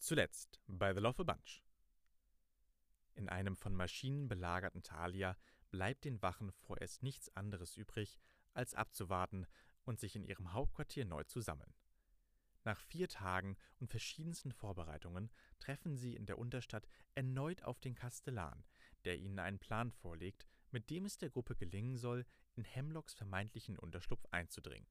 Zuletzt bei The Lawful Bunch. In einem von Maschinen belagerten Thalia bleibt den Wachen vorerst nichts anderes übrig, als abzuwarten und sich in ihrem Hauptquartier neu zu sammeln. Nach vier Tagen und verschiedensten Vorbereitungen treffen sie in der Unterstadt erneut auf den Kastellan, der ihnen einen Plan vorlegt, mit dem es der Gruppe gelingen soll, in Hemlocks vermeintlichen Unterschlupf einzudringen.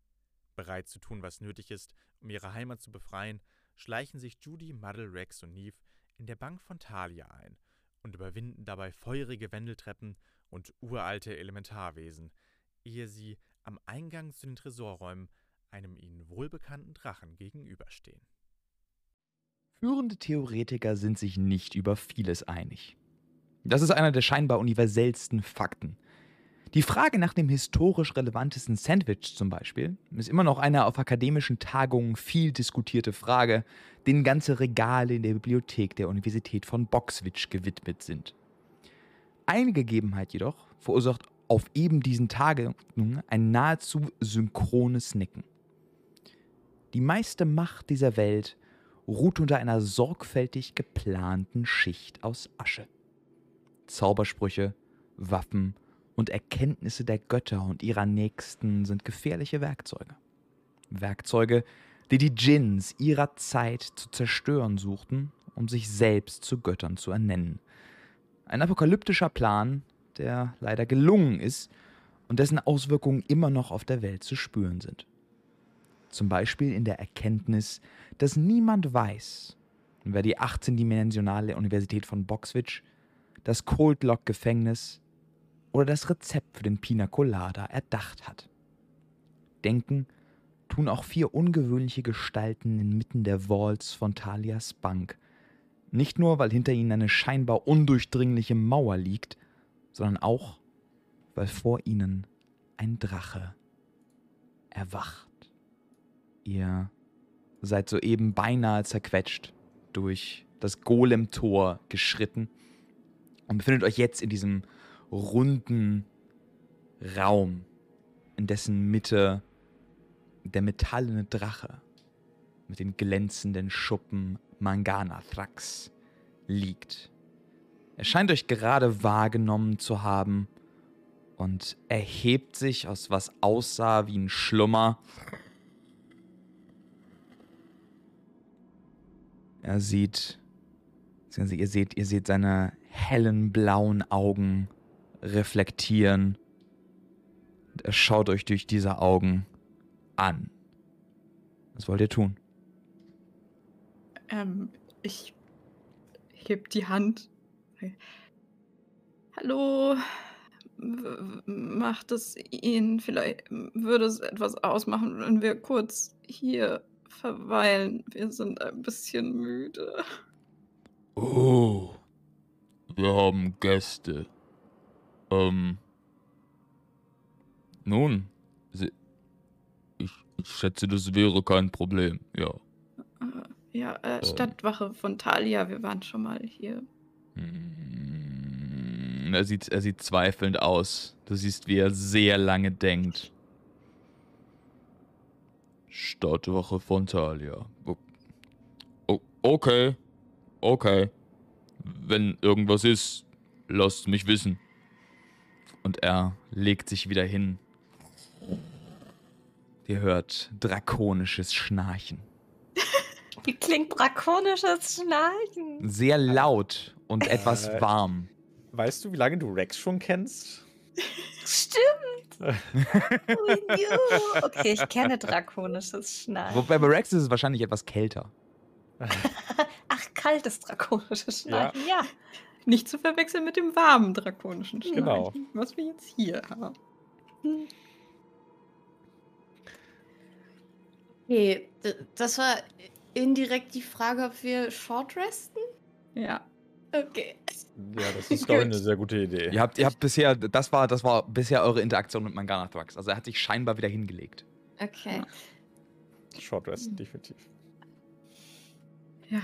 Bereit zu tun, was nötig ist, um ihre Heimat zu befreien, schleichen sich Judy, Muddle, Rex und Neve in der Bank von Thalia ein und überwinden dabei feurige Wendeltreppen und uralte Elementarwesen, ehe sie am Eingang zu den Tresorräumen einem ihnen wohlbekannten Drachen gegenüberstehen. Führende Theoretiker sind sich nicht über vieles einig. Das ist einer der scheinbar universellsten Fakten. Die Frage nach dem historisch relevantesten Sandwich zum Beispiel ist immer noch eine auf akademischen Tagungen viel diskutierte Frage, denen ganze Regale in der Bibliothek der Universität von Boxwitch gewidmet sind. Eine Gegebenheit jedoch verursacht auf eben diesen Tagen ein nahezu synchrones Nicken. Die meiste Macht dieser Welt ruht unter einer sorgfältig geplanten Schicht aus Asche. Zaubersprüche, Waffen und Erkenntnisse der Götter und ihrer Nächsten sind gefährliche Werkzeuge. Werkzeuge, die die Djinns ihrer Zeit zu zerstören suchten, um sich selbst zu Göttern zu ernennen. Ein apokalyptischer Plan, der leider gelungen ist und dessen Auswirkungen immer noch auf der Welt zu spüren sind. Zum Beispiel in der Erkenntnis, dass niemand weiß, wer die 18-dimensionale Universität von Boxwitch, das Cold Lock Gefängnis oder das Rezept für den Pina Colada erdacht hat. Denken tun auch vier ungewöhnliche Gestalten inmitten der Vaults von Thalias Bank. Nicht nur, weil hinter ihnen eine scheinbar undurchdringliche Mauer liegt, sondern auch, weil vor ihnen ein Drache erwacht. Ihr seid soeben beinahe zerquetscht durch das Golem-Tor geschritten und befindet euch jetzt in diesem runden Raum, in dessen Mitte der metallene Drache mit den glänzenden Schuppen Manganathrax liegt. Er scheint euch gerade wahrgenommen zu haben und erhebt sich aus was aussah wie ein Schlummer Er sieht, ihr seht, ihr seht seine hellen blauen Augen reflektieren. Und er schaut euch durch diese Augen an. Was wollt ihr tun? Ähm, ich heb die Hand. Hallo, macht es Ihnen vielleicht, würde es etwas ausmachen, wenn wir kurz hier verweilen. Wir sind ein bisschen müde. Oh, wir haben Gäste. Ähm. Nun, ich, ich schätze, das wäre kein Problem, ja. Ja, äh, Stadtwache von Thalia, wir waren schon mal hier. Hm, er sieht, er sieht zweifelnd aus. Du siehst, wie er sehr lange denkt. Stadtwache von Thalia. Okay, okay. Wenn irgendwas ist, lasst mich wissen. Und er legt sich wieder hin. Ihr hört drakonisches Schnarchen. Wie klingt drakonisches Schnarchen? Sehr laut und etwas äh, warm. Weißt du, wie lange du Rex schon kennst? Stimmt okay, ich kenne drakonisches Schneiden. Wobei bei Rex ist es wahrscheinlich etwas kälter. Ach, kaltes drakonisches Schneiden, ja. ja. Nicht zu verwechseln mit dem warmen drakonischen Schneiden, genau. was wir jetzt hier haben. Okay, das war indirekt die Frage, ob wir short resten? Ja. Okay. Ja, das ist, glaube ich, eine sehr gute Idee. Ihr habt, ihr habt bisher, das war, das war bisher eure Interaktion mit Manganathrax. Also er hat sich scheinbar wieder hingelegt. Okay. Short Rest, definitiv. Ja.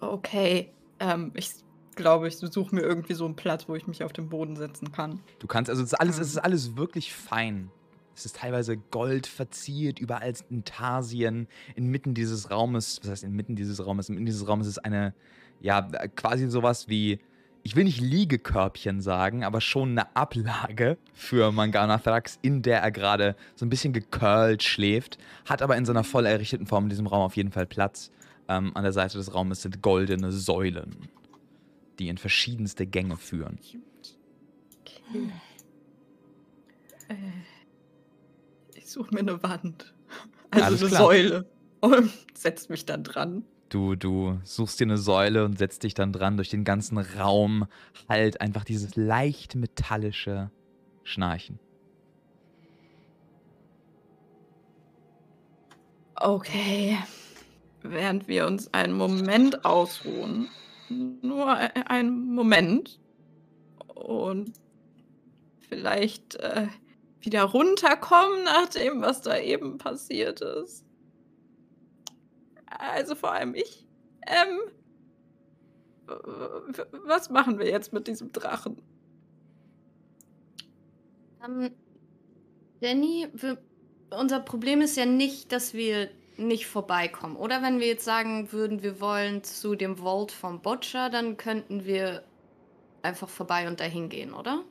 Okay. Ähm, ich glaube, ich suche mir irgendwie so einen Platz, wo ich mich auf den Boden setzen kann. Du kannst, also es ist alles, es ist alles wirklich fein. Es ist teilweise Gold verziert, überall sind Intarsien. Inmitten dieses Raumes, was heißt inmitten dieses Raumes? Inmitten dieses Raumes ist eine, ja, quasi sowas wie, ich will nicht Liegekörbchen sagen, aber schon eine Ablage für Manganathrax, in der er gerade so ein bisschen gecurlt schläft, hat aber in seiner voll errichteten Form in diesem Raum auf jeden Fall Platz. Ähm, an der Seite des Raumes sind goldene Säulen, die in verschiedenste Gänge führen. Okay. Äh, ich suche mir eine Wand. Also Alles eine klar. Säule. Und setz mich dann dran. Du, du suchst dir eine Säule und setzt dich dann dran. Durch den ganzen Raum halt einfach dieses leicht metallische Schnarchen. Okay. Während wir uns einen Moment ausruhen, nur e- einen Moment, und vielleicht äh, wieder runterkommen nach dem, was da eben passiert ist. Also vor allem ich. Ähm, was machen wir jetzt mit diesem Drachen? Ähm, Danny, wir, unser Problem ist ja nicht, dass wir nicht vorbeikommen. Oder wenn wir jetzt sagen würden, wir wollen zu dem Vault vom Butcher, dann könnten wir einfach vorbei und dahin gehen, oder?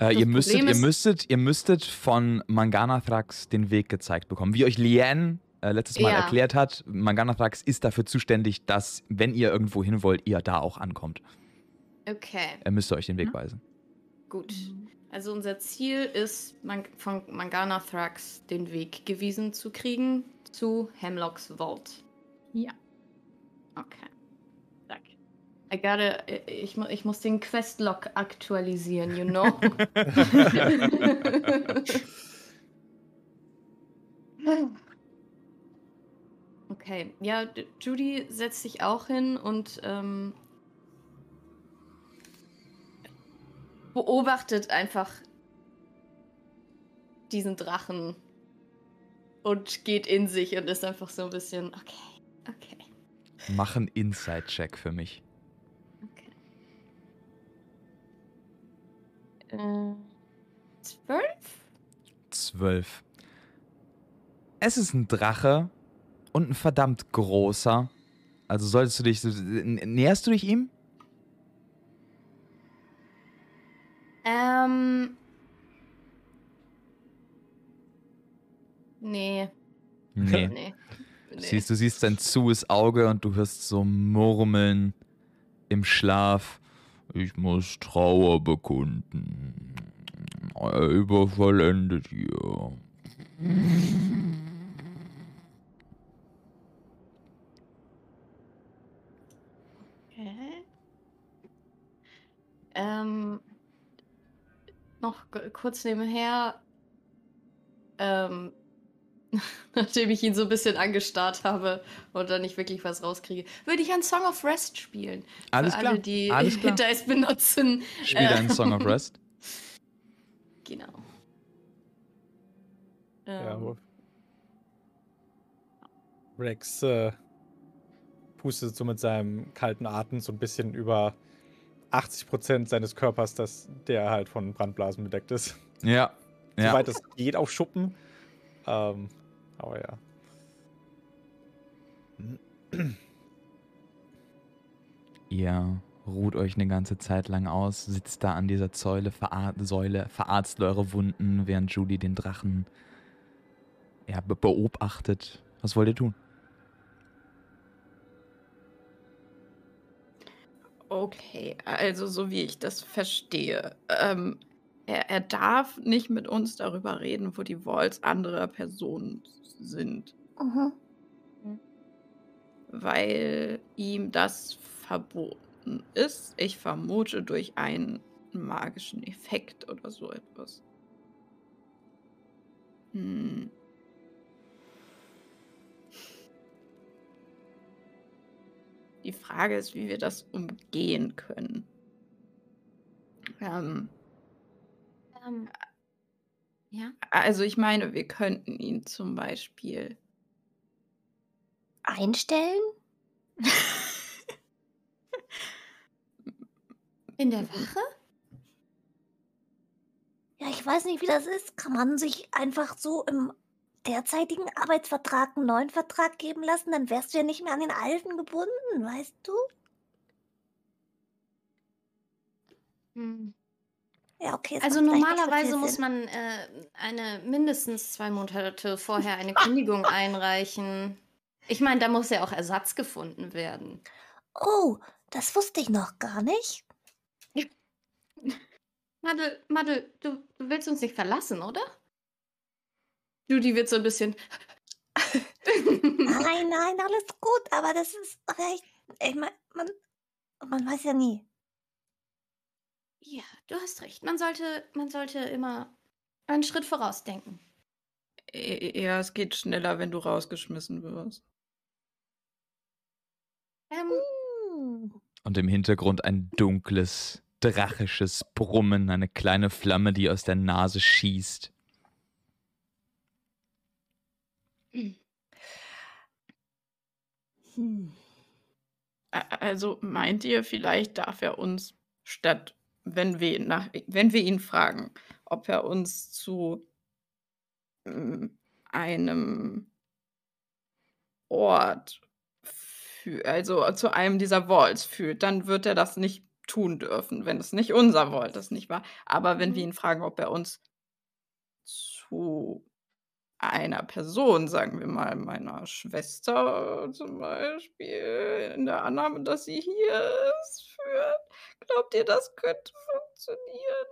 Äh, ihr, müsstet, ihr, müsstet, ihr müsstet von Manganathrax den Weg gezeigt bekommen. Wie euch Liane äh, letztes Mal Ja. erklärt hat, Manganathrax ist dafür zuständig, dass, wenn ihr irgendwo hin wollt, ihr da auch ankommt. Okay, Er müsste euch den Weg Ja. weisen. Gut. Also unser Ziel ist, man, von Mangana Thrax den Weg gewiesen zu kriegen zu Hemlocks Vault. Ja. Okay. Danke. I gotta, ich, mu- ich muss den Questlog aktualisieren, you know? okay, ja, Judy setzt sich auch hin und ähm, beobachtet einfach diesen Drachen und geht in sich und ist einfach so ein bisschen, okay, okay, Mach einen Inside-Check für mich. okay. Äh, zwölf? Zwölf. Es ist ein Drache und ein verdammt großer. Also solltest du dich. Näherst du dich ihm? Ähm. Nee, Nee. nee. Siehst, du siehst sein zues Auge und du hörst so murmeln im Schlaf. Ich muss Trauer bekunden. Euer Überfall endet hier. Okay. Ähm, noch kurz nebenher, ähm, nachdem ich ihn so ein bisschen angestarrt habe und dann nicht wirklich was rauskriege, würde ich ein Song of Rest spielen. Alles Für klar. alle, die Alles klar. Dice benutzen. Spiel deinen Äh, Song of Rest. Genau. Ja, Ähm, wo- Rex äh, pustet so mit seinem kalten Atem so ein bisschen über 80% seines Körpers, dass der halt von Brandblasen bedeckt ist. Ja. Ja. Soweit es geht auf Schuppen. Ähm, aber ja. Ihr ruht euch eine ganze Zeit lang aus, sitzt da an dieser Säule, verar Säule verarzt eure Wunden, während Judy den Drachen ja, be beobachtet. Was wollt ihr tun? Okay, also so wie ich das verstehe, ähm, er, er darf nicht mit uns darüber reden, wo die Vaults anderer Personen sind, weil ihm das verboten ist. Ich vermute durch einen magischen Effekt oder so etwas. Hm. Die Frage ist, wie wir das umgehen können. Ähm, ähm, ja. also ich meine, wir könnten ihn zum Beispiel Einstellen? In der Wache? Ja, ich weiß nicht, wie das ist. Kann man sich einfach so im derzeitigen Arbeitsvertrag einen neuen Vertrag geben lassen? Dann wärst du ja nicht mehr an den alten gebunden, weißt du? Hm. Ja, okay. Also normalerweise muss man äh, eine mindestens zwei Monate vorher eine Kündigung einreichen. Ich meine, da muss ja auch Ersatz gefunden werden. Oh, das wusste ich noch gar nicht. Madel, Madel, du, du willst uns nicht verlassen, oder? Judy wird so ein bisschen. Nein, nein, alles gut, aber das ist vielleicht. Ich mein, man, man weiß ja nie. Ja, du hast recht. Man sollte, man sollte immer einen Schritt vorausdenken. E- Ja, es geht schneller, wenn du rausgeschmissen wirst. Ähm, Hm. Und im Hintergrund ein dunkles, drachisches Brummen, eine kleine Flamme, die aus der Nase schießt. Hm. Also meint ihr, vielleicht darf er uns statt, wenn wir, ihn nach, wenn wir ihn fragen, ob er uns zu mm, einem Ort, fü- also zu einem dieser Vaults führt, dann wird er das nicht tun dürfen, wenn es nicht unser Vault ist, nicht wahr? Aber wenn wir Mhm. ihn fragen, ob er uns zu einer Person, sagen wir mal, meiner Schwester zum Beispiel, in der Annahme, dass sie hier ist, führt. Glaubt ihr, das könnte funktionieren?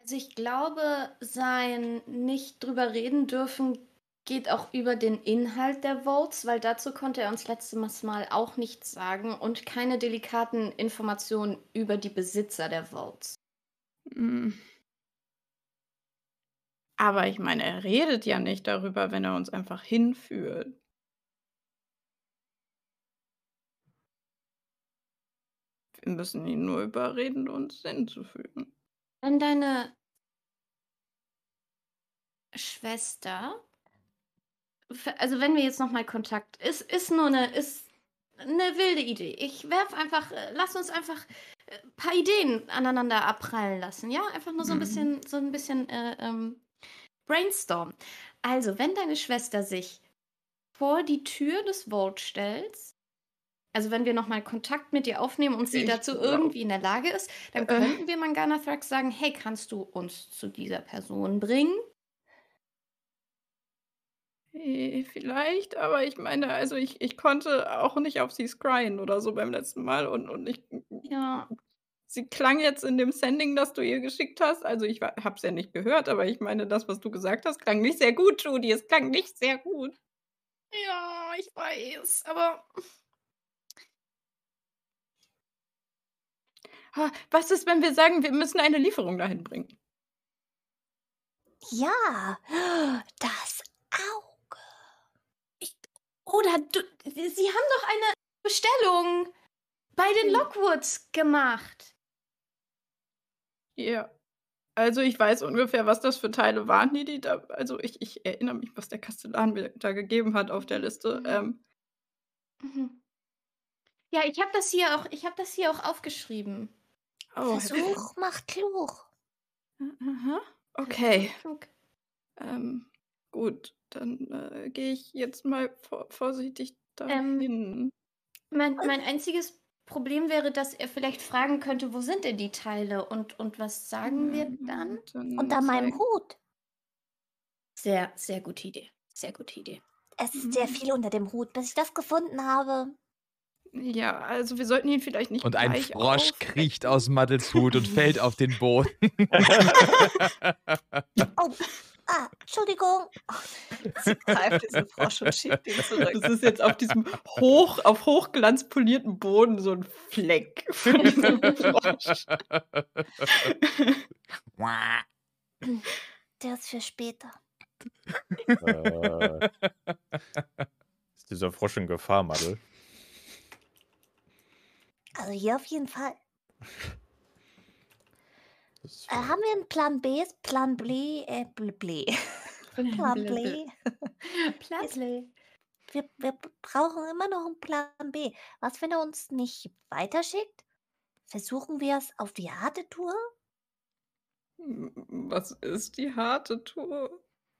Also ich glaube, sein nicht drüber reden dürfen geht auch über den Inhalt der Votes, weil dazu konnte er uns letztes Mal auch nichts sagen und keine delikaten Informationen über die Besitzer der Votes. Hm. Aber ich meine, er redet ja nicht darüber, wenn er uns einfach hinführt. Wir müssen ihn nur überreden, uns hinzufügen. Wenn deine Schwester, also wenn wir jetzt nochmal Kontakt, ist, ist nur eine, ist eine wilde Idee. Ich werf einfach, äh, lass uns einfach äh, ein paar Ideen aneinander abprallen lassen, ja? Einfach nur so ein Mhm. bisschen, so ein bisschen äh, ähm, brainstorm. Also, wenn deine Schwester sich vor die Tür des Vault stellt, also wenn wir nochmal Kontakt mit ihr aufnehmen und sie Ich dazu glaub- irgendwie in der Lage ist, dann Äh. könnten wir Mangana Thrax sagen, hey, kannst du uns zu dieser Person bringen? Eh, Vielleicht, aber ich meine, also ich, ich konnte auch nicht auf sie scryen oder so beim letzten Mal und, und ich, Ja, sie klang jetzt in dem Sending, das du ihr geschickt hast. Also ich habe es ja nicht gehört, aber ich meine, das, was du gesagt hast, klang nicht sehr gut, Judy. Es klang nicht sehr gut. ja, ich weiß, aber Was ist, wenn wir sagen, wir müssen eine Lieferung dahin bringen? Ja, das Auge. oder du, sie haben doch eine Bestellung bei den Hm. Lockwoods gemacht. Ja. Also ich weiß ungefähr, was das für Teile waren, die die da. Also ich, ich erinnere mich, was der Kastellan mir da gegeben hat auf der Liste. Mhm. Ähm, Mhm. Ja, ich habe das hier auch, ich habe das hier auch aufgeschrieben. oh, Versuch macht klug. Aha. Okay. Ähm, gut, dann äh, gehe ich jetzt mal vor vorsichtig Ähm, dahin. Mein, mein einziges Problem wäre, dass er vielleicht fragen könnte, wo sind denn die Teile und, und was sagen wir dann? Unter meinem Hut. Sehr, sehr gute Idee. Sehr gute Idee. Es ist sehr Mhm. viel unter dem Hut, bis ich das gefunden habe. Ja, also wir sollten ihn vielleicht nicht Und ein Frosch aufwecken. kriecht aus Maddels Hut und fällt auf den Boden. Oh, ah, Entschuldigung. Sie greift diesen Frosch und schiebt ihn zurück. Das ist jetzt auf diesem hoch, auf hochglanz polierten Boden so ein Fleck von diesem Frosch. Der ist für später. äh, ist dieser Frosch in Gefahr, Madel? Also hier auf jeden Fall. Äh, haben wir einen Plan B? Plan B? Äh, Ble. Plan B. Platle. Wir, wir brauchen immer noch einen Plan B. Was, wenn er uns nicht weiterschickt? versuchen wir es auf die harte Tour? Was ist die harte Tour?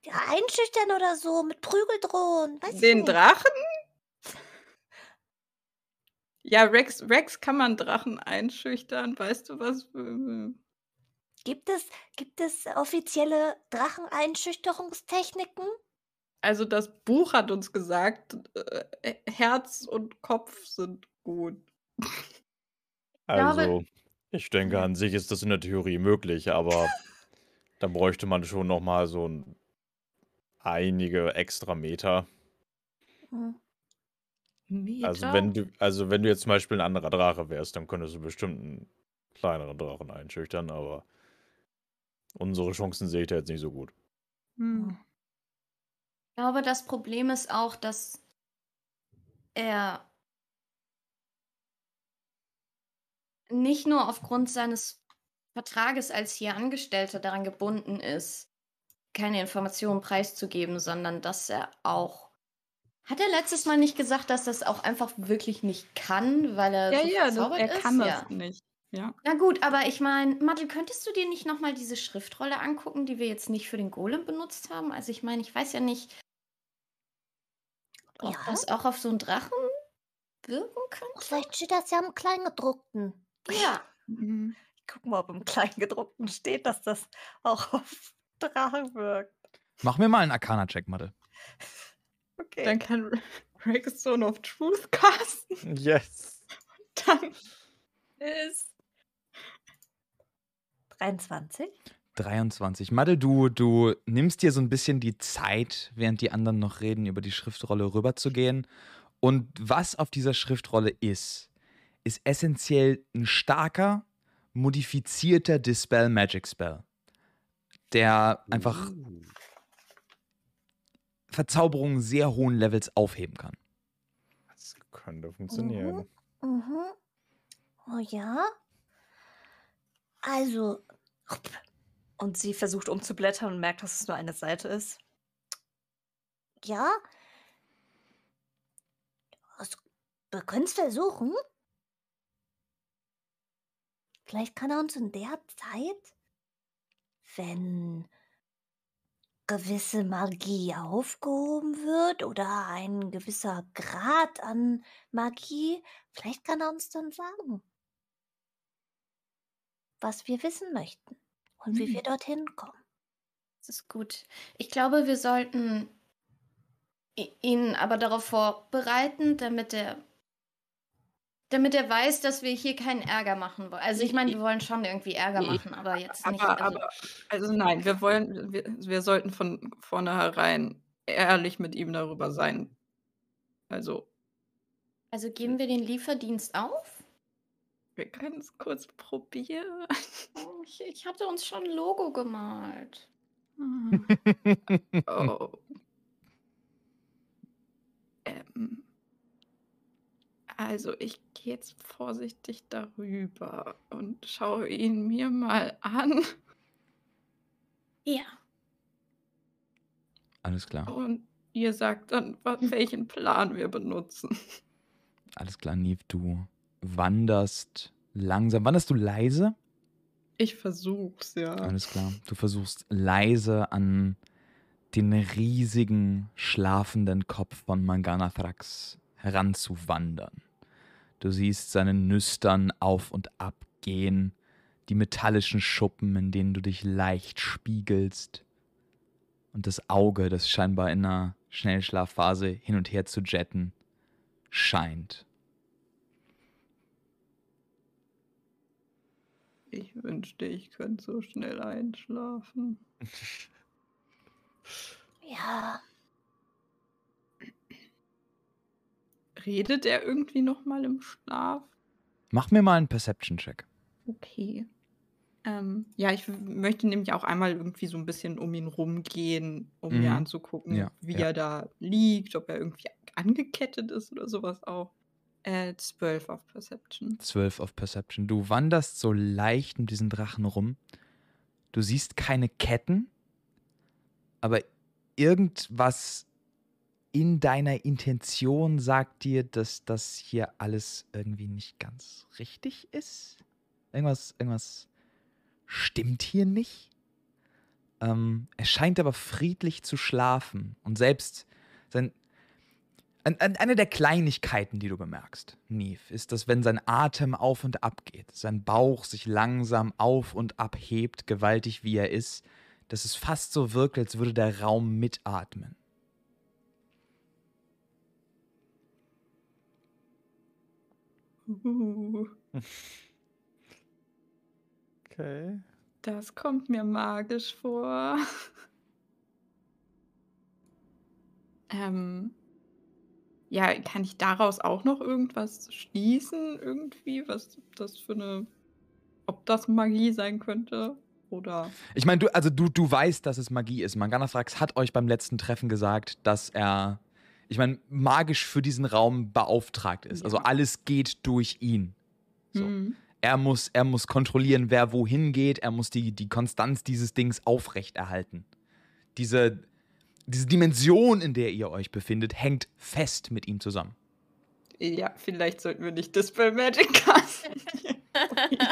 Ja, einschüchtern oder so, mit Prügel drohen. Weiß ich Den. Drachen? Ja, Rex, Rex kann man Drachen einschüchtern. Weißt du was? Gibt es, gibt es offizielle Dracheneinschüchterungstechniken? Also das Buch hat uns gesagt, äh, Herz und Kopf sind gut. Also, ich denke, an sich ist das in der Theorie möglich, aber da bräuchte man schon noch mal so ein, einige extra Meter. Hm. Also wenn du, also wenn du jetzt zum Beispiel ein anderer Drache wärst, dann könntest du bestimmt einen kleineren Drachen einschüchtern, aber unsere Chancen sehe ich da jetzt nicht so gut. Hm. Ich glaube, das Problem ist auch, dass er nicht nur aufgrund seines Vertrages als hier Angestellter daran gebunden ist, keine Informationen preiszugeben, sondern dass er auch. Hat er letztes Mal nicht gesagt, dass das auch einfach wirklich nicht kann, weil er Ja, so ja, er ist? kann das ja. nicht. Ja. Na gut, aber ich meine, Mattel, könntest du dir nicht nochmal diese Schriftrolle angucken, die wir jetzt nicht für den Golem benutzt haben? Also ich meine, ich weiß ja nicht, ob Ja. das auch auf so einen Drachen wirken könnte. Vielleicht steht das ja im Kleingedruckten. Ja. Mhm. Ich guck mal, ob im Kleingedruckten steht, dass das auch auf Drachen wirkt. Mach mir mal einen Arcana-Check, Mathe. Okay. Dann kann Rex Zone of Truth casten. Yes. Dann ist 23. 23. Madel, du, du nimmst dir so ein bisschen die Zeit, während die anderen noch reden, über die Schriftrolle rüberzugehen. Und was auf dieser Schriftrolle ist, ist essentiell ein starker, modifizierter Dispel Magic Spell, der einfach Verzauberungen sehr hohen Levels aufheben kann. Das könnte funktionieren. Mhm. Oh ja. Also, Und sie versucht umzublättern und merkt, dass es nur eine Seite ist. ja. Also, wir können es versuchen. Vielleicht kann er uns in der Zeit, wenn gewisse Magie aufgehoben wird oder ein gewisser Grad an Magie, vielleicht kann er uns dann sagen, was wir wissen möchten und wie wir dorthin kommen. Das ist gut. Ich glaube, wir sollten i- ihn aber darauf vorbereiten, damit er damit er weiß, dass wir hier keinen Ärger machen wollen. Also ich meine, wir wollen schon irgendwie Ärger Ja, machen, aber jetzt nicht. Aber, Also, aber, also nein, wir wollen, wir, wir sollten von vornherein ehrlich mit ihm darüber sein. Also, also geben wir den Lieferdienst auf? Wir können es kurz probieren. Oh, Ich, ich hatte uns schon ein Logo gemalt. Oh. Ähm, also, ich gehe jetzt vorsichtig darüber und schaue ihn mir mal an. Ja. Alles klar. Und ihr sagt dann, welchen Plan wir benutzen. Alles klar, Neve, du wanderst langsam. Wanderst du leise? Ich versuch's, ja. Alles klar. Du versuchst leise an den riesigen, schlafenden Kopf von Manganathrax heranzuwandern. Du siehst seine Nüstern auf und ab gehen, die metallischen Schuppen, in denen du dich leicht spiegelst, und das Auge, das scheinbar in einer Schnellschlafphase hin und her zu jetten, scheint. Ich wünschte, ich könnte so schnell einschlafen. Ja, Redet er irgendwie noch mal im Schlaf? Mach mir mal einen Perception-Check. Okay. Ähm, ja, ich möchte nämlich auch einmal irgendwie so ein bisschen um ihn rumgehen, um mir Mhm. anzugucken, Ja, wie ja. er da liegt, ob er irgendwie angekettet ist oder sowas auch. Äh, 12 auf Perception. 12 auf Perception. Du wanderst so leicht um diesen Drachen rum. Du siehst keine Ketten, aber irgendwas in deiner Intention sagt dir, dass das hier alles irgendwie nicht ganz richtig ist. Irgendwas, irgendwas stimmt hier nicht. Ähm, er scheint aber friedlich zu schlafen und selbst sein. Eine der Kleinigkeiten, die du bemerkst, Neve, ist, dass wenn sein Atem auf und ab geht, sein Bauch sich langsam auf und ab hebt, gewaltig wie er ist, dass es fast so wirkt, als würde der Raum mitatmen. Uh. Okay. Das kommt mir magisch vor. ähm, ja, kann ich daraus auch noch irgendwas schließen irgendwie, was das für eine, ob das Magie sein könnte oder? Ich meine, du, also du, du weißt, dass es Magie ist. Manganathrax hat euch beim letzten Treffen gesagt, dass er, ich meine, magisch für diesen Raum beauftragt ist. Also Ja. alles geht durch ihn. So. Mhm. Er muss, er muss kontrollieren, wer wohin geht. Er muss die, die Konstanz dieses Dings aufrechterhalten. Diese, diese Dimension, in der ihr euch befindet, hängt fest mit ihm zusammen. Ja, vielleicht sollten wir nicht Dispel Magic casten.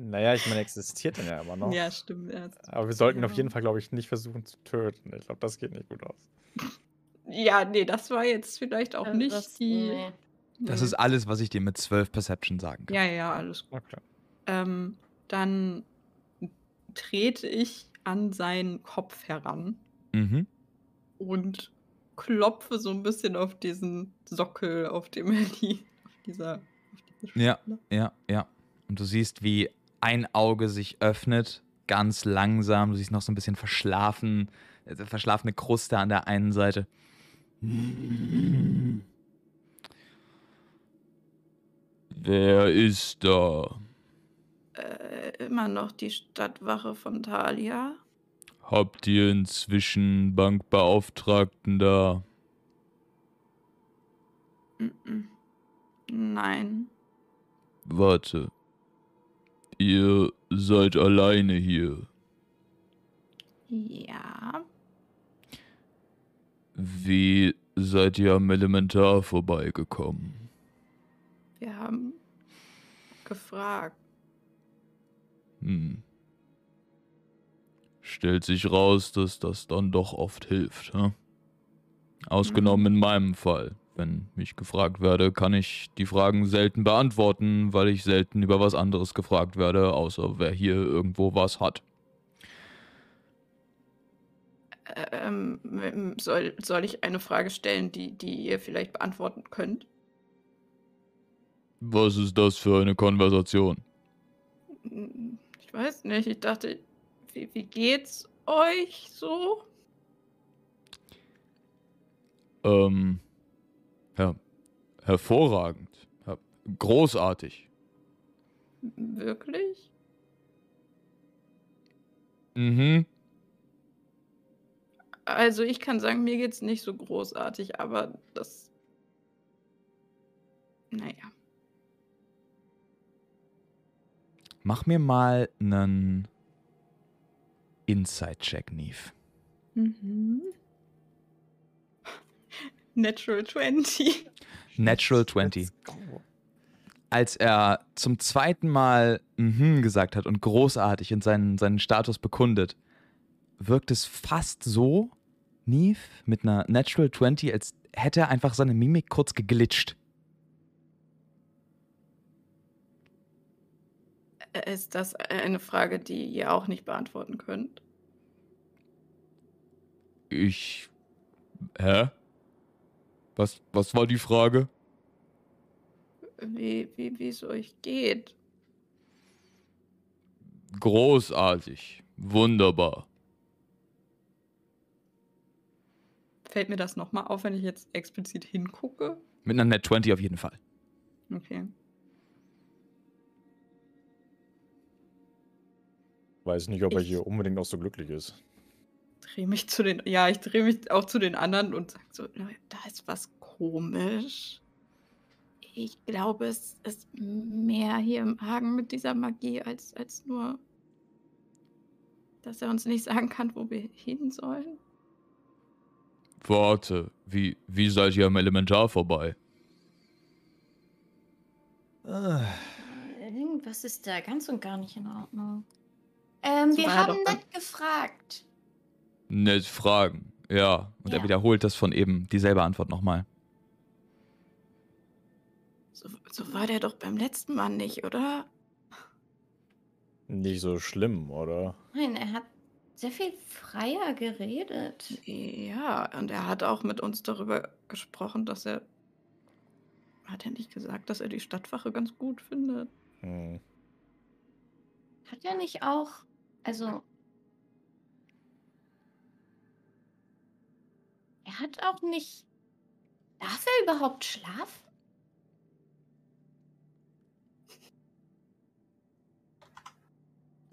Naja, ich meine, existiert dann ja immer noch. ja, stimmt. Ja, Aber wir sollten auf Ja. jeden Fall, glaube ich, nicht versuchen zu töten. Ich glaube, das geht nicht gut aus. ja, nee, das war jetzt vielleicht auch Äh, nicht das- die. nee. Das ist alles, was ich dir mit 12 Perception sagen kann. Ja, ja, alles gut. Okay. Ähm, dann trete ich an seinen Kopf heran Mhm. und klopfe so ein bisschen auf diesen Sockel, auf dem er die, auf dieser, auf diese Ja. Ja, ja. Und du siehst, wie ein Auge sich öffnet, ganz langsam. Du siehst noch so ein bisschen verschlafen, äh, verschlafene Kruste an der einen Seite. Wer ist da? Äh, immer noch die Stadtwache von Thalia. Habt ihr inzwischen Bankbeauftragten da? Nein. Warte. Ihr seid alleine hier. Ja. Wie seid ihr am Elementar vorbeigekommen? Wir haben gefragt. Hm. Stellt sich raus, dass das dann doch oft hilft. Hm? Ausgenommen in meinem Fall. Wenn ich gefragt werde, kann ich die Fragen selten beantworten, weil ich selten über was anderes gefragt werde, außer wer hier irgendwo was hat. Ähm, m- soll, soll ich eine Frage stellen, die, die ihr vielleicht beantworten könnt? Was ist das für eine Konversation? Hm, Ich weiß nicht, ich dachte, wie, wie geht's euch so? Ähm, ja, hervorragend. Großartig. Wirklich? Mhm. Also ich kann sagen, mir geht's nicht so großartig, aber das. Naja. Mach mir mal einen Inside-Check, Neve. Mhm. Natural 20. Natural 20. Let's go. Als er zum zweiten Mal mhm gesagt hat und großartig und seinen, seinen Status bekundet, wirkt es fast so, Neve, mit einer Natural 20, als hätte er einfach seine Mimik kurz geglitscht. Ist das eine Frage, die ihr auch nicht beantworten könnt? Ich. Hä? Was, was war die Frage? Wie, wie, wie es euch geht? Großartig. Wunderbar. Fällt mir das nochmal auf, wenn ich jetzt explizit hingucke? Mit einer Net 20 auf jeden Fall. Okay. Weiß nicht, ob er Ich- hier unbedingt auch so glücklich ist. Drehe mich zu den. Ja, ich drehe mich auch zu den anderen und sage so: "Leute, da ist was komisch. Ich glaube, es ist mehr hier im Hagen mit dieser Magie, als, als nur, dass er uns nicht sagen kann, wo wir hin sollen. Warte, wie, wie seid ihr am Elementar vorbei? Irgendwas Das ist da ganz und gar nicht in Ordnung. Ähm, wir haben nett gefragt. Nett fragen, ja. Und ja. er wiederholt das von eben, dieselbe Antwort nochmal. So, so war der doch beim letzten Mal nicht, oder? Nicht so schlimm, oder? Nein, er hat sehr viel freier geredet. Ja, und er hat auch mit uns darüber gesprochen, dass er. Hat er nicht gesagt, dass er die Stadtwache ganz gut findet? Hm. Hat er nicht auch. Also. Er hat auch nicht. Darf er überhaupt schlafen?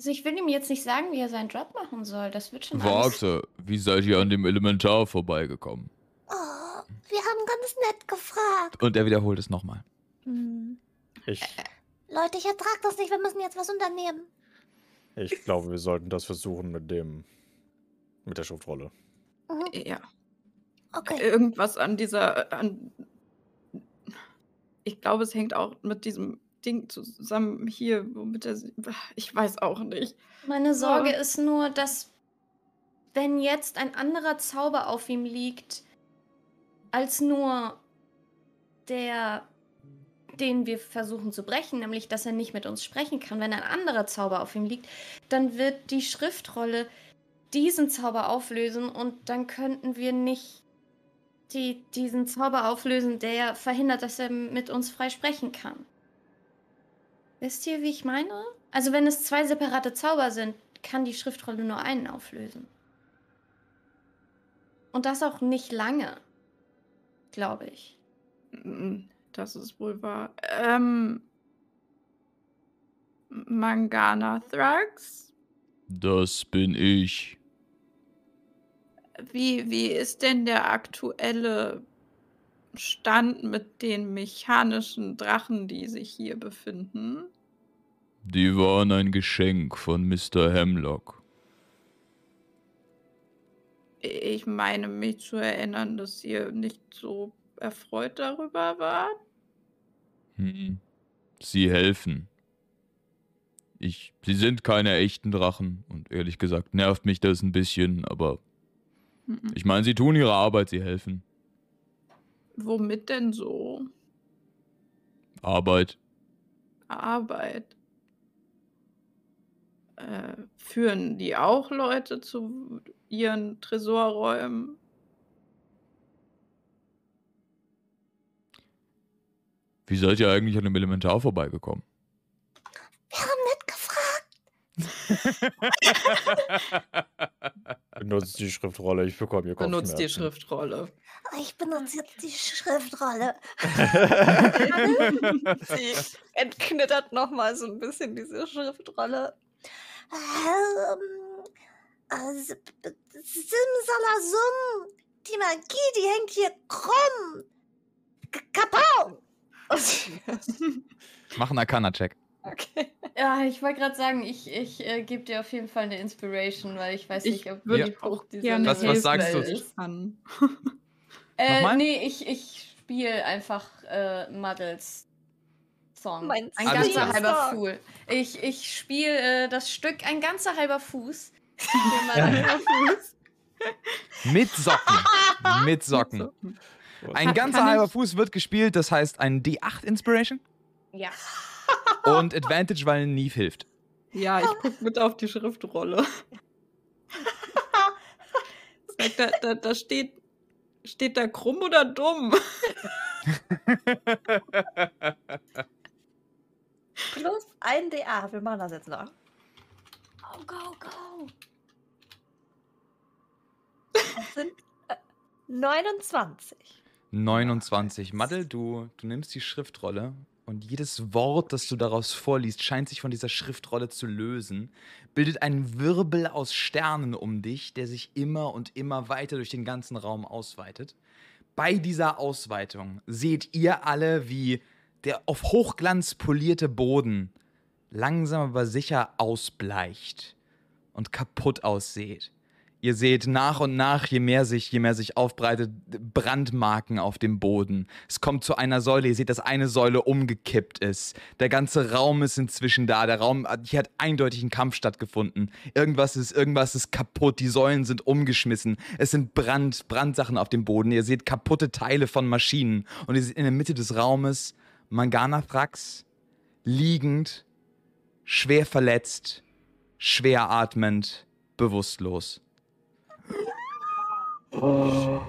Also ich will ihm jetzt nicht sagen, wie er seinen Job machen soll. Das wird schon Warte, wie seid ihr an dem Elementar vorbeigekommen? Oh, wir haben ganz nett gefragt. Und er wiederholt es nochmal. Hm. Ich. Leute, ich ertrage das nicht. Wir müssen jetzt was unternehmen. Ich glaube, wir sollten das versuchen mit dem. mit der Schriftrolle. Mhm. Ja. Okay. Irgendwas an dieser. An, ich glaube, es hängt auch mit diesem Ding zusammen hier, womit er. Ich weiß auch nicht. Meine Sorge oh. ist nur, dass wenn jetzt ein anderer Zauber auf ihm liegt, als nur der, den wir versuchen zu brechen, nämlich dass er nicht mit uns sprechen kann, wenn ein anderer Zauber auf ihm liegt, dann wird die Schriftrolle diesen Zauber auflösen und dann könnten wir nicht die, diesen Zauber auflösen, der verhindert, dass er mit uns frei sprechen kann. Wisst ihr, wie ich meine? Also wenn es zwei separate Zauber sind, kann die Schriftrolle nur einen auflösen. Und das auch nicht lange, glaube ich. Das ist wohl wahr. Ähm, Mangana Thrax? Das bin ich. Wie, wie ist denn der aktuelle Stand mit den mechanischen Drachen, die sich hier befinden? Die waren ein Geschenk von Mr. Hemlock. Ich meine mich zu erinnern, dass ihr nicht so erfreut darüber wart. Hm. Sie helfen. Ich, sie sind keine echten Drachen und ehrlich gesagt nervt mich das ein bisschen, aber ich meine, sie tun ihre Arbeit, sie helfen. Womit denn so? Arbeit. Arbeit. Äh, führen die auch Leute zu ihren Tresorräumen? Wie seid ihr eigentlich an dem Elementar vorbeigekommen? Wir haben Benutzt die Schriftrolle, ich bekomme hier Kopfschmerzen. Benutzt die Schriftrolle. Ich benutze jetzt die Schriftrolle. Sie entknittert nochmal so ein bisschen diese Schriftrolle. Ähm, also, Simsalasum. Die Magie, die hängt hier krumm. Kapau. Mach einen Arcana-Check. Okay. Ja, ich wollte gerade sagen, ich, ich äh, gebe dir auf jeden Fall eine Inspiration, weil ich weiß nicht, ob ich ja. auch dieser was, was sagst du? äh, nee, ich, ich spiele einfach äh, Muddles Song. Mein ein ganzer klar. halber Fuß. Ich, ich spiele äh, das Stück ein ganzer halber Fuß. Fuß. Mit Socken. Mit Socken. Ein ganzer halber Fuß wird gespielt, das heißt ein D8 Inspiration? Ja. Und Advantage, weil Neve hilft. Ja, ich gucke mit auf die Schriftrolle. da, da, da steht, steht da krumm oder dumm? Plus ein DA. Wir machen das jetzt noch. Go, go, go. Das sind äh, 29. 29. Maddel, du, du nimmst die Schriftrolle und jedes Wort, das du daraus vorliest, scheint sich von dieser Schriftrolle zu lösen, bildet einen Wirbel aus Sternen um dich, der sich immer und immer weiter durch den ganzen Raum ausweitet. Bei dieser Ausweitung seht ihr alle, wie der auf Hochglanz polierte Boden langsam aber sicher ausbleicht und kaputt aussieht. Ihr seht nach und nach, je mehr sich, je mehr sich aufbreitet, Brandmarken auf dem Boden. Es kommt zu einer Säule. Ihr seht, dass eine Säule umgekippt ist. Der ganze Raum ist inzwischen da. Der Raum, hier hat eindeutig ein Kampf stattgefunden. Irgendwas ist, irgendwas ist kaputt. Die Säulen sind umgeschmissen. Es sind Brand, Brandsachen auf dem Boden. Ihr seht kaputte Teile von Maschinen. Und ihr seht in der Mitte des Raumes Mangana-Thrax liegend, schwer verletzt, schwer atmend, bewusstlos. Oh.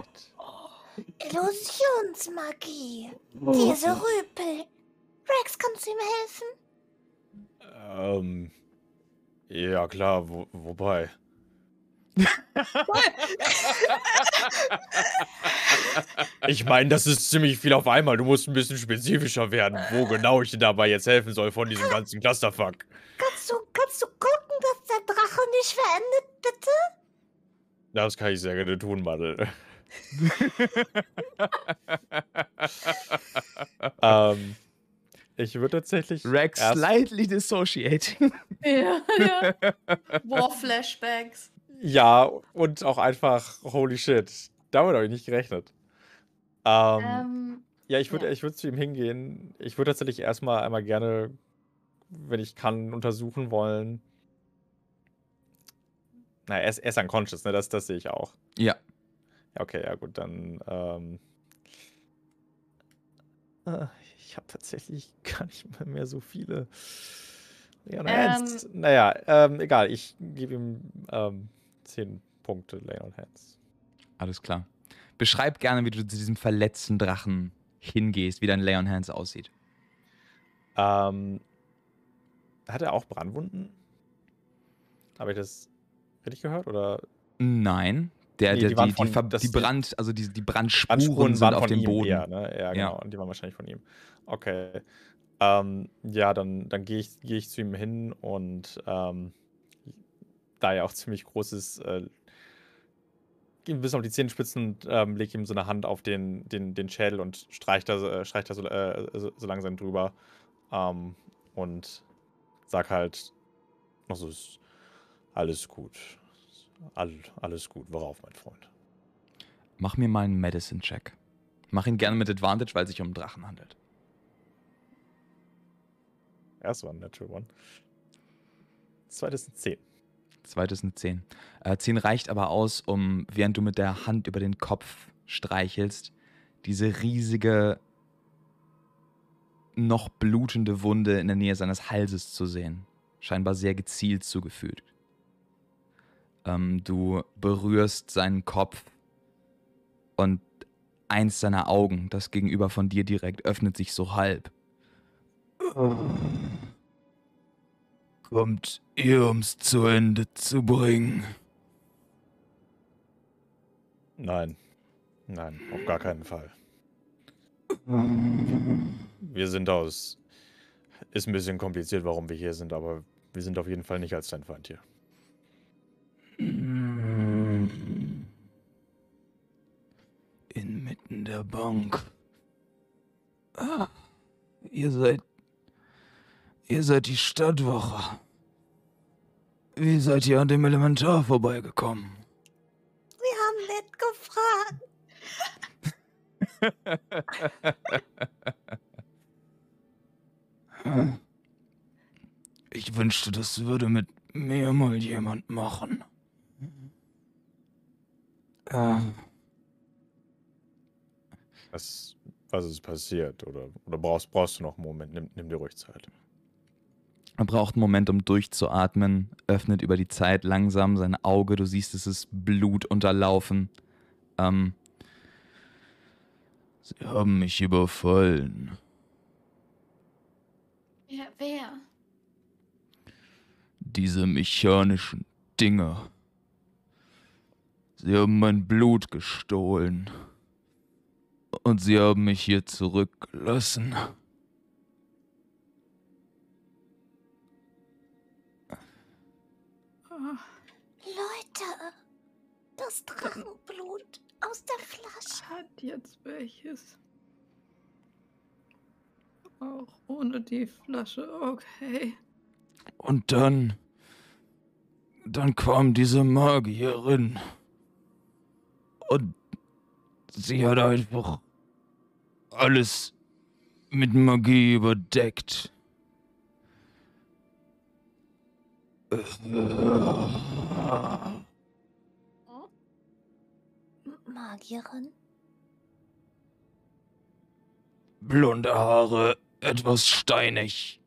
Illusionsmagie. Diese Rüpel. Rex, kannst du ihm helfen? Ähm. Ja, klar, wo, wobei. ich meine, das ist ziemlich viel auf einmal. Du musst ein bisschen spezifischer werden, wo genau ich dir dabei jetzt helfen soll von diesem ganzen Clusterfuck. Kannst du, kannst du gucken, dass der Drache nicht verendet, bitte? Das kann ich sehr gerne tun, Madel. ähm, ich würde tatsächlich. Rex slightly dissociating. ja, ja. War-Flashbacks. Ja, und auch einfach, holy shit. Damit habe ich nicht gerechnet. Ähm, ähm, ja, ich würde ja. würd zu ihm hingehen. Ich würde tatsächlich erstmal einmal gerne, wenn ich kann, untersuchen wollen. Na, er ist, er ist unconscious, ne? Das, das sehe ich auch. Ja. Ja, okay, ja gut, dann. Ähm, äh, ich habe tatsächlich gar nicht mehr so viele. Ja, ähm, naja, ähm, egal, ich gebe ihm ähm, 10 Punkte Lay on Hands. Alles klar. Beschreib gerne, wie du zu diesem verletzten Drachen hingehst, wie dein Lay on Hands aussieht. Ähm, hat er auch Brandwunden? Habe ich das richtig gehört? Oder? Nein. Der, nee, der, die, die, von, die, die, Brand, also die, die Brandspuren, Brandspuren sind auf dem Boden. Eher, ne? Ja, genau. Ja. Und die waren wahrscheinlich von ihm. Okay. Ähm, ja, dann, dann gehe ich, geh ich zu ihm hin und ähm, da er auch ziemlich groß ist, äh, bis auf die Zehenspitzen ähm, lege ihm so eine Hand auf den, den, den Schädel und streicht da, äh, streicht da so, äh, so, so, langsam drüber. Ähm, und sag halt noch so, alles gut. All, alles gut. Worauf, mein Freund? Mach mir mal einen Medicine-Check. Mach ihn gerne mit Advantage, weil es sich um einen Drachen handelt. Erst war ein Natural One. Zweites sind 10. Zweites eine 10. Äh, 10 reicht aber aus, um, während du mit der Hand über den Kopf streichelst, diese riesige, noch blutende Wunde in der Nähe seines Halses zu sehen. Scheinbar sehr gezielt zugefügt. Ähm, du berührst seinen Kopf und eins seiner Augen, das gegenüber von dir direkt, öffnet sich so halb. Kommt ihr, um's zu Ende zu bringen? Nein. Nein, auf gar keinen Fall. Wir sind aus. Ist ein bisschen kompliziert, warum wir hier sind, aber wir sind auf jeden Fall nicht als dein Feind hier. Inmitten der Bank. Ah, ihr seid Ihr seid die Stadtwache. Wie seid ihr an dem Elementar vorbeigekommen? Wir haben nett gefragt. ich wünschte, das würde mit mir mal jemand machen. Was, was ist passiert? Oder, oder brauchst, brauchst du noch einen Moment? Nimm, nimm dir ruhig Zeit. Er braucht einen Moment, um durchzuatmen, öffnet über die Zeit langsam sein Auge. Du siehst, es ist Blut unterlaufen. Ähm, Sie haben mich überfallen. Ja, wer? Diese mechanischen Dinger. Sie haben mein Blut gestohlen. Und sie haben mich hier zurückgelassen. Leute, das Drachenblut aus der Flasche. Hat jetzt welches. Auch ohne die Flasche, okay. Und dann dann kam diese Magierin. Und sie hat einfach alles mit Magie überdeckt. Magierin? Blonde Haare, etwas steinig.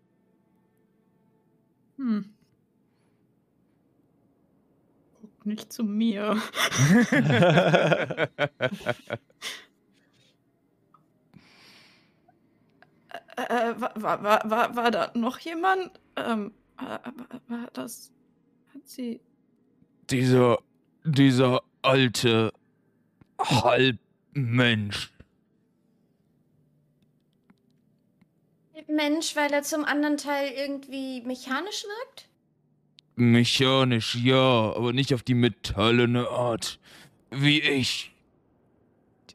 Hm. Guck nicht zu mir. äh, war, war, war, war, da noch jemand? Ähm, war, war- war das. Hat sie. Dieser, dieser alte Halbmensch. Mensch, weil er zum anderen Teil irgendwie mechanisch wirkt? Mechanisch, ja, aber nicht auf die metallene Art. Wie ich.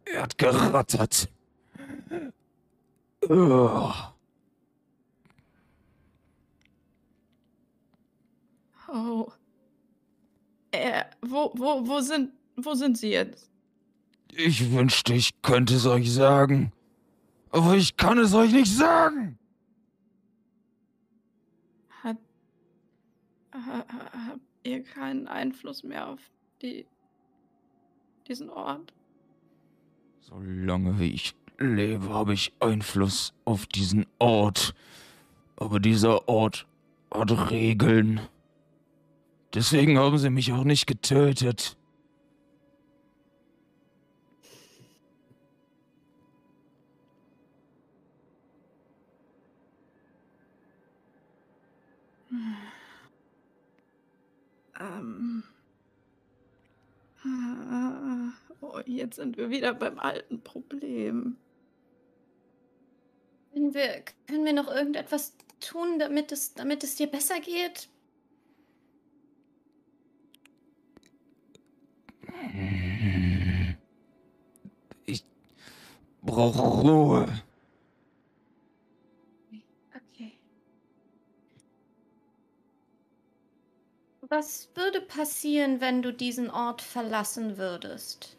Er hat gerattert. Ugh. Oh. Äh, wo, wo, wo sind. Wo sind sie jetzt? Ich wünschte, ich könnte es euch sagen. Aber ich kann es euch nicht sagen. Hat. ha- ha- Habt ihr keinen Einfluss mehr auf die. diesen Ort? Solange wie ich lebe, habe ich Einfluss auf diesen Ort. Aber dieser Ort hat Regeln. Deswegen haben sie mich auch nicht getötet. Ähm. Ah, Oh, jetzt sind wir wieder beim alten Problem. Können wir, können wir noch irgendetwas tun, damit es, damit es dir besser geht? Ich brauche Ruhe. Okay. Was würde passieren, wenn du diesen Ort verlassen würdest?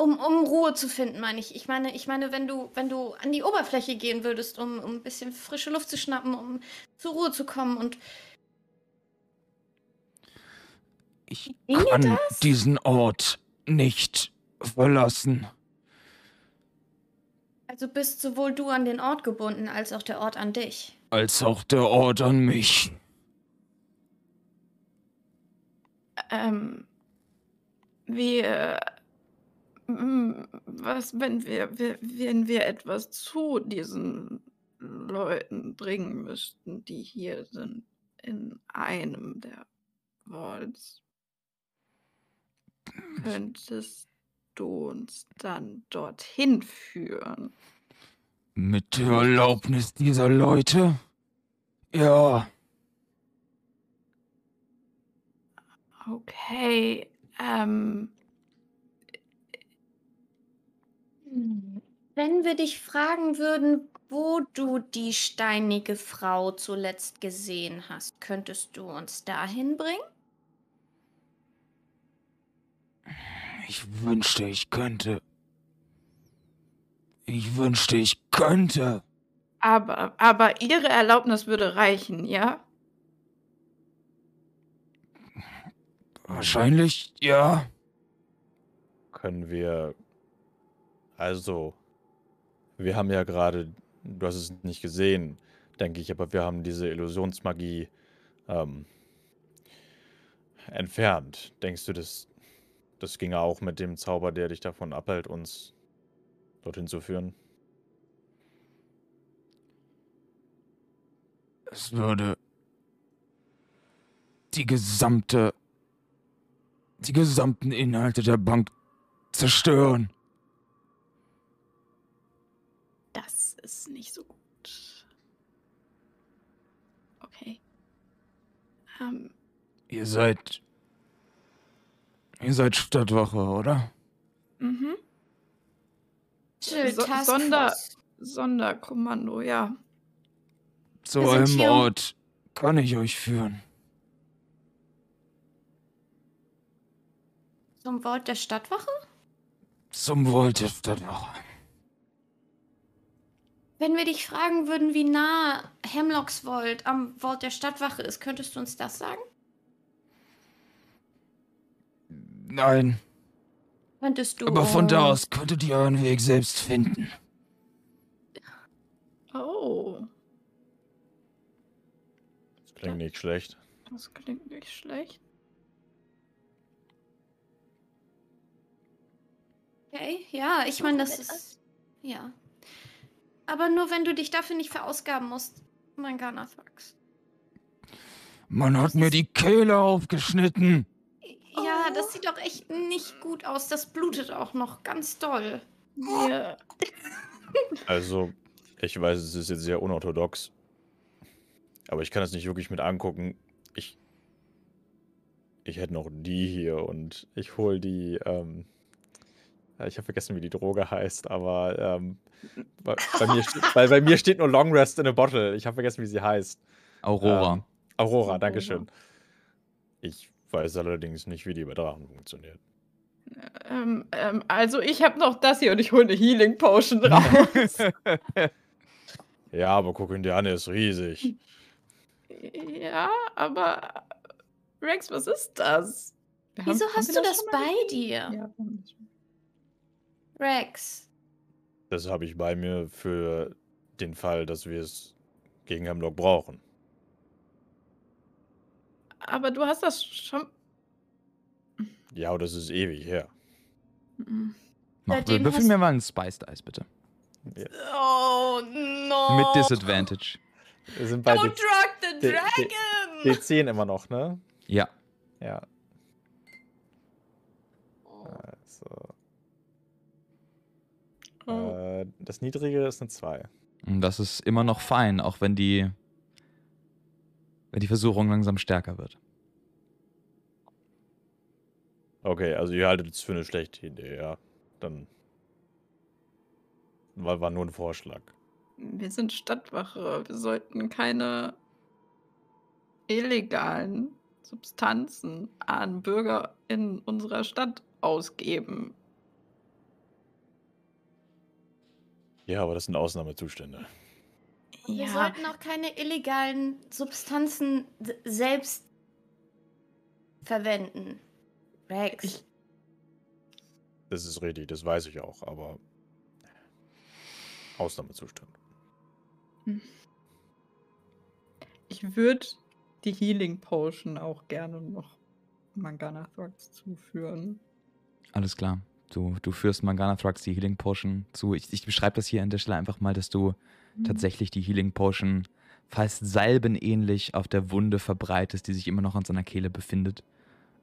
Um, um Ruhe zu finden, meine ich. Ich meine, ich meine, wenn du, wenn du an die Oberfläche gehen würdest, um, um ein bisschen frische Luft zu schnappen, um zur Ruhe zu kommen und Ich Ginge kann diesen Ort nicht verlassen. also bist sowohl du an den Ort gebunden, als auch der Ort an dich. Als auch der Ort an mich. Ähm. Wir. Was, wenn wir, wir, wenn wir etwas zu diesen Leuten bringen müssten, die hier sind, in einem der Vaults, könntest du uns dann dorthin führen? Mit der Erlaubnis dieser Leute? Ja, Okay, ähm, Wenn wir dich fragen würden, wo du die steinige Frau zuletzt gesehen hast, könntest du uns dahin bringen? ich wünschte, ich könnte. Ich wünschte, ich könnte. aber, aber ihre Erlaubnis würde reichen, ja? Wahrscheinlich, ja. Können wir. Also. Wir haben ja gerade. Du hast es nicht gesehen, denke ich, aber wir haben diese Illusionsmagie ähm, entfernt. Denkst du, das, das ginge auch mit dem Zauber, der dich davon abhält, uns dorthin zu führen? Es würde die gesamte, die gesamten Inhalte der Bank zerstören. Ist nicht so gut. Okay. Ähm, Ihr seid, ihr seid Stadtwache, oder? mhm. So- Sonder-. Sonderkommando, ja. Zu einem Ort kann ich euch führen. Zum Vault der Stadtwache? Zum Wohl der Stadtwache. Wenn wir dich fragen würden, wie nah Hemlocks Vault am Vault der Stadtwache ist, könntest du uns das sagen? Nein, Könntest du. aber von da aus könntet ihr euren Weg selbst finden. Oh, Das klingt nicht schlecht. das klingt nicht schlecht. Okay, ja, ich meine, das ist. Ja. Aber nur wenn du dich dafür nicht verausgaben musst, mein Garnathrax. Man hat mir die Kehle aufgeschnitten. Ja, Oh. das sieht doch echt nicht gut aus. Das blutet auch noch ganz doll. Wir, Also, ich weiß, es ist jetzt sehr unorthodox. Aber ich kann es nicht wirklich mit angucken. Ich. Ich hätte noch die hier und ich hole die. Ähm, ich habe vergessen, wie die Droge heißt, aber ähm, bei, bei, mir steht, weil bei mir steht nur Long Rest in a Bottle. Ich habe vergessen, wie sie heißt. Aurora. Ähm, Aurora, Aurora. Dankeschön. Ich weiß allerdings nicht, wie die Drachen funktioniert. ähm, ähm, also ich habe noch das hier und ich hole eine Healing Potion raus. Ja, aber guck ihn dir an, er ist riesig. ja, aber Rex, was ist das? Wir Wieso haben- haben hast wir du das mal bei gesehen? dir? Ja, haben das. Rex. Das habe ich bei mir für den Fall, dass wir es gegen Hemlock brauchen. aber du hast das schon. Ja, aber das ist ewig her. Mhm. Mach, würfel hast- mir mal einen Spiced Ice, bitte. Oh no. Mit Disadvantage. Wir sind bei Don't D drug the D- D- dragon. D10 immer noch, ne? Ja. Ja. Oh. Also, Oh. äh, das niedrige ist eine 2. Und das ist immer noch fein, auch wenn die, wenn die Versuchung langsam stärker wird. Okay, also ihr haltet es für eine schlechte Idee, ja. Dann war, war nur ein Vorschlag. Wir sind Stadtwache. Wir sollten keine illegalen Substanzen an Bürger in unserer Stadt ausgeben. Ja, aber das sind Ausnahmezustände. Wir sollten auch keine illegalen Substanzen selbst verwenden. Rex. Ich- Das ist richtig, das weiß ich auch, aber Ausnahmezustand. Ich würde die Healing Potion auch gerne noch Manganathrax zuführen. Alles klar. Du, du führst Manganathrax die Healing Potion zu. Ich, ich beschreibe das hier an der Stelle einfach mal, dass du tatsächlich die Healing Potion fast salbenähnlich auf der Wunde verbreitest, die sich immer noch an seiner Kehle befindet.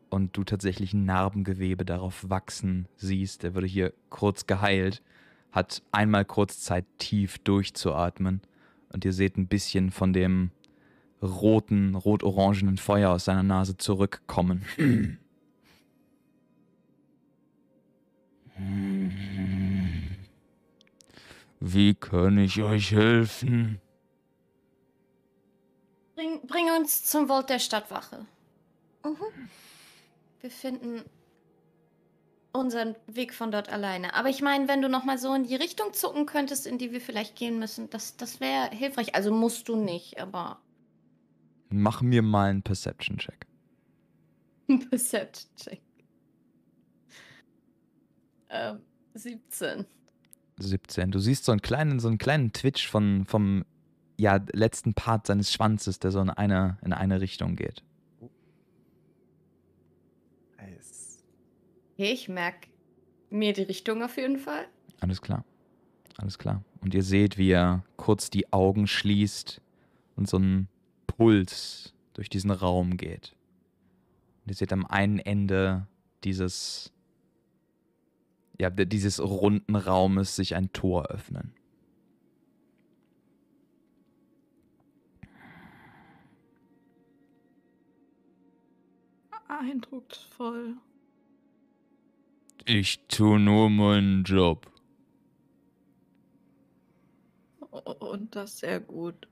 Und du tatsächlich ein Narbengewebe darauf wachsen siehst. Der wurde hier kurz geheilt, hat einmal kurz Zeit, tief durchzuatmen. Und ihr seht ein bisschen von dem roten, rot-orangenen Feuer aus seiner Nase zurückkommen. Wie kann ich euch helfen? Bring, bring uns zum Vault der Stadtwache. Mhm. Wir finden unseren Weg von dort alleine. Aber ich meine, wenn du noch mal so in die Richtung zucken könntest, in die wir vielleicht gehen müssen, das, das wäre hilfreich. Also musst du nicht, aber Mach mir mal einen Perception-Check. Perception-Check. Ähm, 17. 17. Du siehst so einen kleinen, so einen kleinen Twitch von, vom ja, letzten Part seines Schwanzes, der so in eine, in eine Richtung geht. Nice. Okay, ich merke mir die Richtung auf jeden Fall. Alles klar. Alles klar. Und ihr seht, wie er kurz die Augen schließt und so ein Puls durch diesen Raum geht. Und ihr seht am einen Ende dieses, ja, dieses runden Raumes sich ein Tor öffnen. Eindrucksvoll. Ich tue nur meinen Job. Und das sehr gut.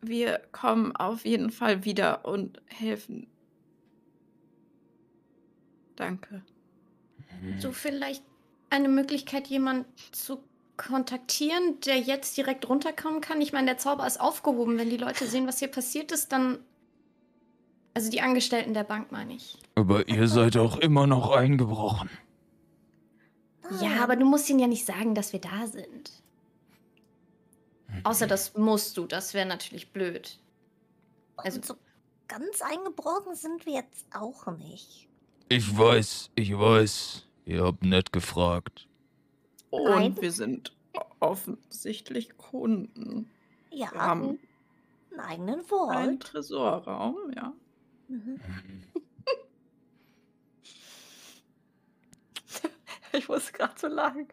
Wir kommen auf jeden Fall wieder und helfen. Danke. Du vielleicht eine Möglichkeit, jemanden zu kontaktieren, der jetzt direkt runterkommen kann? Ich meine, der Zauber ist aufgehoben. Wenn die Leute sehen, was hier passiert ist, dann. Also die Angestellten der Bank, meine ich. Aber ihr seid auch immer noch eingebrochen. Ja, aber du musst ihnen ja nicht sagen, dass wir da sind. Außer das musst du, das wäre natürlich blöd. Also, Und so ganz eingebrochen sind wir jetzt auch nicht. Ich weiß, ich weiß. Ihr habt nett gefragt. Und Nein. wir sind offensichtlich Kunden. Ja, Wir haben einen eigenen einen Vault. Tresorraum, ja. Mhm. Ich muss gerade so lachen.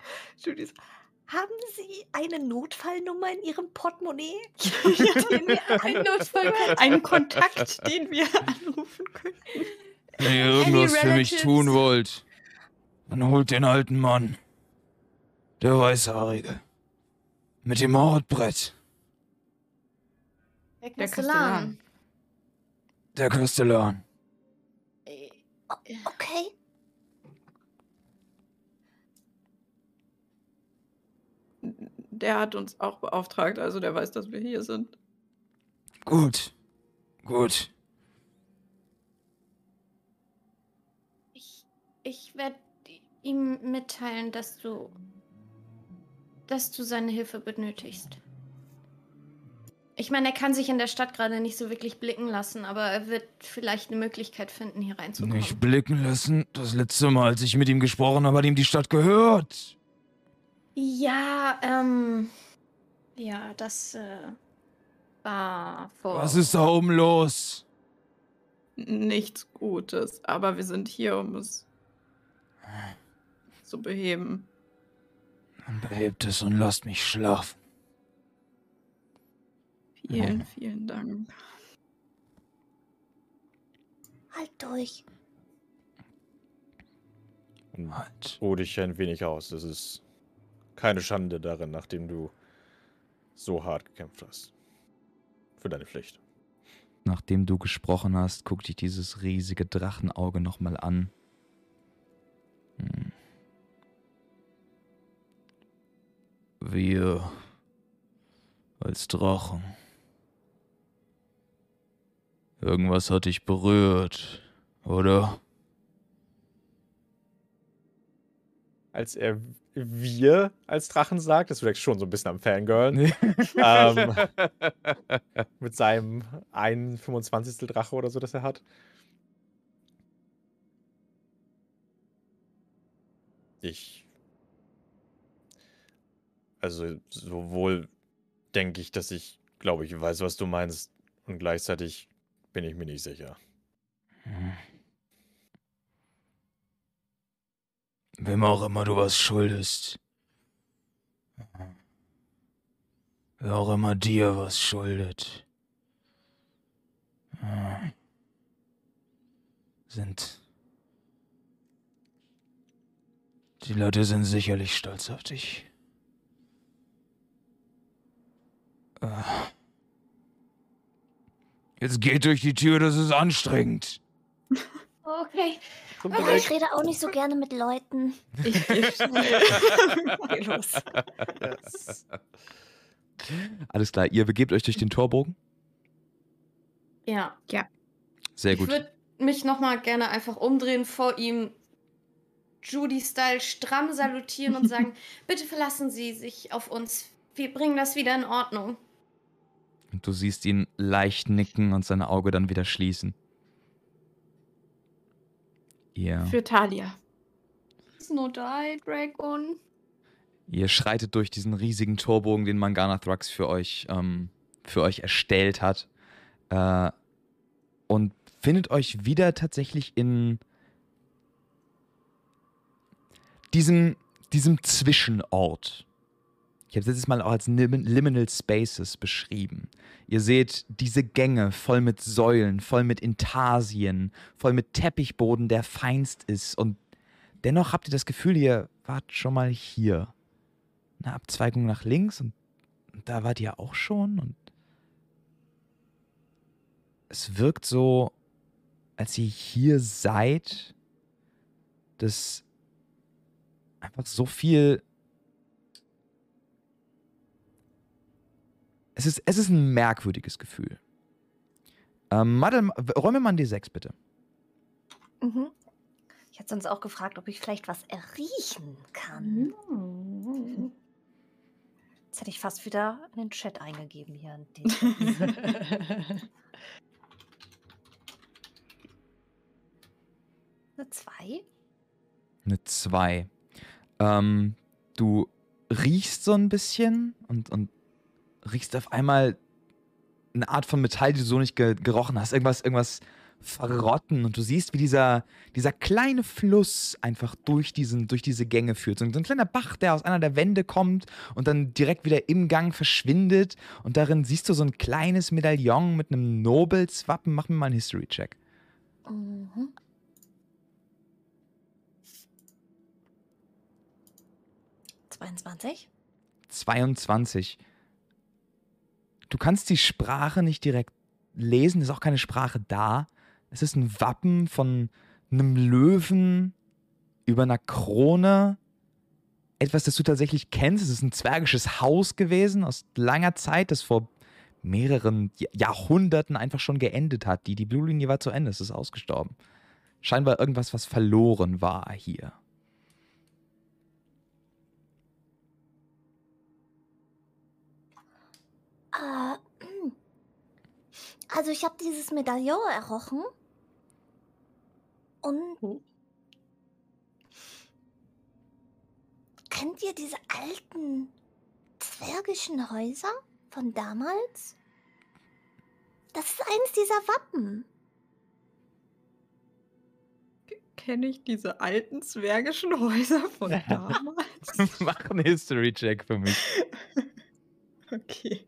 Judy so, haben Sie eine Notfallnummer in Ihrem Portemonnaie? Ein Notfall. Einen Kontakt, den wir anrufen können. Wenn ihr irgendwas für mich tun wollt, dann holt den alten Mann. Der Weißhaarige. Mit dem Mordbrett. Der Der Kastellan. Der Kastellan. Okay. Der hat uns auch beauftragt, also der weiß, dass wir hier sind. Gut. Gut. Ich, werde ihm mitteilen, dass du. dass du seine Hilfe benötigst. Ich meine, er kann sich in der Stadt gerade nicht so wirklich blicken lassen, aber er wird vielleicht eine Möglichkeit finden, hier reinzukommen. Nicht blicken lassen. Das letzte Mal, als ich mit ihm gesprochen habe, hat ihm die Stadt gehört. Ja, ähm. Ja, das äh, war vor. Was ist da oben los? Nichts Gutes, aber wir sind hier, um es zu beheben. Dann behebt es und lasst mich schlafen. Vielen, vielen Dank. Halt durch. Und Halt. ruh dich ein wenig aus. Es ist keine Schande darin, nachdem du so hart gekämpft hast. Für deine Pflicht. Nachdem du gesprochen hast, guck dich dieses riesige Drachenauge nochmal an. Hm. Wir als Drachen. Irgendwas hat dich berührt, oder? Als er wir als Drachen sagt, ist vielleicht schon so ein bisschen am Fangirl. ähm, mit seinem 1 25. Drache oder so, das er hat. Ich. Also, sowohl denke ich, dass ich, glaube ich, weiß, was du meinst, und gleichzeitig bin ich mir nicht sicher. Hm. Wem auch immer du was schuldest. Wer auch immer dir was schuldet. äh, Sind. Die Leute sind sicherlich stolz auf dich. Äh. Jetzt geht durch die Tür, das ist anstrengend. Okay. Direkt. ich rede auch nicht so gerne mit Leuten. Ich gehe schnell. Geh los. Alles klar, ihr begebt euch durch den Torbogen. Ja. Sehr Ich gut. würde mich nochmal gerne einfach umdrehen vor ihm, Judy-Style stramm salutieren und sagen: Bitte verlassen Sie sich auf uns. Wir bringen das wieder in Ordnung. Und du siehst ihn leicht nicken und seine Auge dann wieder schließen. Ihr, Für Talia. Snow die, Dragon. ihr schreitet durch diesen riesigen Torbogen, den Mangana Thrax für euch, ähm, für euch erstellt hat. Äh, und findet euch wieder tatsächlich in diesem, diesem Zwischenort. Ich habe es letztes Mal auch als Lim Liminal Spaces beschrieben. Ihr seht diese Gänge voll mit Säulen, voll mit Intarsien, voll mit Teppichboden, der feinst ist. Und dennoch habt ihr das Gefühl, ihr wart schon mal hier. Eine Abzweigung nach links und, und da wart ihr auch schon. Und es wirkt so, als ihr hier seid, dass einfach so viel. Es ist, es ist ein merkwürdiges Gefühl. Ähm, Madel, räume mal ein D6, bitte. Mhm. Ich hätte sonst auch gefragt, ob ich vielleicht was erriechen kann. Mhm. Jetzt hätte ich fast wieder in den Chat eingegeben hier. Eine 2? Eine 2. Ähm, du riechst so ein bisschen und, und riechst auf einmal eine Art von Metall, die du so nicht ge gerochen hast. Irgendwas, irgendwas verrotten und du siehst, wie dieser, dieser kleine Fluss einfach durch, diesen, durch diese Gänge führt. So ein, kleiner Bach, der aus einer der Wände kommt und dann direkt wieder im Gang verschwindet. Und darin siehst du so ein kleines Medaillon mit einem Nobelswappen. Mach mir mal einen History-Check. Mhm. Zweiundzwanzig? 22. Du kannst die Sprache nicht direkt lesen, ist auch keine Sprache da. Es ist ein Wappen von einem Löwen über einer Krone. Etwas, das du tatsächlich kennst. Es ist ein zwergisches Haus gewesen aus langer Zeit, das vor mehreren Jahr- Jahrhunderten einfach schon geendet hat. Die, die Blutlinie war zu Ende, es ist ausgestorben. Scheinbar irgendwas, was verloren war hier. Äh, also ich habe dieses Medaillon errochen. Und Oh. kennt ihr diese alten zwergischen Häuser von damals? Das ist eins dieser Wappen. Kenne ich diese alten zwergischen Häuser von damals? Mach einen History-Check für mich. okay.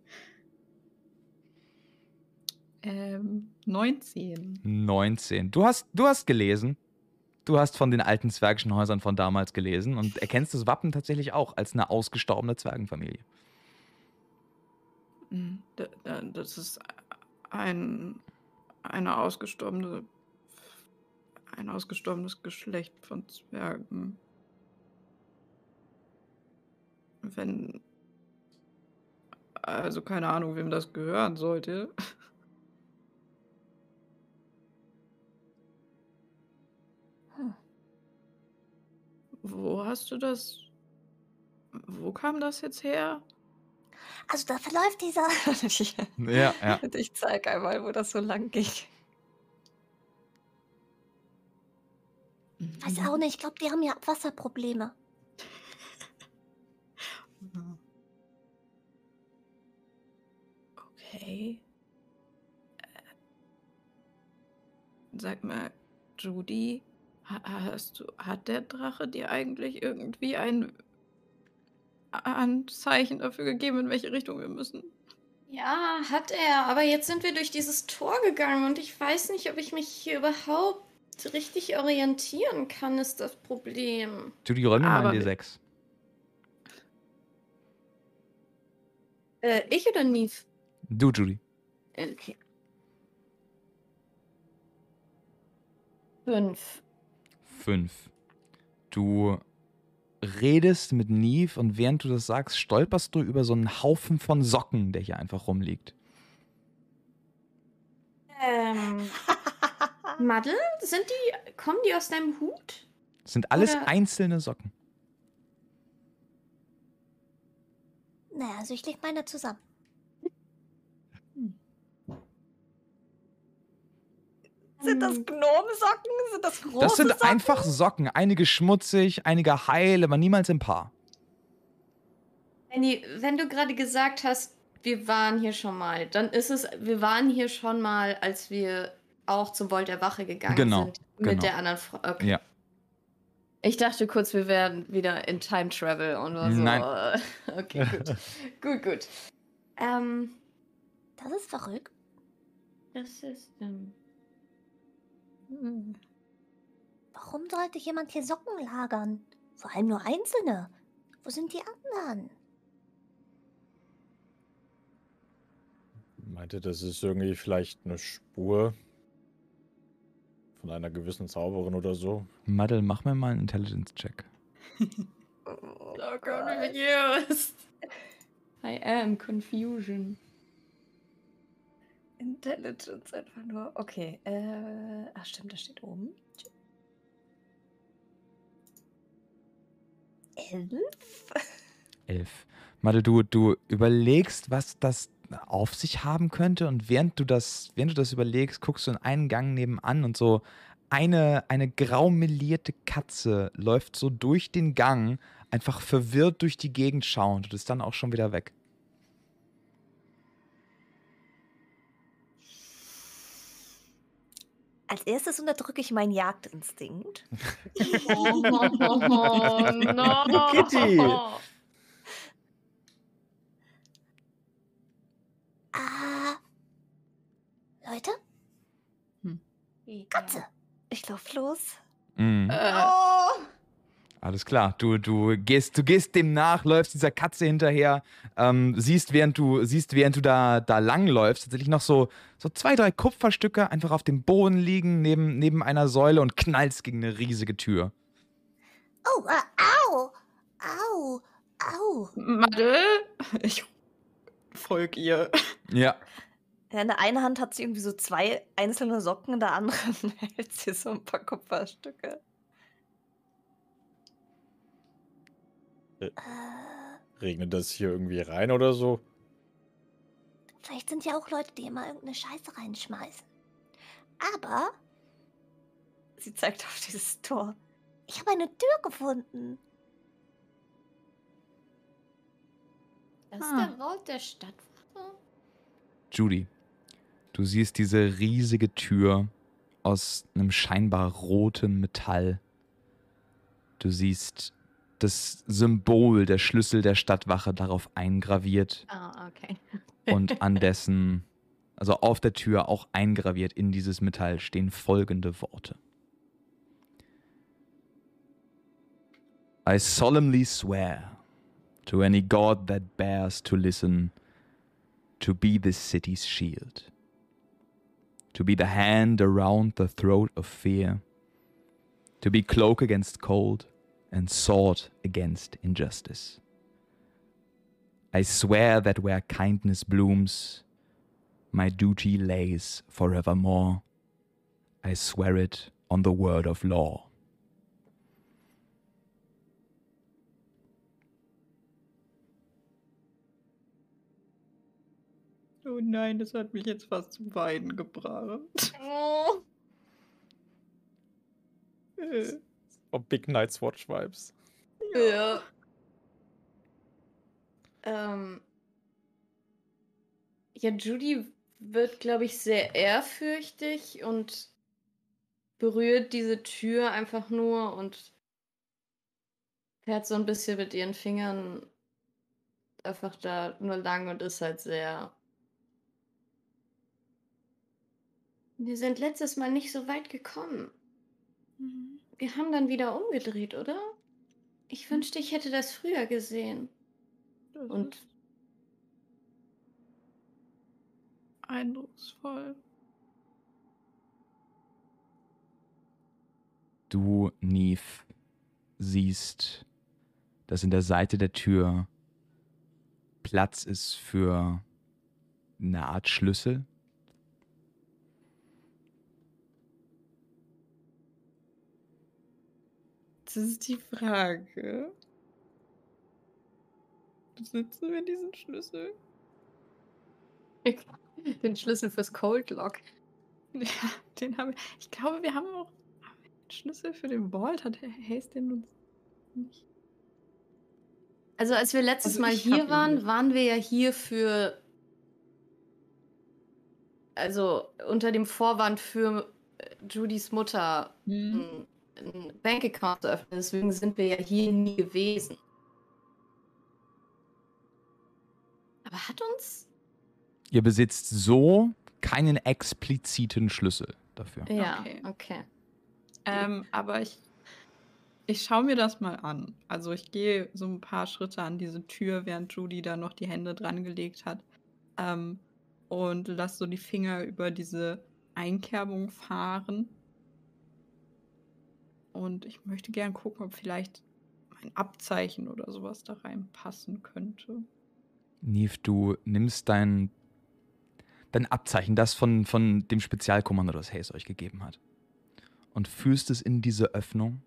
Ähm, 19. 19. Du hast, du hast gelesen. Du hast von den alten zwergischen Häusern von damals gelesen und erkennst das Wappen tatsächlich auch als eine ausgestorbene Zwergenfamilie. Hm, Das ist ein, eine ausgestorbene, ein ausgestorbenes Geschlecht von Zwergen. Wenn, also keine Ahnung, wem das gehören sollte. Wo hast du das? Wo kam das jetzt her? Also da verläuft dieser. Ja, ja. Ich zeig einmal, wo das so lang ging. Weiß auch nicht, ich glaube, die haben ja Abwasserprobleme. Mhm. Okay. Äh, Sag mal, Judy, hast du, hat der Drache dir eigentlich irgendwie ein Anzeichen dafür gegeben, in welche Richtung wir müssen? Ja, hat er. Aber jetzt sind wir durch dieses Tor gegangen und ich weiß nicht, ob ich mich hier überhaupt richtig orientieren kann, ist das Problem. Judy, räum mir mal wir- D6. Äh, ich oder Neve? Du, Judy. Okay. Fünf. Fünf. Du redest mit Neve und während du das sagst, stolperst du über so einen Haufen von Socken, der hier einfach rumliegt. Ähm. Madel, sind die, kommen die aus deinem Hut? Das sind alles Oder- einzelne Socken. Naja, also ich leg meine zusammen. Sind das Hm. Gnomensocken? Sind das große Das sind Socken? einfach Socken. Einige schmutzig, einige heil, aber niemals im Paar. Benny, wenn du gerade gesagt hast, wir waren hier schon mal, dann ist es, wir waren hier schon mal, als wir auch zum Volt der Wache gegangen Genau, sind. Mit genau. der anderen Frau. Okay. Ja. Ich dachte kurz, wir wären wieder in Time Travel und war so. Nein. Okay, gut. gut, gut. Ähm, Das ist verrückt. das ist. Ähm, Hm. Warum sollte jemand hier Socken lagern? Vor allem nur einzelne. Wo sind die anderen? Meinte, das ist irgendwie vielleicht eine Spur von einer gewissen Zauberin oder so. Madel, mach mir mal einen Intelligence-Check. So confused. I am confusion. Intelligence einfach nur. Okay. Äh, ach stimmt, das steht oben. Elf? Elf. Madde, du, du überlegst, was das auf sich haben könnte und während du das, während du das überlegst, guckst du in einen Gang nebenan und so eine, eine graumelierte Katze läuft so durch den Gang, einfach verwirrt durch die Gegend schauend und ist dann auch schon wieder weg. Als erstes unterdrücke ich meinen Jagdinstinkt. Oh, no. Kitty. Ah. Leute, Katze. Ich lauf los. Mhm. Äh, Oh! Alles klar. Du, du gehst, du gehst dem nach, läufst dieser Katze hinterher, ähm, siehst, während du, siehst, während du da, da langläufst, tatsächlich noch so, so zwei, drei Kupferstücke einfach auf dem Boden liegen, neben, neben einer Säule und knallst gegen eine riesige Tür. Oh, äh, au. Au. Au. Madde, ich folg ihr. Ja. Ja, in der einen Hand hat sie irgendwie so zwei einzelne Socken, in der anderen hält sie so ein paar Kupferstücke. Äh, Regnet das hier irgendwie rein oder so? vielleicht sind ja auch Leute, die immer irgendeine Scheiße reinschmeißen. Aber Sie zeigt auf dieses Tor. ich habe eine Tür gefunden. Das ist Ah. der Vault der Stadtwache. Judy, du siehst diese riesige Tür aus einem scheinbar roten Metall. Du siehst das Symbol, der Schlüssel der Stadtwache darauf eingraviert Ah, okay. und an dessen, also auf der Tür auch eingraviert in dieses Metall stehen folgende Worte. I solemnly swear to any god that bears to listen to be this city's shield, to be the hand around the throat of fear, to be cloak against cold and sword against injustice. I swear that where kindness blooms, my duty lays forevermore. I swear it on the word of law. Oh nein, das hat mich jetzt fast zum Weinen gebracht. Oh. Äh. Oh, Big Night's Watch Vibes. Ja. Ähm. Ja, Judy wird, glaube ich, sehr ehrfürchtig und berührt diese Tür einfach nur und fährt so ein bisschen mit ihren Fingern einfach da nur lang und ist halt sehr. Wir sind letztes Mal nicht so weit gekommen. Wir haben dann wieder umgedreht, oder? Ich wünschte, ich hätte das früher gesehen. das Und eindrucksvoll. Du, Neve, siehst, dass in der Seite der Tür Platz ist für eine Art Schlüssel. Das ist die Frage. Besitzen wir diesen Schlüssel? den Schlüssel fürs Cold Lock. Ja, den haben wir. Ich glaube, wir haben auch haben wir den Schlüssel für den Vault. Hat Haze den uns nicht? Also als wir letztes Also Mal hier waren, waren wir ja hier für. Also unter dem Vorwand für äh, Judys Mutter Hm. Ein, Bankaccount zu öffnen. Deswegen sind wir ja hier nie gewesen. Aber hat uns. Ihr besitzt so keinen expliziten Schlüssel dafür. Ja, Okay. okay. Ähm, aber ich, ich schaue mir das mal an. Also ich gehe so ein paar Schritte an diese Tür, während Judy da noch die Hände dran gelegt hat. Ähm, und lasse so die Finger über diese Einkerbung fahren. Und ich möchte gern gucken, ob vielleicht ein Abzeichen oder sowas da reinpassen könnte. Neve, du nimmst dein, dein Abzeichen, das von, von dem Spezialkommando, das Hayes euch gegeben hat, und führst es in diese Öffnung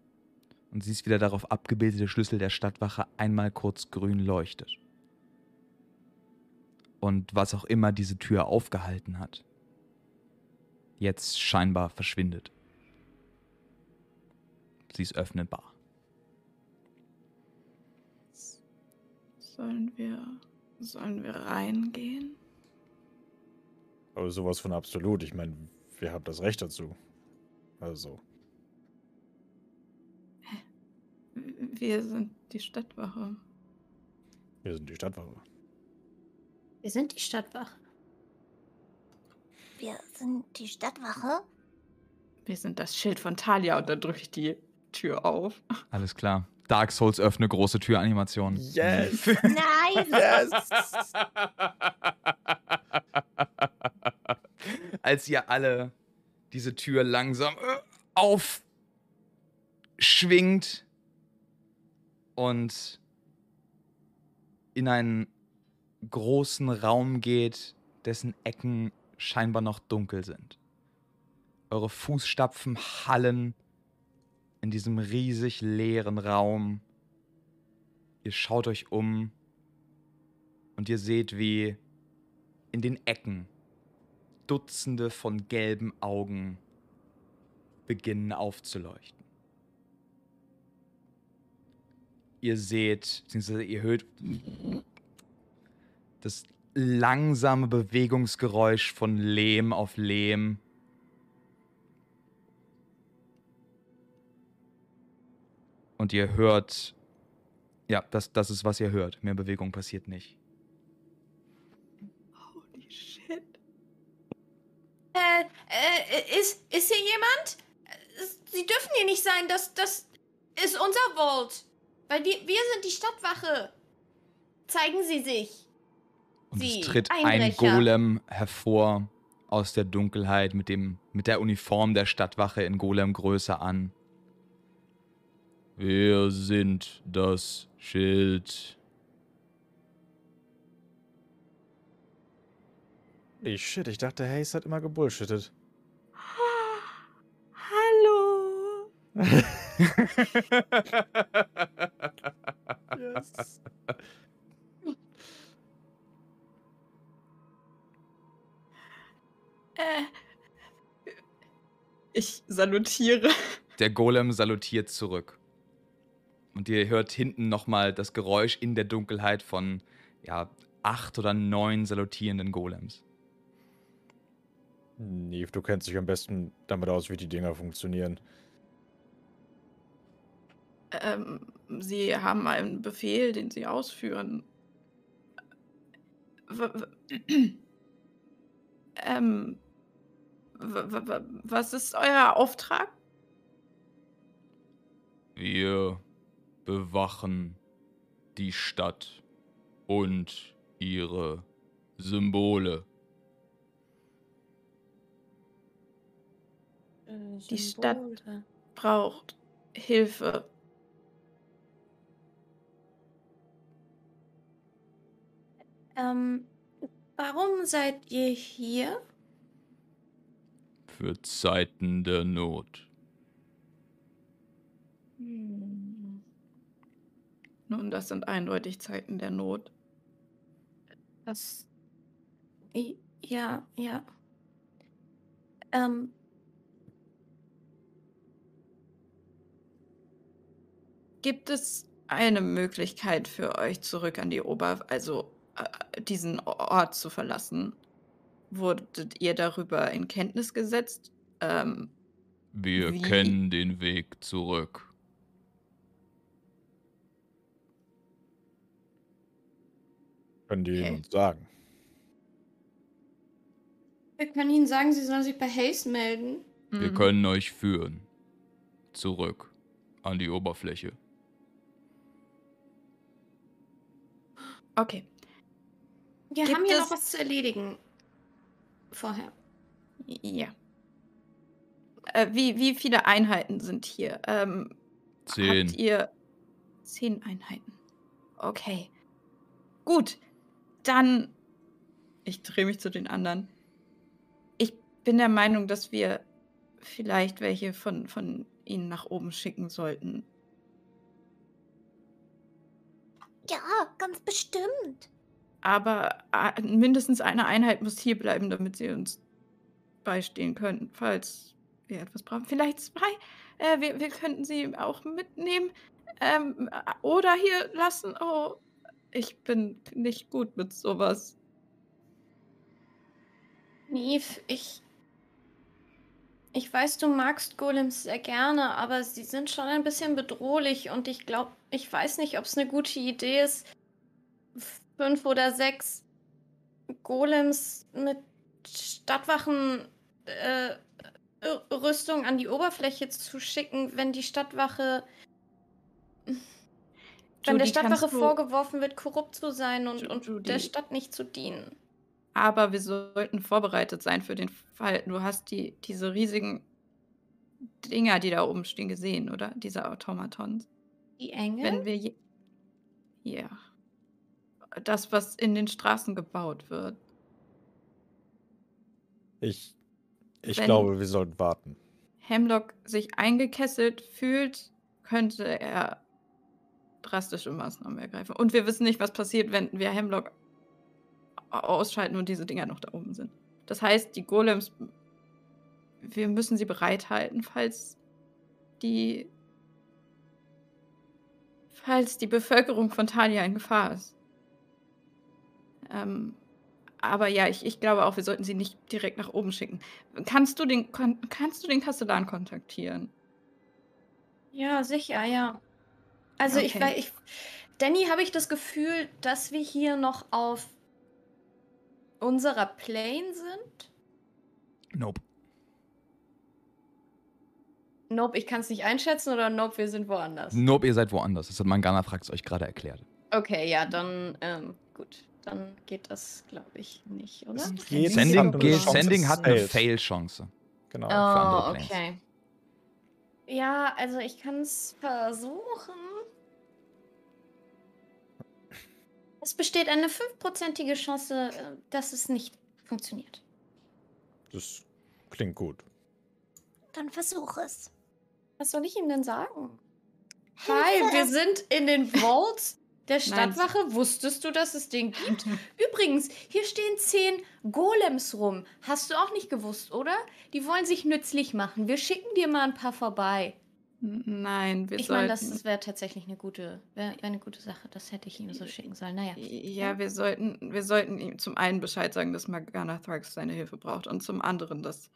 und siehst wieder darauf abgebildete Schlüssel der Stadtwache einmal kurz grün leuchtet. Und was auch immer diese Tür aufgehalten hat, jetzt scheinbar verschwindet. Sie ist öffnetbar. Sollen wir, sollen wir reingehen? Aber sowas von absolut. Ich meine, wir haben das Recht dazu. Also. Wir sind die Stadtwache. Wir sind die Stadtwache. Wir sind die Stadtwache. Wir sind die Stadtwache. Wir sind das Schild von Talia und dann drücke ich die Tür auf. Alles klar. Dark Souls öffne große Türanimation. Yes! Nein! yes! Als ihr alle diese Tür langsam äh, aufschwingt und in einen großen Raum geht, dessen Ecken scheinbar noch dunkel sind. Eure Fußstapfen hallen in diesem riesig leeren Raum. Ihr schaut euch um und ihr seht, wie in den Ecken Dutzende von gelben Augen beginnen aufzuleuchten. Ihr seht, beziehungsweise ihr hört das langsame Bewegungsgeräusch von Lehm auf Lehm. Und ihr hört, ja, das, das ist, was ihr hört. Mehr Bewegung passiert nicht. Holy shit. Äh, äh, ist, ist hier jemand? Sie dürfen hier nicht sein, das, das ist unser Vault. Weil wir, wir sind die Stadtwache. Zeigen Sie sich. Und Sie, es tritt ein Einbrecher. Golem hervor aus der Dunkelheit mit, dem, mit der Uniform der Stadtwache in Golem-Größe an. Wir sind das Schild. Holy shit, ich dachte, Hayes hat immer gebullshittet. Hallo. yes. Äh. Ich salutiere. Der Golem salutiert zurück. Und ihr hört hinten nochmal das Geräusch in der Dunkelheit von, ja, acht oder neun salutierenden Golems. Neve, du kennst dich am besten damit aus, wie die Dinger funktionieren. Ähm, Sie haben einen Befehl, den Sie ausführen. W ähm, was ist euer Auftrag? Wir bewachen die Stadt und ihre Symbole. Die Stadt braucht Hilfe. Ähm, warum seid ihr hier? Für Zeiten der Not. Hm. Nun, das sind eindeutig Zeiten der Not. Das. Ja, ja. Ähm. Gibt es eine Möglichkeit für euch zurück an die Ober, also äh, diesen Ort zu verlassen? Wurdet ihr darüber in Kenntnis gesetzt? Ähm, Wir Wie? kennen den Weg zurück. Können die Okay. uns sagen. Wir können Ihnen sagen, Sie sollen sich bei Haze melden. Wir mhm. können euch führen. Zurück an die Oberfläche. Okay. Wir Gibt haben hier noch was zu erledigen. Vorher. Ja. Äh, wie, wie viele Einheiten sind hier? Ähm, Zehn. Habt ihr Zehn Einheiten. Okay. Gut. Dann. Ich drehe mich zu den anderen. Ich bin der Meinung, dass wir vielleicht welche von, von ihnen nach oben schicken sollten. Ja, ganz bestimmt. Aber mindestens eine Einheit muss hier bleiben, damit sie uns beistehen können, falls wir etwas brauchen. Vielleicht zwei. Äh, wir, wir könnten sie auch mitnehmen. Ähm, äh, oder hier lassen. Oh, ich bin nicht gut mit sowas. Neve, ich. Ich weiß, du magst Golems sehr gerne, aber sie sind schon ein bisschen bedrohlich und ich glaube, ich weiß nicht, ob es eine gute Idee ist, fünf oder sechs Golems mit Stadtwachen äh, Rüstung an die Oberfläche zu schicken, wenn die Stadtwache. Wenn der Stadtwache vorgeworfen wird, korrupt zu sein und, und der Stadt nicht zu dienen. Aber wir sollten vorbereitet sein für den Fall. Du hast die, diese riesigen Dinger, die da oben stehen, gesehen, oder? Diese Automatons. Die Engel? Wenn wir je ja. Das, was in den Straßen gebaut wird. Ich, ich Wenn- glaube, wir sollten warten. Hemlock sich eingekesselt fühlt, könnte er drastische Maßnahmen ergreifen. Und wir wissen nicht, was passiert, wenn wir Hemlock ausschalten und diese Dinger noch da oben sind. Das heißt, die Golems, wir müssen sie bereithalten, falls die falls die Bevölkerung von Talia in Gefahr ist. Ähm, aber ja, ich, ich glaube auch, wir sollten sie nicht direkt nach oben schicken. Kannst du den, kannst du den Kastellan kontaktieren? Ja, sicher, ja. Also ich Okay. weiß, ich, Danny, habe ich das Gefühl, dass wir hier noch auf unserer Plane sind? Nope. Nope, ich kann es nicht einschätzen oder nope, wir sind woanders. Nope, ihr seid woanders. Das hat mein Ganathrax euch gerade erklärt. Okay, ja, dann, ähm, gut. Dann geht das, glaube ich, nicht, oder? Geht, Sending, geht-. Sending hat eine. Fail-Chance. Genau. für andere Oh, okay. Ja, also ich kann es versuchen. Es besteht eine fünfprozentige Chance, äh, dass es nicht funktioniert. Das klingt gut. Dann versuch es. Was soll ich ihm denn sagen? Hilfe! Hi, wir sind in den Vaults der Nein. Stadtwache. Wusstest du, dass es den gibt? Übrigens, hier stehen zehn Golems rum. Hast du auch nicht gewusst, oder? Die wollen sich nützlich machen. Wir schicken dir mal ein paar vorbei. Nein, wir Ich sollten. meine, das, wäre tatsächlich eine gute, wär, wär eine gute Sache. Das hätte ich ihm so schicken sollen. Naja. ja, wir sollten, wir sollten ihm zum einen Bescheid sagen, dass Morgana Thrax seine Hilfe braucht und zum anderen, dass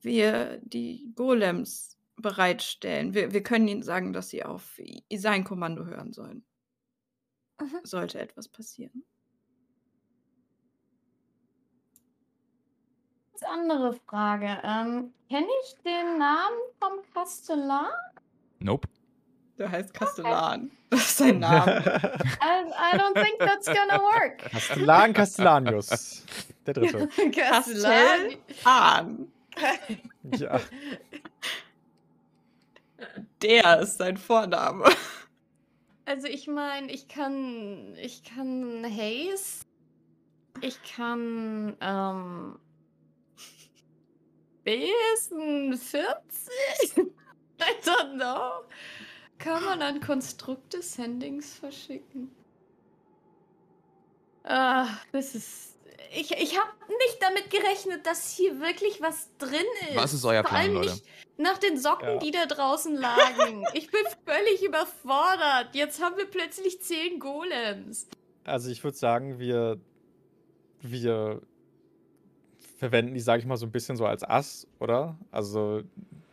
wir die Golems bereitstellen. Wir, wir können ihnen sagen, dass sie auf sein Kommando hören sollen. Mhm. Sollte etwas passieren. Ganz andere Frage. Ähm, Kenne ich den Namen vom Kastellan? Nope. Der heißt Kastellan. Das ist sein Name. I, I don't think that's gonna work. Kastellan Castellanius. Der dritte. Kastellan? Kastellan. Ja. Der ist sein Vorname. Also ich meine, ich kann, ich kann Haze, ich kann ähm, Besen 40. I don't know. Kann man dann Konstrukte Sendings verschicken? Ah, das ist. Ich, ich habe nicht damit gerechnet, dass hier wirklich was drin ist. Was ist euer Vor Plan, allem Leute? nicht nach den Socken, Ja. die da draußen lagen. ich bin völlig überfordert. Jetzt haben wir plötzlich zehn Golems. Also ich würde sagen, wir, wir verwenden die, sage ich mal, so ein bisschen so als Ass, oder? Also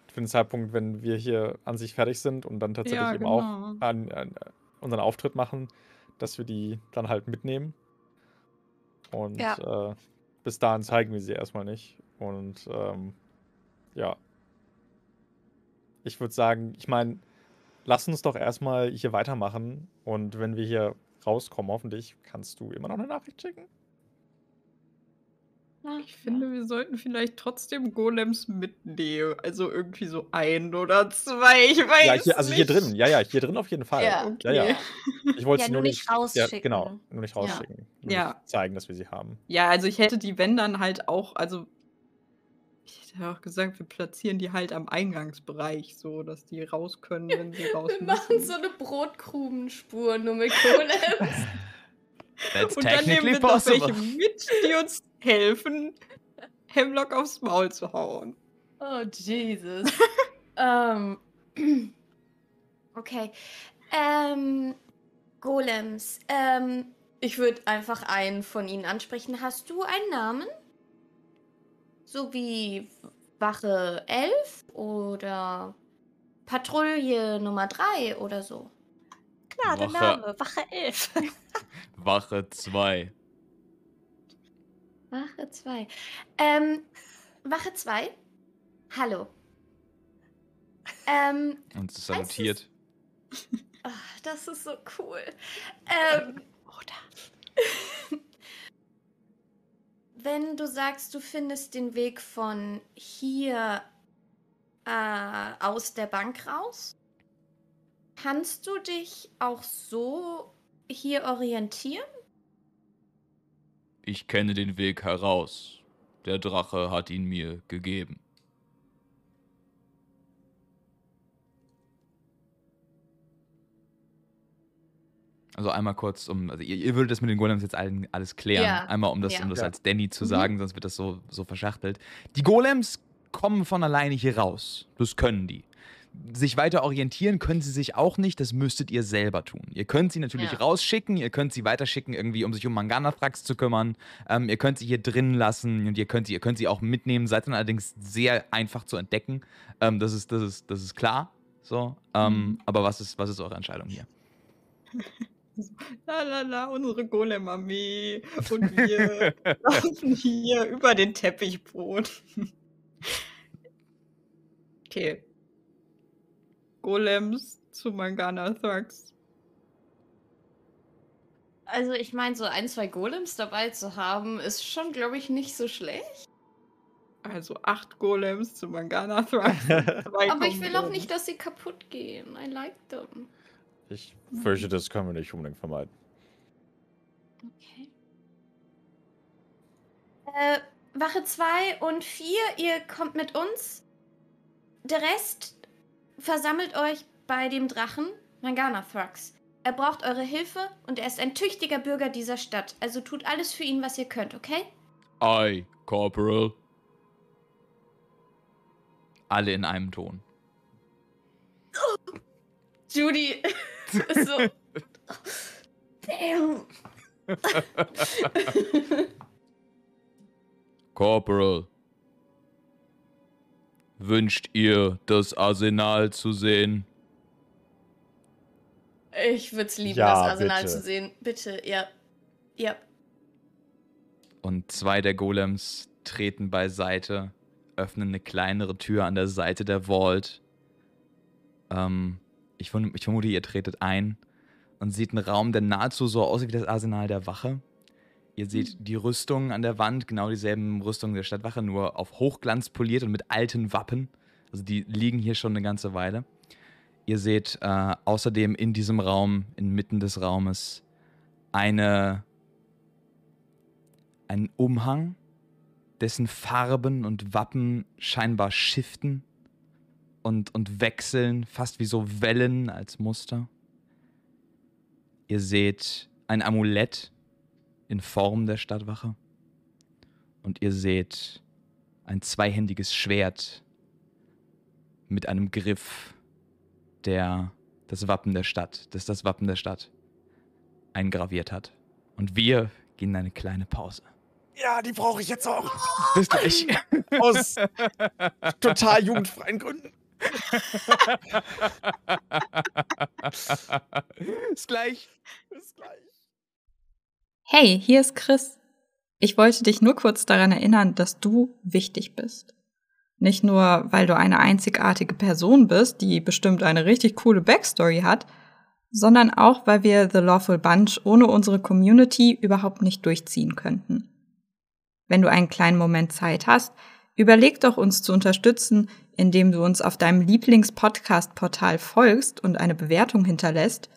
für den Zeitpunkt, wenn wir hier an sich fertig sind und dann tatsächlich Ja, eben auch genau. an, an unseren Auftritt machen, dass wir die dann halt mitnehmen. Und äh, bis dahin zeigen wir sie erstmal nicht. Und ähm, ja. Ich würde sagen, ich meine, lass uns doch erstmal hier weitermachen. Und wenn wir hier rauskommen, hoffentlich, kannst du immer noch eine Nachricht schicken? Na, Ich finde, wir sollten vielleicht trotzdem Golems mitnehmen. Also irgendwie so ein oder zwei. Ich weiß Ja, hier, also hier nicht. drin. Ja, ja, hier drin auf jeden Fall. Ja, ja, ja. okay. Ich wollte Ja, sie nur nur nicht Ja, rausschicken. genau, nur nicht rausschicken. Nur Ja. nicht zeigen, dass wir sie haben. Ja, also ich hätte die, wenn dann halt auch, also ich hätte auch gesagt, wir platzieren die halt am Eingangsbereich, so dass die raus können, wenn sie raus Wir machen müssen. so eine Brotkrumenspur nur mit Golems. That's Und dann nehmen technically wir noch welche mit, die uns helfen, Hemlock aufs Maul zu hauen. oh, Jesus. ähm. Okay. Ähm. Golems. Ähm. Ich würde einfach einen von ihnen ansprechen. Hast du einen Namen? So wie Wache 11 oder Patrouille Nummer 3 oder so? Klar, der Wache. Name. Wache 11. Wache 2. Wache 2. Ähm, Wache 2. Hallo. Ähm, Und es salutiert. ach, das ist so cool. Ähm, Oder? wenn du sagst, du findest den Weg von hier äh, aus der Bank raus, kannst du dich auch so hier orientieren? Ich kenne den Weg heraus. Der Drache hat ihn mir gegeben. Also einmal kurz, um, also ihr, ihr würdet das mit den Golems jetzt allen, alles klären. Ja, Einmal, um das, ja. um das Ja. als Danny zu Mhm. sagen, sonst wird das so, so verschachtelt. Die Golems kommen von alleine hier raus. Das können die. Sich weiter orientieren können sie sich auch nicht, das müsstet ihr selber tun. Ihr könnt sie natürlich Ja. rausschicken, ihr könnt sie weiterschicken, irgendwie, um sich um Manganathrax zu kümmern. Ähm, ihr könnt sie hier drin lassen und ihr könnt sie, ihr könnt sie auch mitnehmen, seid dann allerdings sehr einfach zu entdecken. Ähm, das, ist, das, ist, das ist klar. So. Ähm, Mhm. Aber was ist, was ist eure Entscheidung hier? La la la, unsere Golem-Armee. Und wir laufen hier über den Teppichboden. Okay. Golems zu Mangana Thugs. Also ich meine, so ein, zwei Golems dabei zu haben, ist schon, glaube ich, nicht so schlecht. Also acht Golems zu Mangana Thugs. Zwei Aber ich will auch nicht, dass sie kaputt gehen. I like them. Ich fürchte, das können wir nicht unbedingt vermeiden. Okay. Äh, Wache 2 und 4, ihr kommt mit uns. Der Rest versammelt euch bei dem Drachen Mangana Thrax. Er braucht eure Hilfe und er ist ein tüchtiger Bürger dieser Stadt. Also tut alles für ihn, was ihr könnt, okay? Ei, Corporal. Alle in einem Ton. Judy ist so. Damn. Corporal. Wünscht ihr, das Arsenal zu sehen? ich würde es lieben, Ja, das Arsenal bitte. zu sehen. Bitte, ja. Ja. Und zwei der Golems treten beiseite, öffnen eine kleinere Tür an der Seite der Vault. Ähm, ich, verm- ich vermute, ihr tretet ein und seht einen Raum, der nahezu so aussieht wie das Arsenal der Wache. Ihr seht die Rüstungen an der Wand, genau dieselben Rüstungen der Stadtwache, nur auf Hochglanz poliert und mit alten Wappen. Also die liegen hier schon eine ganze Weile. Ihr seht äh, außerdem in diesem Raum, inmitten des Raumes, eine einen Umhang, dessen Farben und Wappen scheinbar shiften und, und wechseln, fast wie so Wellen als Muster. Ihr seht ein Amulett in Form der Stadtwache. Und ihr seht ein zweihändiges Schwert mit einem Griff, der das Wappen der Stadt, das das Wappen der Stadt eingraviert hat. Und wir gehen in eine kleine Pause. Ja, die brauche ich jetzt auch. Bis gleich. Aus total jugendfreien Gründen. Bis gleich. Bis gleich. Hey, hier ist Chris. Ich wollte dich nur kurz daran erinnern, dass du wichtig bist. Nicht nur, weil du eine einzigartige Person bist, die bestimmt eine richtig coole Backstory hat, sondern auch, weil wir The Lawful Bunch ohne unsere Community überhaupt nicht durchziehen könnten. Wenn du einen kleinen Moment Zeit hast, überleg doch uns zu unterstützen, indem du uns auf deinem Lieblings-Podcast-Portal folgst und eine Bewertung hinterlässt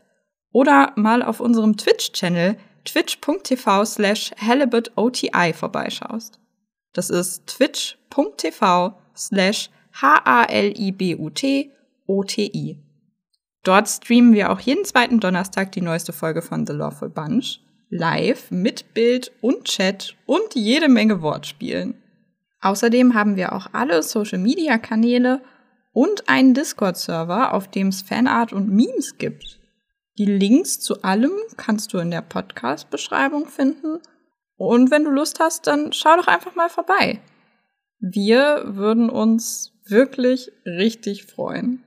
oder mal auf unserem Twitch-Channel twitch.tv slash halibutoti vorbeischaust. Das ist twitch.tv slash H-A-L-I-B-U-T-O-T-I. Dort streamen wir auch jeden zweiten Donnerstag die neueste Folge von The Lawful Bunch. Live mit Bild und Chat und jede Menge Wortspielen. Außerdem haben wir auch alle Social Media Kanäle und einen Discord-Server, auf dem es Fanart und Memes gibt. Die Links zu allem kannst du in der Podcast-Beschreibung finden. Und wenn du Lust hast, dann schau doch einfach mal vorbei. Wir würden uns wirklich richtig freuen.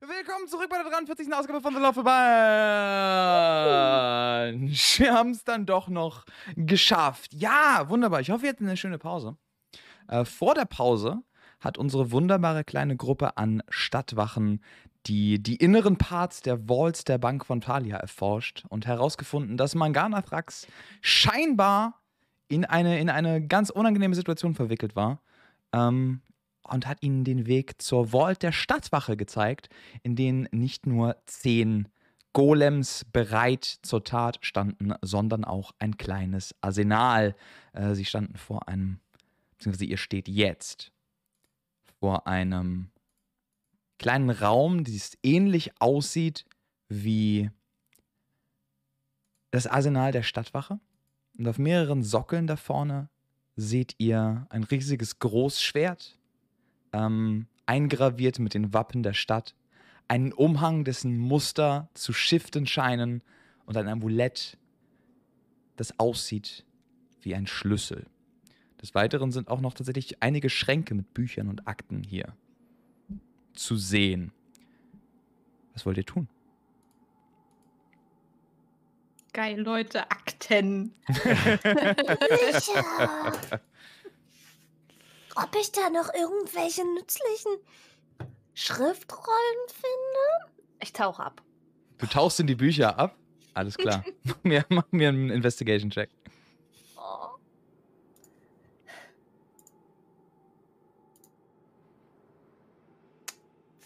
Willkommen zurück bei der 43. Ausgabe von The Love Bunch. Wir haben es dann doch noch geschafft. Ja, wunderbar. Ich hoffe, ihr hattet eine schöne Pause. Äh, vor der Pause hat unsere wunderbare kleine Gruppe an Stadtwachen die, die inneren Parts der Vaults der Bank von Thalia erforscht und herausgefunden, dass Manganathrax scheinbar in eine, in eine ganz unangenehme Situation verwickelt war. Ähm, und hat ihnen den Weg zur Vault der Stadtwache gezeigt, in denen nicht nur zehn Golems bereit zur Tat standen, sondern auch ein kleines Arsenal. Äh, sie standen vor einem, beziehungsweise ihr steht jetzt vor einem kleinen Raum, das ähnlich aussieht wie das Arsenal der Stadtwache. Und auf mehreren Sockeln da vorne seht ihr ein riesiges Großschwert, ähm, eingraviert mit den Wappen der Stadt, einen Umhang, dessen Muster zu shiften scheinen und ein Amulett, das aussieht wie ein Schlüssel. Des Weiteren sind auch noch tatsächlich einige Schränke mit Büchern und Akten hier zu sehen. Was wollt ihr tun? Geil, Leute, Akten. Bücher. Ob ich da noch irgendwelche nützlichen Schriftrollen finde? Ich tauche ab. Du tauchst in die Bücher ab? Alles klar. mach, mir, mach mir einen Investigation-Check.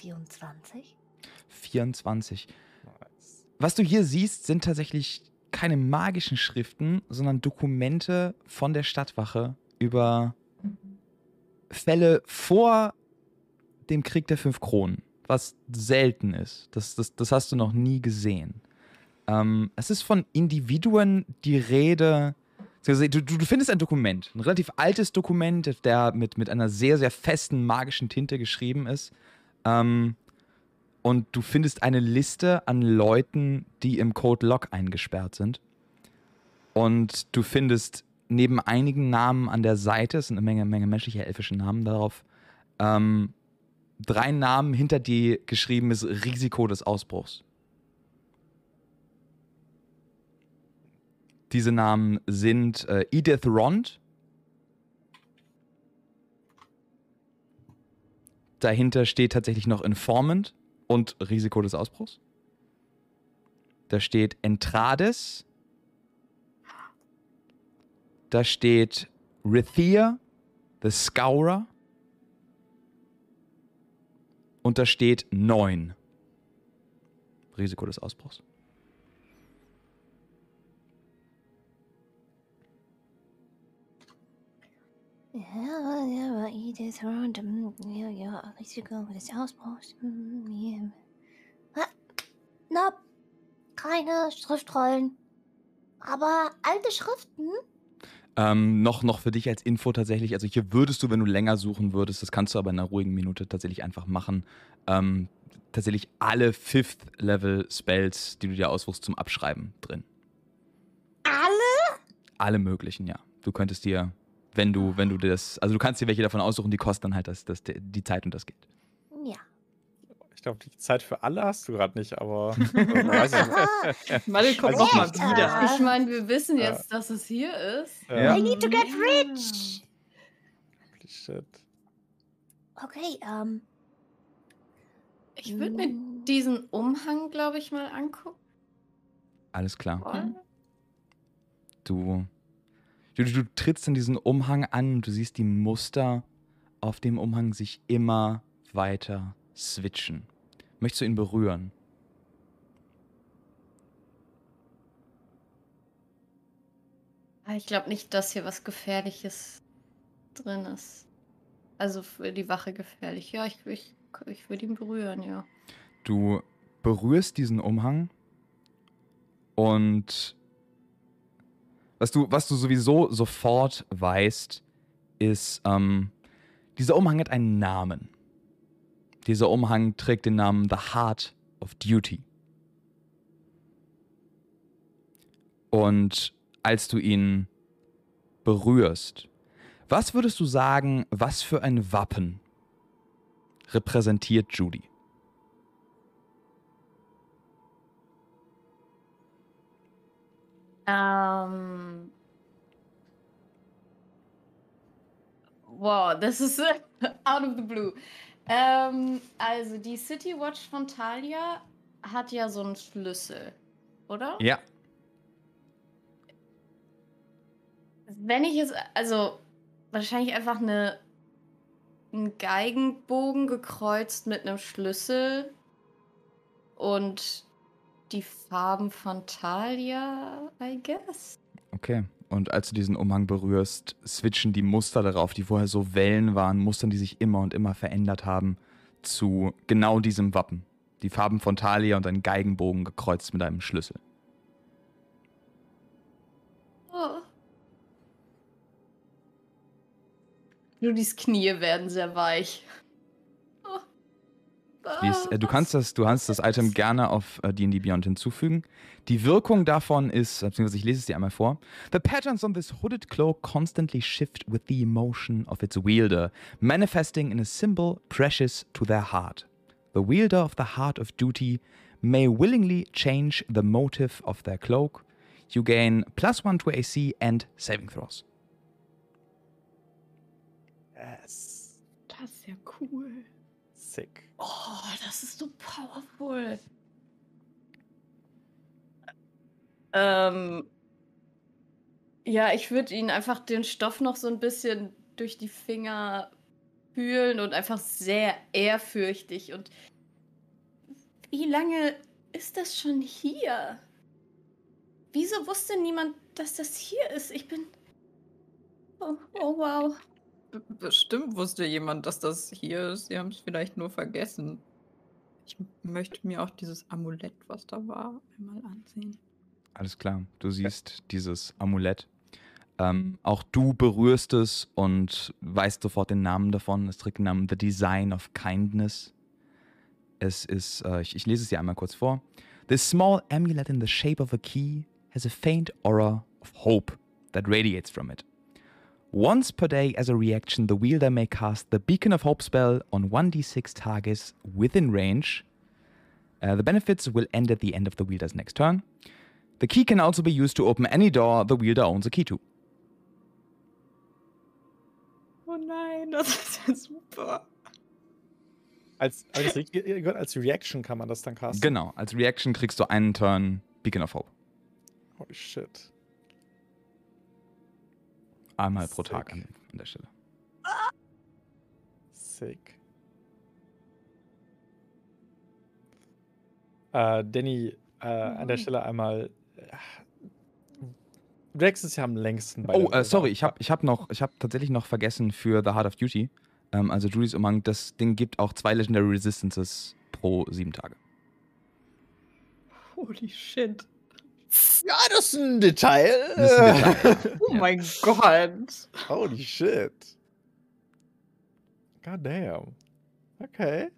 24? 24. Was du hier siehst, sind tatsächlich keine magischen Schriften, sondern Dokumente von der Stadtwache über Fälle vor dem Krieg der fünf Kronen, was selten ist. Das, das, das hast du noch nie gesehen. Ähm, es ist von Individuen die Rede. Du, du, findest ein Dokument, ein relativ altes Dokument, der mit, mit einer sehr, sehr festen magischen Tinte geschrieben ist. Ähm, und du findest eine Liste an Leuten, die im Code Lock eingesperrt sind. Und du findest neben einigen Namen an der Seite, es sind eine Menge, Menge menschliche elfische Namen darauf, ähm, drei Namen hinter die geschrieben ist Risiko des Ausbruchs. Diese Namen sind äh, Edith Rond. Dahinter steht tatsächlich noch Informant und Risiko des Ausbruchs. Da steht Entrades. Da steht Rithia, the Scourer. Und da steht 9. Risiko des Ausbruchs. Ja, ja, aber Rond, hm, ja, ja, Risiko des Ausbruchs. hm, ja. Na, keine Schriftrollen. Aber alte Schriften? Ähm, noch, noch für dich als Info tatsächlich, also hier würdest du, wenn du länger suchen würdest, das kannst du aber in einer ruhigen Minute tatsächlich einfach machen, ähm, tatsächlich alle Fifth-Level-Spells, die du dir aussuchst, zum Abschreiben drin. Alle? Alle möglichen, ja. Du könntest dir, wenn du, wenn du dir das, also du kannst dir welche davon aussuchen, die kosten dann halt das, das, die Zeit und das Geld. Ja. Ich glaube, die Zeit für alle hast du gerade nicht, aber. Maddel kommt Also mal wieder. ja. Ich meine, wir wissen Ja. jetzt, dass es hier ist. Ja. I need to get rich. Holy Shit. Okay, ähm. Ich würde mir diesen Umhang, glaube ich, mal angucken Alles klar. wollen. Du Du, du trittst in diesen Umhang an und du siehst die Muster auf dem Umhang sich immer weiter switchen. Möchtest du ihn berühren? Ah, Ich glaube nicht, dass hier was Gefährliches drin ist. Also für die Wache gefährlich. Ja, ich, ich, ich würde ihn berühren, ja. Du berührst diesen Umhang und was du, was du sowieso sofort weißt, ist, ähm, dieser Umhang hat einen Namen. Dieser Umhang trägt den Namen The Heart of Duty. Und als du ihn berührst, was würdest du sagen, was für ein Wappen repräsentiert Judy? Ähm. Wow, das ist out of the blue. Ähm, also die City Watch von Talia hat ja so einen Schlüssel, oder? Ja. Wenn ich es, also wahrscheinlich einfach eine, einen Geigenbogen gekreuzt mit einem Schlüssel und die Farben von Talia, I guess. Okay. Und als du diesen Umhang berührst, switchen die Muster darauf, die vorher so Wellen waren, Mustern, die sich immer und immer verändert haben, zu genau diesem Wappen. Die Farben von Talia und ein Geigenbogen gekreuzt mit einem Schlüssel. Oh. Judys Knie werden sehr weich. Dies, äh, du, kannst das, du kannst das Item gerne auf äh, D&D Beyond hinzufügen. Die Wirkung davon ist, beziehungsweise ich lese es dir einmal vor. The patterns on this hooded cloak constantly shift with the emotion of its wielder, manifesting in a symbol precious to their heart. The wielder of the heart of duty may willingly change the motive of their cloak. You gain plus one to AC and saving throws. Yes. Das ist ja cool. Sick. Oh, das ist so powerful. Ähm, ja, ich würde ihn einfach den Stoff noch so ein bisschen durch die Finger fühlen und einfach sehr ehrfürchtig. Und wie lange ist das schon hier? Wieso wusste niemand, dass das hier ist? Ich bin. Oh, oh wow. Bestimmt wusste jemand, dass das hier ist. Sie haben es vielleicht nur vergessen. Ich möchte mir auch dieses Amulett, was da war, einmal ansehen. Alles klar, du siehst dieses Amulett. Ähm, auch du berührst es und weißt sofort den Namen davon. Es trägt den Namen The Design of Kindness. Es ist, äh, ich, ich lese es dir einmal kurz vor. This small amulet in the shape of a key has a faint aura of hope that radiates from it. Once per day, as a reaction, the wielder may cast the Beacon of Hope spell on 1d6 targets within range. Uh, the benefits will end at the end of the wielder's next turn. The key can also be used to open any door the wielder owns a key to. Oh nein, das ist ja super. Als, als, als Reaction kann man das dann casten. Genau, als Reaction kriegst du einen Turn Beacon of Hope. Holy shit. Einmal pro Tag Sick. an, an der Stelle. Sick. Äh, Danny, äh, an der Stelle einmal. Äh, Rex ist ja am längsten bei Oh, der äh, sorry, ich habe ich hab noch, ich habe tatsächlich noch vergessen für The Heart of Duty. Ähm, also Julie's Umhang, das Ding gibt auch zwei Legendary Resistances pro sieben Tage. Holy shit. Ja, das ist ein Detail. Ist ein Detail. Oh mein Gott. Holy shit. God damn. Okay.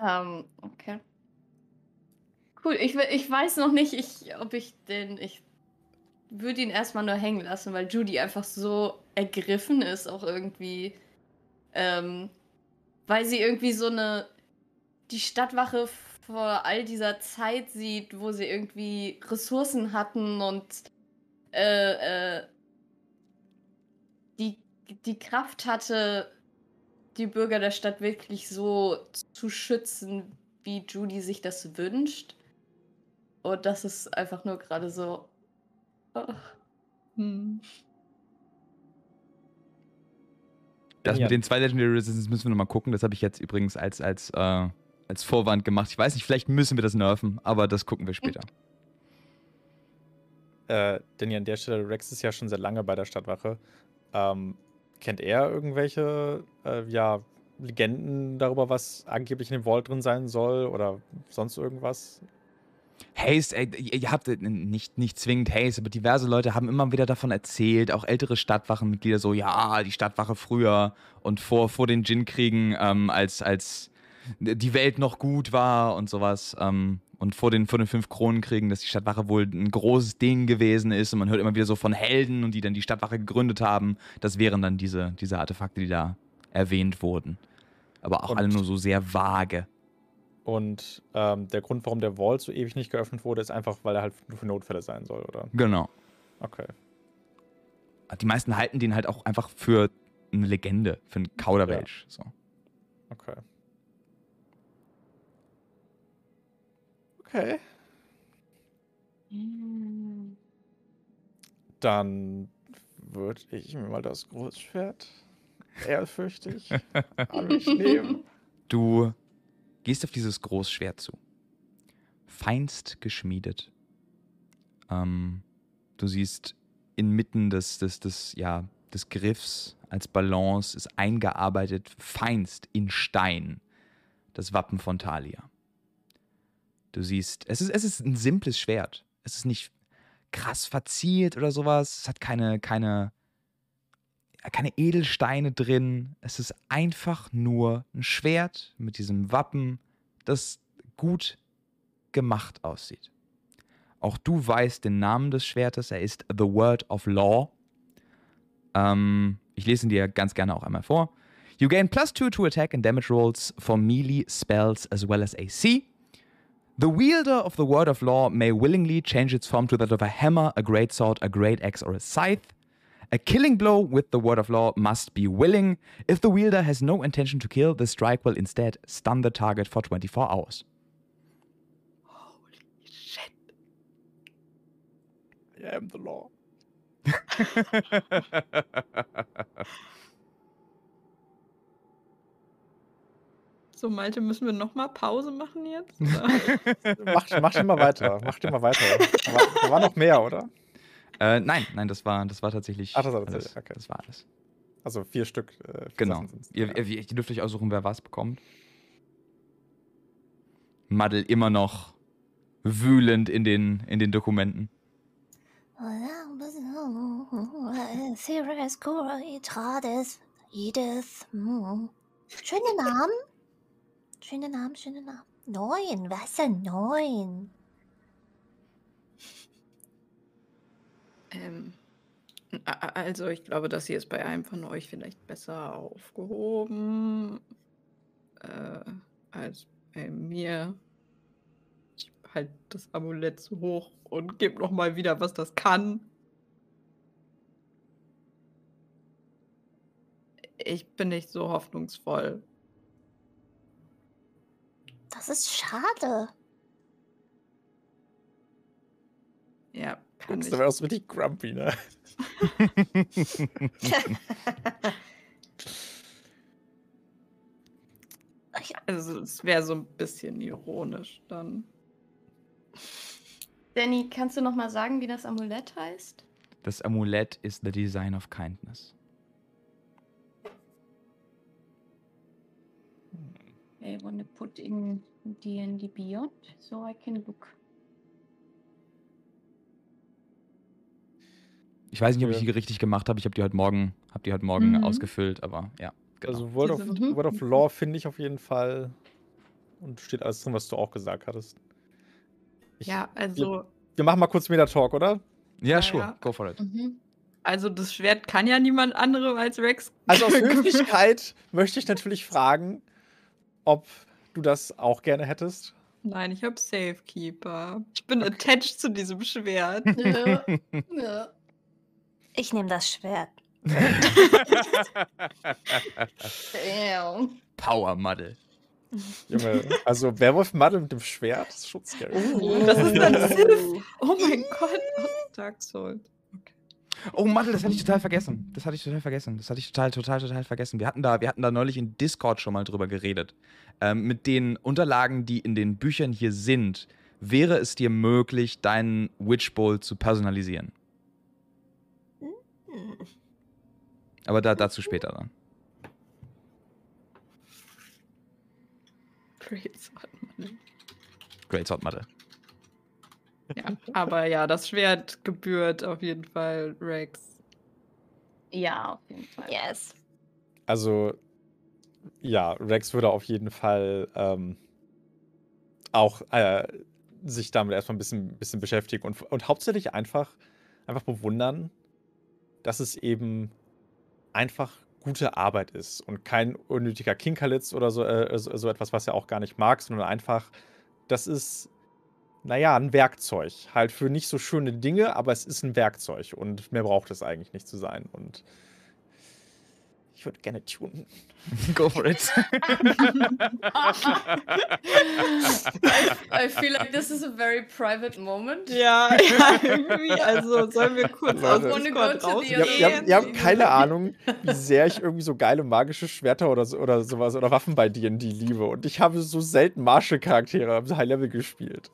Ähm, okay. Cool, ich, ich weiß noch nicht, ich, ob ich den. Ich würde ihn erstmal nur hängen lassen, weil Judy einfach so ergriffen ist, auch irgendwie. Ähm, weil sie irgendwie so eine. Die Stadtwache vor all dieser Zeit sieht, wo sie irgendwie Ressourcen hatten und. Äh, äh, die, die Kraft hatte, die Bürger der Stadt wirklich so zu schützen, wie Judy sich das wünscht. Und das ist einfach nur gerade so. oh. Hm. Das Ja. mit den zwei Legendary Resistance müssen wir nochmal gucken. Das habe ich jetzt übrigens als, als, äh, als Vorwand gemacht. Ich weiß nicht, vielleicht müssen wir das nerven, aber das gucken wir später. Äh, denn ja an der Stelle, Rex ist ja schon sehr lange bei der Stadtwache. Ähm, kennt er irgendwelche äh, ja, Legenden darüber, was angeblich in dem Vault drin sein soll oder sonst irgendwas? Haze, ey, ihr habt äh, nicht, nicht zwingend Haze, aber diverse Leute haben immer wieder davon erzählt, auch ältere Stadtwachenmitglieder so, ja, die Stadtwache früher und vor, vor den Djinn-Kriegen, ähm, als, als die Welt noch gut war und sowas. Ähm, und vor den, vor den fünf Kronenkriegen, dass die Stadtwache wohl ein großes Ding gewesen ist und man hört immer wieder so von Helden und die dann die Stadtwache gegründet haben. Das wären dann diese, diese Artefakte, die da erwähnt wurden. Aber auch Und- alle nur so sehr vage. Und ähm, der Grund, warum der Vault so ewig nicht geöffnet wurde, ist einfach, weil er halt nur für Notfälle sein soll, oder? Genau. Okay. Die meisten halten den halt auch einfach für eine Legende, für einen Kauderwelsch. So. Okay. Okay. Dann würde ich mir mal das Großschwert ehrfürchtig an mich nehmen. Du gehst auf dieses Großschwert zu. Feinst geschmiedet. Ähm, du siehst inmitten des, des, des, ja, des Griffs als Balance ist eingearbeitet, feinst in Stein, das Wappen von Thalia. Du siehst, es ist, es ist ein simples Schwert. Es ist nicht krass verziert oder sowas. Es hat keine, keine, keine Edelsteine drin. Es ist einfach nur ein Schwert mit diesem Wappen, das gut gemacht aussieht. Auch du weißt den Namen des Schwertes. Er ist The Word of Law. Ähm, ich lese ihn dir ganz gerne auch einmal vor. You gain plus two to attack and damage rolls for melee spells as well as AC. The wielder of the Word of Law may willingly change its form to that of a hammer, a greatsword, a great axe, or a scythe. A killing blow with the Word of Law must be willing. If the wielder has no intention to kill, the strike will instead stun the target for 24 hours. Holy shit. I am the law. So, Malte, müssen wir nochmal Pause machen jetzt? Mach, mach schon mal weiter. Mach dir mal weiter. Da war, da war noch mehr, oder? äh, nein, nein, das war, das war tatsächlich. Ach, das war alles. tatsächlich, okay. Das war alles. Also vier Stück. Äh, vier Genau. Ihr, Ja. ihr, ihr dürft euch aussuchen, wer was bekommt. Maddel immer noch wühlend in den, in den Dokumenten. Sirius, Cora, Itrades, Edith. Schöne Namen. Schöne Namen, schöne Namen. Neun, was denn neun? Ähm, also, ich glaube, das hier ist bei einem von euch vielleicht besser aufgehoben äh, als bei mir. Ich halte das Amulett zu hoch und gebe noch mal wieder, was das kann. Ich bin nicht so hoffnungsvoll. Das ist schade. Ja, kann Guckst, ich. da wäre auch so richtig grumpy, ne? Also, es wäre so ein bisschen ironisch dann. Danny, kannst du noch mal sagen, wie das Amulett heißt? Das Amulett ist the design of kindness. I wanna put in D&D Beyond so I can look. Ich weiß nicht, ob ich die richtig gemacht habe. Ich habe die heute Morgen, hab die heute Morgen Mhm. ausgefüllt, aber ja. Genau. Also Word of. Word of Law finde ich auf jeden Fall. Und steht alles drin, was du auch gesagt hattest. Ich, Ja, also, Wir machen mal kurz Meta-Talk, oder? ja, Ja, sure, ja. go for it. Mhm. also das Schwert kann ja niemand anderem als Rex. Also aus Höflichkeit möchte ich natürlich fragen, ob du das auch gerne hättest. Nein, ich habe Safekeeper. Ich bin attached zu diesem Schwert. Ja. ja. Ich nehme das Schwert. Damn. Power Muddle. Junge, also Werwolf Muddle mit dem Schwert, das ist schon scary. Das ist dann Sith. Oh mein Gott, aus Dark Souls. Oh, Mattel, das hatte ich total vergessen. Das hatte ich total vergessen. Das hatte ich total, total, total vergessen. Wir hatten da, wir hatten da neulich in Discord schon mal drüber geredet. Ähm, mit den Unterlagen, die in den Büchern hier sind, wäre es dir möglich, deinen Witch Bowl zu personalisieren. Aber da, dazu später dann. Great Sword Mann. Great Sword Mattel. Ja, aber ja, das Schwert gebührt auf jeden Fall Rex. Ja, auf jeden Fall. Yes. Also, ja, Rex würde auf jeden Fall ähm, auch äh, sich damit erstmal ein bisschen, bisschen beschäftigen und, und hauptsächlich einfach, einfach bewundern, dass es eben einfach gute Arbeit ist und kein unnötiger Kinkerlitz oder so, äh, so, so etwas, was er auch gar nicht mag, sondern einfach, das ist, naja, ein Werkzeug. Halt für nicht so schöne Dinge, aber es ist ein Werkzeug und mehr braucht es eigentlich nicht zu sein. Und ich würde gerne tunen. Go for it. I feel like this is a very private moment. Ja, ja, irgendwie. Also sollen wir kurz aus to the Ihr, habt- ihr, ihr habt keine Ahnung, wie sehr ich irgendwie so geile magische Schwerter oder, so, oder sowas oder Waffen bei D&D liebe. Und ich habe so selten Martial-Charaktere am High-Level gespielt.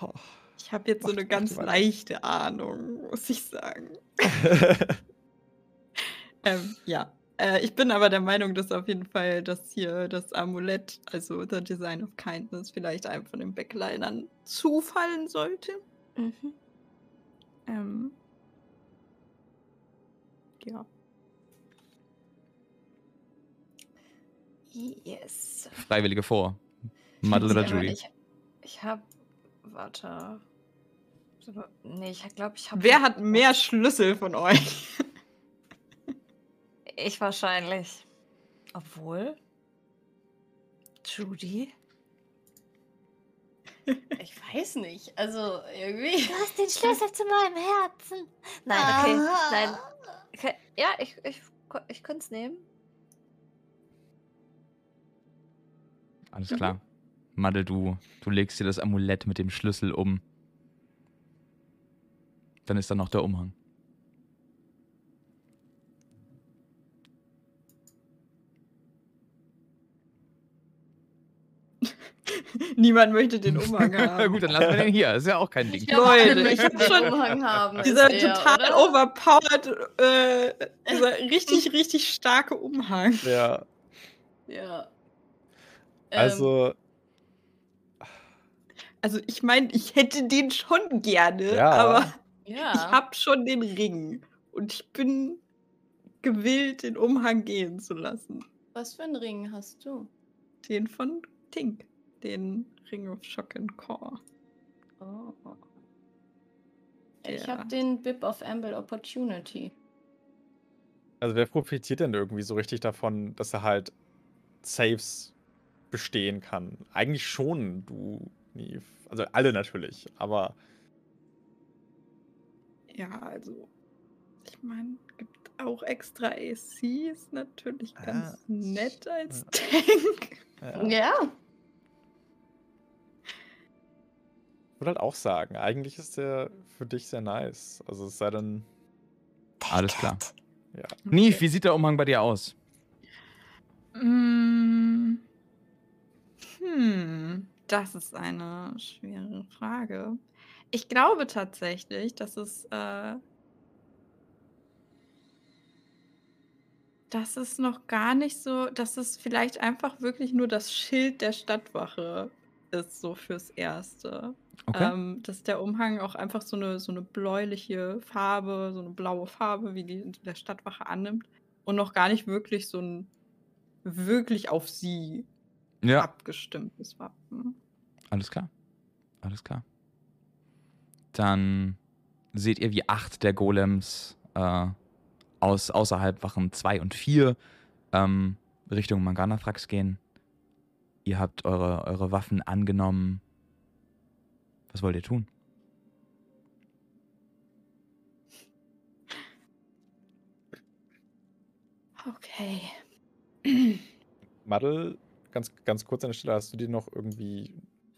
Oh. Ich habe jetzt so eine ganz leichte Ahnung, muss ich sagen. Ähm, ja. Äh, ich bin aber der Meinung, dass auf jeden Fall das hier, das Amulett, also The Design of Kindness, vielleicht einem von den Backlinern zufallen sollte. Mhm. Ähm, ja. Yes. Freiwillige vor. Mattel oder? Ich, ich hab. Warte. Nee, ich glaube, ich habe. Wer hat mehr Schlüssel von euch? Ich wahrscheinlich. Obwohl. Judy? Ich weiß nicht. Also irgendwie. Du hast den Schlüssel zu meinem Herzen. Nein, okay. Nein. Okay. Ja, ich, ich, ich könnte es nehmen. Alles klar. Mattel, du, du legst dir das Amulett mit dem Schlüssel um. Dann ist da noch der Umhang. Niemand möchte den Umhang haben. Gut, dann lassen wir den hier. Ist ja auch kein Ding. Ja, Leute, alle ich den schon Umhang haben. Dieser ist er, total oder? overpowered, äh, dieser richtig, richtig starke Umhang. ja, Ja. Ähm, also, Also ich meine, ich hätte den schon gerne, Ja. aber ja. ich habe schon den Ring und ich bin gewillt, den Umhang gehen zu lassen. Was für einen Ring hast du? Den von Tink, den Ring of Shock and Core. Oh. Ich Ja. habe den Bib of Amble Opportunity. also wer profitiert denn irgendwie so richtig davon, dass er halt Saves bestehen kann? Eigentlich schon, du, Neve. Also alle natürlich, aber Ja, also ich meine, gibt auch extra ACs natürlich ganz Ah, nett als ja. Tank. ja. Ja. Ich würde halt auch sagen, eigentlich ist der für dich sehr nice. Also es sei denn, Alles klar. ja. Nief, wie sieht der Umhang bei dir aus? Mm. Hm, das ist eine schwere Frage. Ich glaube tatsächlich, dass es, äh, dass es noch gar nicht so, dass es vielleicht einfach wirklich nur das Schild der Stadtwache ist, so fürs Erste. Okay. Ähm, dass der Umhang auch einfach so eine, so eine bläuliche Farbe, so eine blaue Farbe, wie die der Stadtwache annimmt. Und noch gar nicht wirklich so ein wirklich auf sie ja, abgestimmtes Wappen. Alles klar. Alles klar. Dann seht ihr, wie acht der Golems äh, aus außerhalb Wachen 2 und 4 ähm, Richtung Manganathrax gehen. Ihr habt eure, eure Waffen angenommen. Was wollt ihr tun? Okay. Madel, ganz, ganz kurz an der Stelle, hast du dir noch irgendwie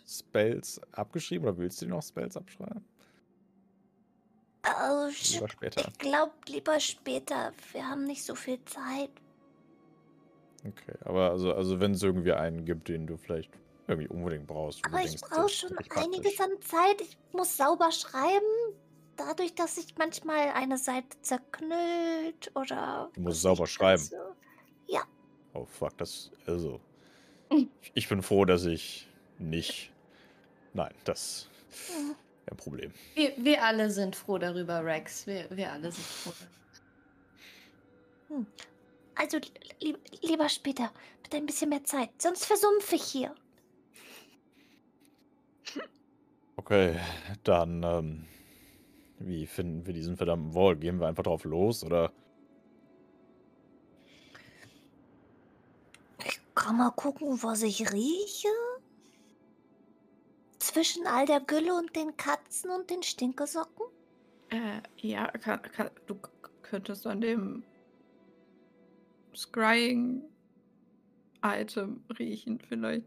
Spells abgeschrieben oder willst du dir noch Spells abschreiben? Oh, Lieber später. ich glaube lieber später. Wir haben nicht so viel Zeit. Okay, aber also, also wenn es irgendwie einen gibt, den du vielleicht irgendwie unbedingt brauchst. Aber ich brauche schon einiges an Zeit. Ich muss sauber schreiben. Dadurch, dass sich manchmal eine Seite zerknüllt oder. Du musst sauber schreiben. So. Ja. Oh fuck, das. Also. Ich bin froh, dass ich nicht. Nein, das ist ein Problem. Wir, wir alle sind froh darüber, Rex. Wir, wir alle sind froh. darüber. Also li lieber später. Bitte ein bisschen mehr Zeit. Sonst versumpfe ich hier. Okay, dann, ähm, wie finden wir diesen verdammten Wall? Gehen wir einfach drauf los oder? Kann mal gucken, was ich rieche. Zwischen all der Gülle und den Katzen und den Stinkesocken. Äh, ja, kann, kann, du könntest an dem Scrying-Item riechen. Vielleicht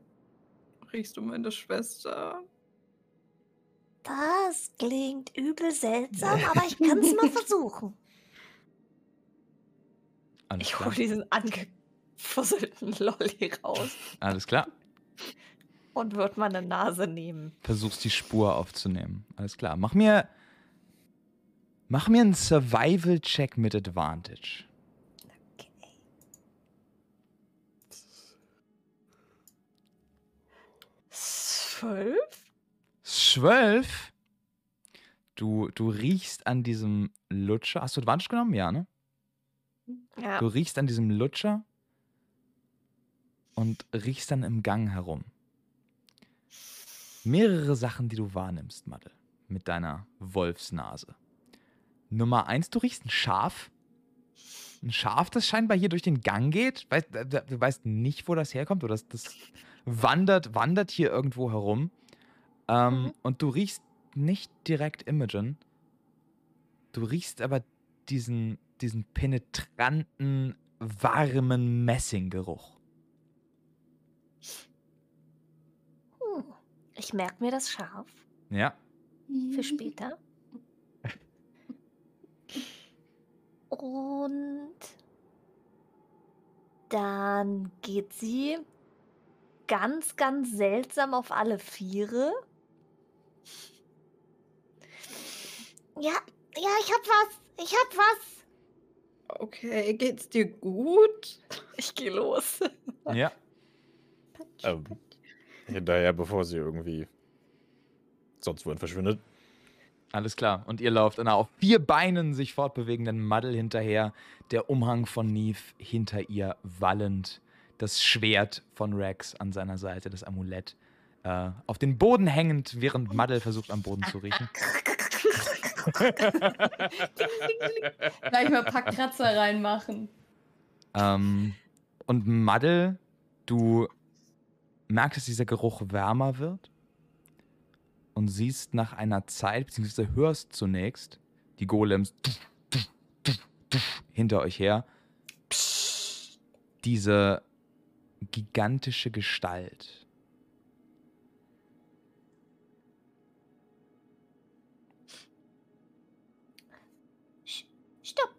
riechst du meine Schwester. Das klingt übel seltsam, aber ich kann es mal versuchen. Ich hole diesen angefusselten Lolli raus Alles klar. und würde meine Nase nehmen. Versuchst die Spur aufzunehmen. Alles klar. Mach mir. Mach mir einen Survival-Check mit Advantage. Zwölf? Zwölf. Du, du riechst an diesem Lutscher. Hast du Advantage genommen? Ja, ne? Ja. Du riechst an diesem Lutscher und riechst dann im Gang herum. Mehrere Sachen, die du wahrnimmst, Madel, mit deiner Wolfsnase. Nummer eins, du riechst ein Schaf. Ein Schaf, das scheinbar hier durch den Gang geht. Weißt, äh, du weißt nicht, wo das herkommt. Oder das, das wandert, wandert hier irgendwo herum. Ähm, Mhm. Und du riechst nicht direkt Imogen. Du riechst aber diesen, diesen penetranten, warmen Messinggeruch. Hm. Ich merke mir das scharf Ja. für später. Und dann geht sie ganz, ganz seltsam auf alle Viere. Ja, ja, ich hab was. Ich hab was. Okay, geht's dir gut? Ich gehe los. Ja. Ähm, hinterher, bevor sie irgendwie sonst wohin verschwindet. Alles klar. Und ihr lauft einer auf vier Beinen sich fortbewegenden Maddel hinterher, der Umhang von Neve hinter ihr wallend, das Schwert von Rex an seiner Seite, das Amulett, äh, auf den Boden hängend, während Maddel versucht am Boden zu riechen. Gleich mal ein paar Kratzer reinmachen. Ähm, und Maddel, du merkst, dass dieser Geruch wärmer wird und siehst nach einer Zeit, beziehungsweise hörst zunächst die Golems hinter euch her diese gigantische Gestalt. Stopp.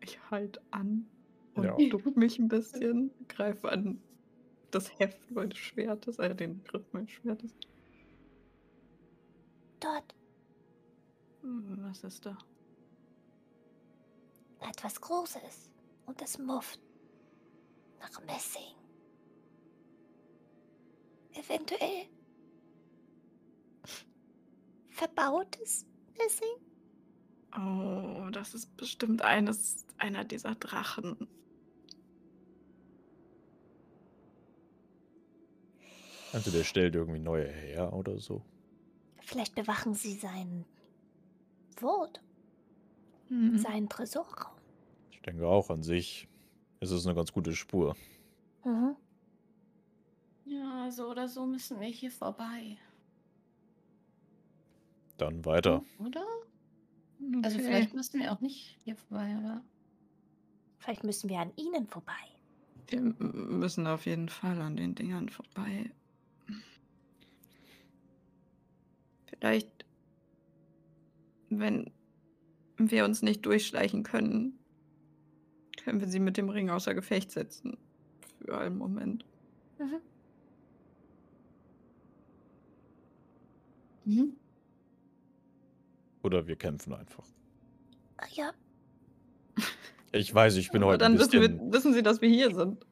Ich halt an und Ja. duck mich ein bisschen, greife an das Heft meines Schwertes, äh, den Griff meines Schwertes. Dort Hm, Was ist da? etwas Großes und es mufft nach Messing. Eventuell verbautes Messing? Oh, das ist bestimmt eines, einer dieser Drachen. Also der stellt irgendwie neue her oder so. Vielleicht bewachen sie sein Wort, Mhm. seinen Tresorraum. Ich denke auch an sich ist es eine ganz gute Spur. Mhm. Ja, so oder so müssen wir hier vorbei. Dann weiter. Oder? Also Okay. vielleicht müssen wir auch nicht hier vorbei, aber. Vielleicht müssen wir an ihnen vorbei. Wir müssen auf jeden Fall an den Dingern vorbei. Vielleicht wenn wir uns nicht durchschleichen können, können wir sie mit dem Ring außer Gefecht setzen. Für einen Moment. Mhm. Mhm. Oder wir kämpfen einfach. Ja, Ich weiß, ich bin Aber heute ein dann wissen, bisschen. wir, wissen sie, dass wir hier sind.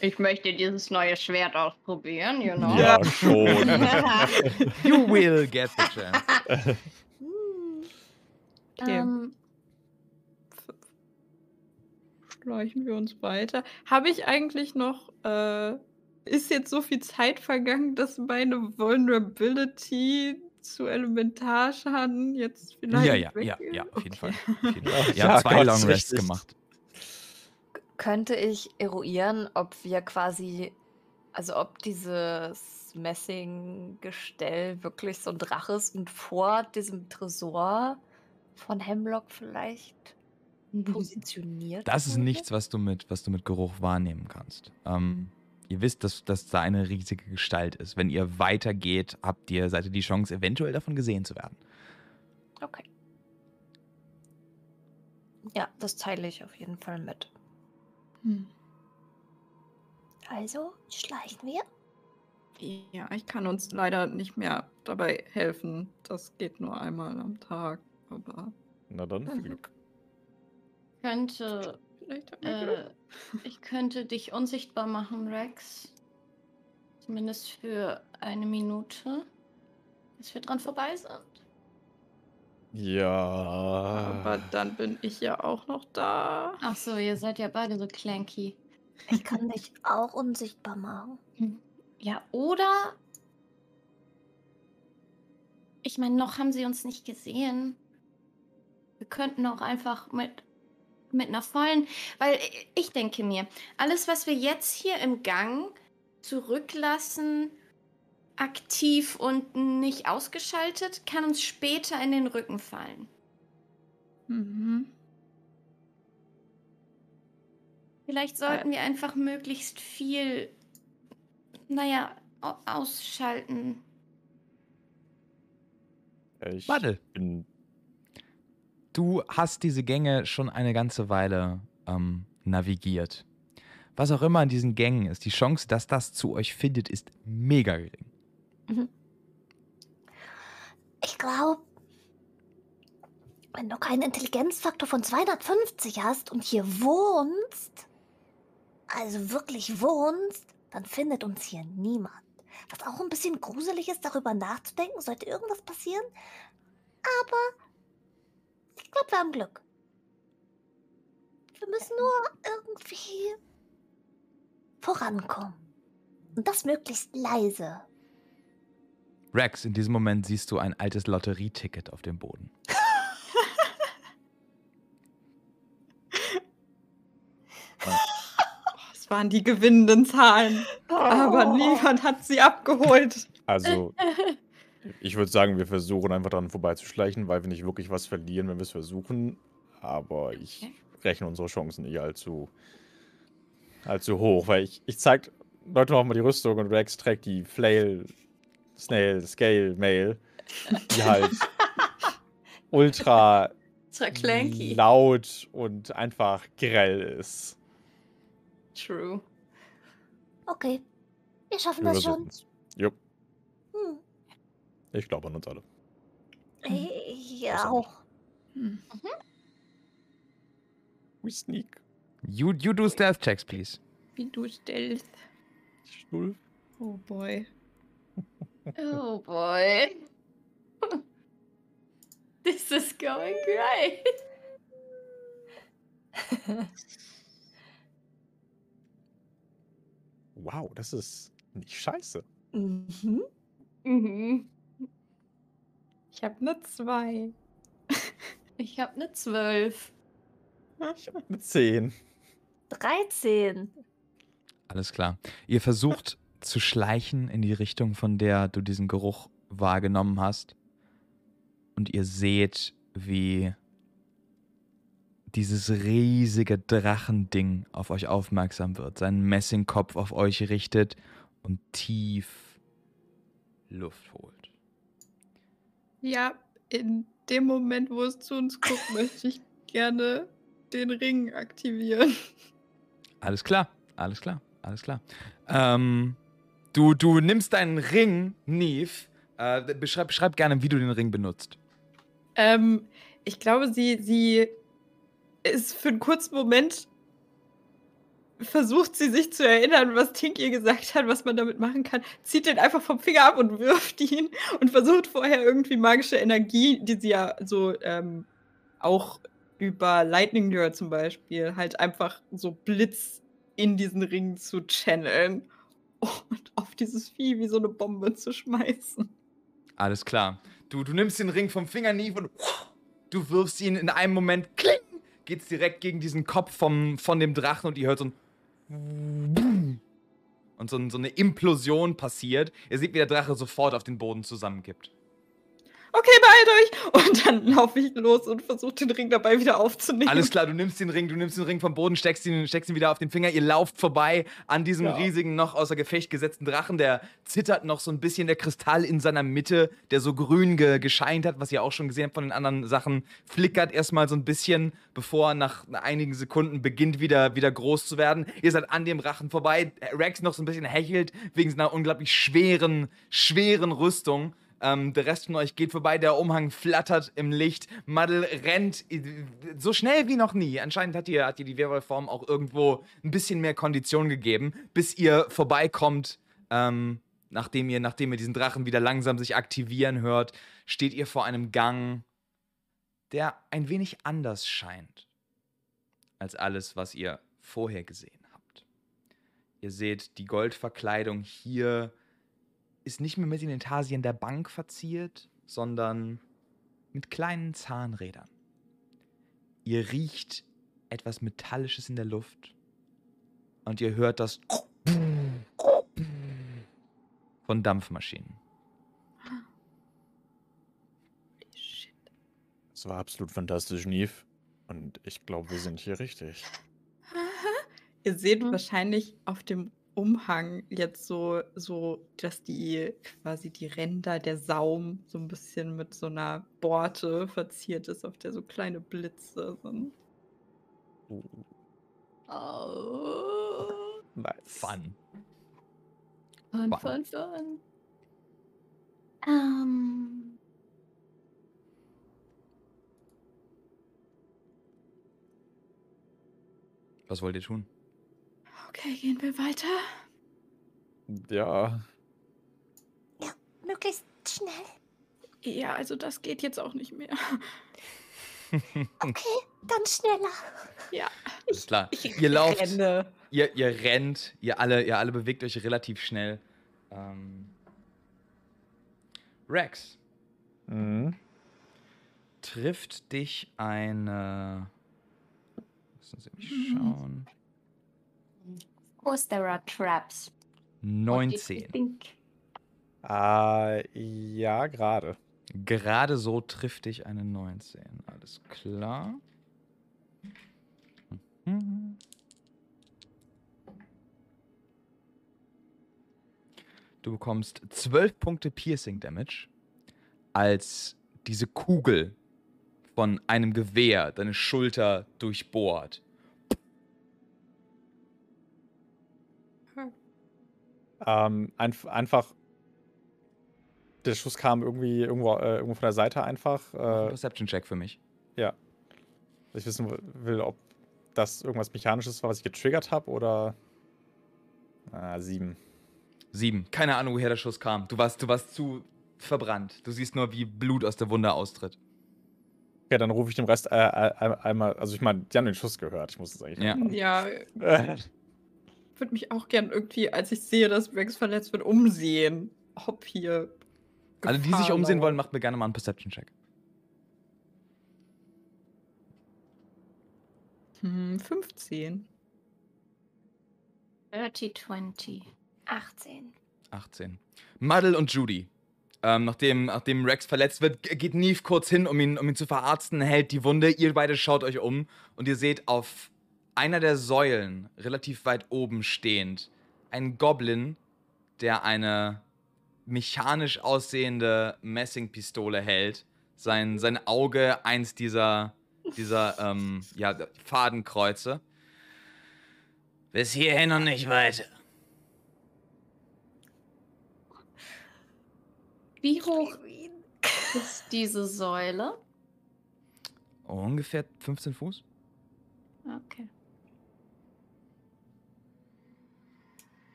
Ich möchte dieses neue Schwert ausprobieren, you know. Ja, schon. You will get the chance. Okay. ähm, Schleichen wir uns weiter. Habe ich eigentlich noch. Äh, ist jetzt so viel Zeit vergangen, dass meine Vulnerability zu Elementarschaden jetzt vielleicht. Ja, ja, weg ja, ist? ja, auf jeden Okay. Fall. Auf jeden Fall. Ja, zwei Long Rests gemacht. Könnte ich eruieren, ob wir quasi, also ob dieses Messinggestell wirklich so ein Drache ist und vor diesem Tresor von Hemlock vielleicht positioniert Das ist nichts, was du mit, was du mit Geruch wahrnehmen kannst. Ähm, ihr wisst, dass das da eine riesige Gestalt ist. Wenn ihr weitergeht, habt ihr, seid ihr die Chance, eventuell davon gesehen zu werden. Okay. Ja, das teile ich auf jeden Fall mit. Hm. also schleichen wir. Ja, ich kann uns leider nicht mehr dabei helfen. Das geht nur einmal am Tag. Aber Na dann, viel Mhm. Glück. Könnte, wir Glück. äh, ich könnte dich unsichtbar machen, Rex. Zumindest für eine Minute, bis wir dran vorbei sind. Ja. Aber dann bin ich ja auch noch da. Ach so, ihr seid ja beide so clanky. Ich kann dich auch unsichtbar machen. Ja, oder? Ich meine, noch haben sie uns nicht gesehen. Wir könnten auch einfach mit, mit einer vollen. Weil ich denke mir, alles, was wir jetzt hier im Gang zurücklassen, aktiv und nicht ausgeschaltet, kann uns später in den Rücken fallen. Mhm. Vielleicht sollten wir einfach möglichst viel, naja, au- ausschalten. Ich Warte, bin. du hast diese Gänge schon eine ganze Weile ähm, navigiert. Was auch immer in diesen Gängen ist, die Chance, dass das zu euch findet, ist mega gering. Ich glaube, wenn du keinen Intelligenzfaktor von 250 hast und hier wohnst, also wirklich wohnst, dann findet uns hier niemand. Was auch ein bisschen gruselig ist, darüber nachzudenken, sollte irgendwas passieren. Aber ich glaube, wir haben Glück. Wir müssen nur irgendwie vorankommen. Und das möglichst leise. Rex, in diesem Moment siehst du ein altes Lotterieticket auf dem Boden. Es waren die gewinnenden Zahlen. Aber Oh. niemand hat sie abgeholt. Also, ich würde sagen, wir versuchen einfach dran vorbeizuschleichen, weil wir nicht wirklich was verlieren, wenn wir es versuchen. Aber ich Okay. rechne unsere Chancen nicht allzu, allzu hoch, weil ich, ich zeig Leute machen mal die Rüstung und Rex trägt die Flail, Snail, Scale, Mail, die halt ultra laut und einfach grell ist. True. Okay, wir schaffen Wir das schon. Jupp, Hm. ich glaube an uns alle. Ich Außer auch. Hm. We sneak. You, you do Stealth Checks, please. Wie du stellst. Null. Oh boy. Oh boy. This is going great. Wow, das ist nicht scheiße. Mhm. Mhm. Ich habe eine 2. Ich habe eine 12. Ich habe eine 10. 13. Alles klar. Ihr versucht zu schleichen in die Richtung, von der du diesen Geruch wahrgenommen hast. Und ihr seht, wie dieses riesige Drachending auf euch aufmerksam wird, seinen Messingkopf auf euch richtet und tief Luft holt. Ja, in dem Moment, wo es zu uns guckt, möchte ich gerne den Ring aktivieren. Alles klar, alles klar, alles klar. Ähm, du, du nimmst deinen Ring, Neve. Äh, beschreib, beschreib gerne, wie du den Ring benutzt. Ähm, ich glaube, sie, sie ist für einen kurzen Moment versucht sie sich zu erinnern, was Tink ihr gesagt hat, was man damit machen kann, zieht den einfach vom Finger ab und wirft ihn und versucht vorher irgendwie magische Energie, die sie ja so ähm, auch über Lightning Lure zum Beispiel, halt einfach so Blitz in diesen Ring zu channeln und auf dieses Vieh wie so eine Bombe zu schmeißen. Alles klar. Du, du nimmst den Ring vom Finger, Neve, und du wirfst ihn in einem Moment, kling, geht's direkt gegen diesen Kopf vom, von dem Drachen und ihr hört so ein und so, so eine Implosion passiert. Ihr seht, wie der Drache sofort auf den Boden zusammenkippt. Okay, beeilt euch! Und dann laufe ich los und versuche den Ring dabei wieder aufzunehmen. Alles klar, du nimmst den Ring, du nimmst den Ring vom Boden, steckst ihn, steckst ihn wieder auf den Finger. Ihr lauft vorbei an diesem Ja. riesigen, noch außer Gefecht gesetzten Drachen. Der zittert noch so ein bisschen, der Kristall in seiner Mitte, der so grün ge gescheint hat, was ihr auch schon gesehen habt von den anderen Sachen, flickert erstmal so ein bisschen, bevor er nach einigen Sekunden beginnt wieder, wieder groß zu werden. Ihr seid an dem Drachen vorbei. Rex noch so ein bisschen hechelt wegen seiner unglaublich schweren, schweren Rüstung. Ähm, der Rest von euch geht vorbei, der Umhang flattert im Licht. Muddle rennt äh, so schnell wie noch nie. Anscheinend hat ihr, hat ihr die Werwolf-Form auch irgendwo ein bisschen mehr Kondition gegeben, bis ihr vorbeikommt. Ähm, nachdem, ihr, nachdem ihr diesen Drachen wieder langsam sich aktivieren hört, steht ihr vor einem Gang, der ein wenig anders scheint als alles, was ihr vorher gesehen habt. Ihr seht, die Goldverkleidung hier ist nicht mehr mit den Intarsien der Bank verziert, sondern mit kleinen Zahnrädern. Ihr riecht etwas Metallisches in der Luft und ihr hört das von Dampfmaschinen. Das war absolut fantastisch, Neve. Und ich glaube, wir sind hier richtig. Ihr seht wahrscheinlich auf dem Umhang jetzt so, so, dass die quasi die Ränder, der Saum so ein bisschen mit so einer Borte verziert ist, auf der so kleine Blitze sind. Oh. nice. Fun. Fun, fun, fun. Ähm, Was wollt ihr tun? Okay, gehen wir weiter. Ja. möglichst schnell. Ja, also das geht jetzt auch nicht mehr. Okay, dann schneller. Ja, Alles klar. ich Ihr lauft, renne. ihr, ihr rennt, ihr alle, ihr alle bewegt euch relativ schnell. Ähm, Rex, Mhm. trifft dich eine. Lassen Sie mich schauen. Course there are traps. What did you 19. think? Äh, ja, gerade. Gerade so trifft dich eine 19. Alles klar. Mhm. Du bekommst 12 Punkte Piercing Damage, als diese Kugel von einem Gewehr deine Schulter durchbohrt. Ähm, einf einfach. Der Schuss kam irgendwie irgendwo, äh, irgendwo von der Seite einfach. Äh, Perception Check für mich. dass ich wissen will, ob das irgendwas Mechanisches war, was ich getriggert habe oder. Ah, sieben. Sieben. Keine Ahnung, woher der Schuss kam. Du warst, du warst zu verbrannt. Du siehst nur, wie Blut aus der Wunde austritt. Okay, dann rufe ich dem Rest äh, äh, einmal. Also, ich meine, die haben den Schuss gehört. Ich muss es eigentlich. Ja. Ja, würde mich auch gern irgendwie, als ich sehe, dass Rex verletzt wird, umsehen. Ob hier. Alle, die sich Gefahr umsehen wollen, macht mir gerne mal einen Perception-Check. Hm, 15. 30, 20. 18. 18. Muddle und Judy. Ähm, nachdem, nachdem Rex verletzt wird, geht Neve kurz hin, um ihn, um ihn zu verarzten, hält die Wunde. Ihr beide schaut euch um und ihr seht auf einer der Säulen, relativ weit oben stehend, einen Goblin, der eine mechanisch aussehende Messingpistole hält, sein, sein Auge eins dieser, dieser ähm, ja, Fadenkreuze. Bis hierhin und nicht weiter. Wie hoch ist diese Säule? Ungefähr 15 Fuß. Okay.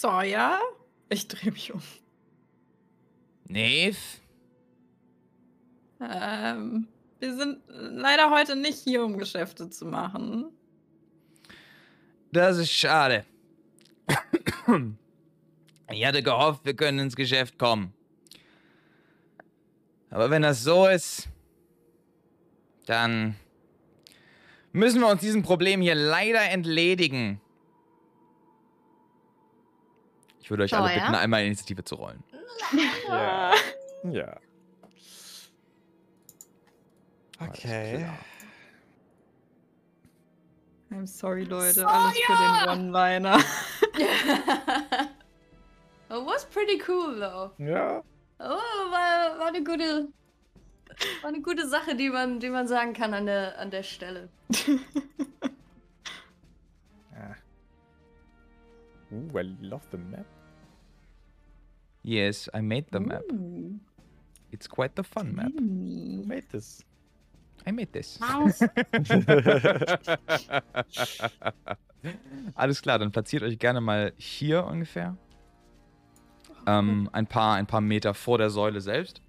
Sawyer? Ich drehe mich um. Neve? Ähm, wir sind leider heute nicht hier, um Geschäfte zu machen. Das ist schade. Ich hatte gehofft, wir können ins Geschäft kommen. Aber wenn das so ist, dann müssen wir uns diesem Problem hier leider entledigen. Ich würde euch So, alle ja? bitten, einmal Initiative zu rollen. Ja. Ja. Okay. I'm sorry, Leute. Alles für den One-Liner. It was pretty cool, though. Ja. Oh, war, war eine gute, war eine gute Sache, die man, die man sagen kann an der, an der Stelle. ja. Ooh, I love the map. Yes, I made the map. Ooh, It's quite the fun map. Who made this? I made this. Alles klar, dann platziert euch gerne mal hier ungefähr. Ähm, ein, paar, ein paar Meter vor der Säule selbst.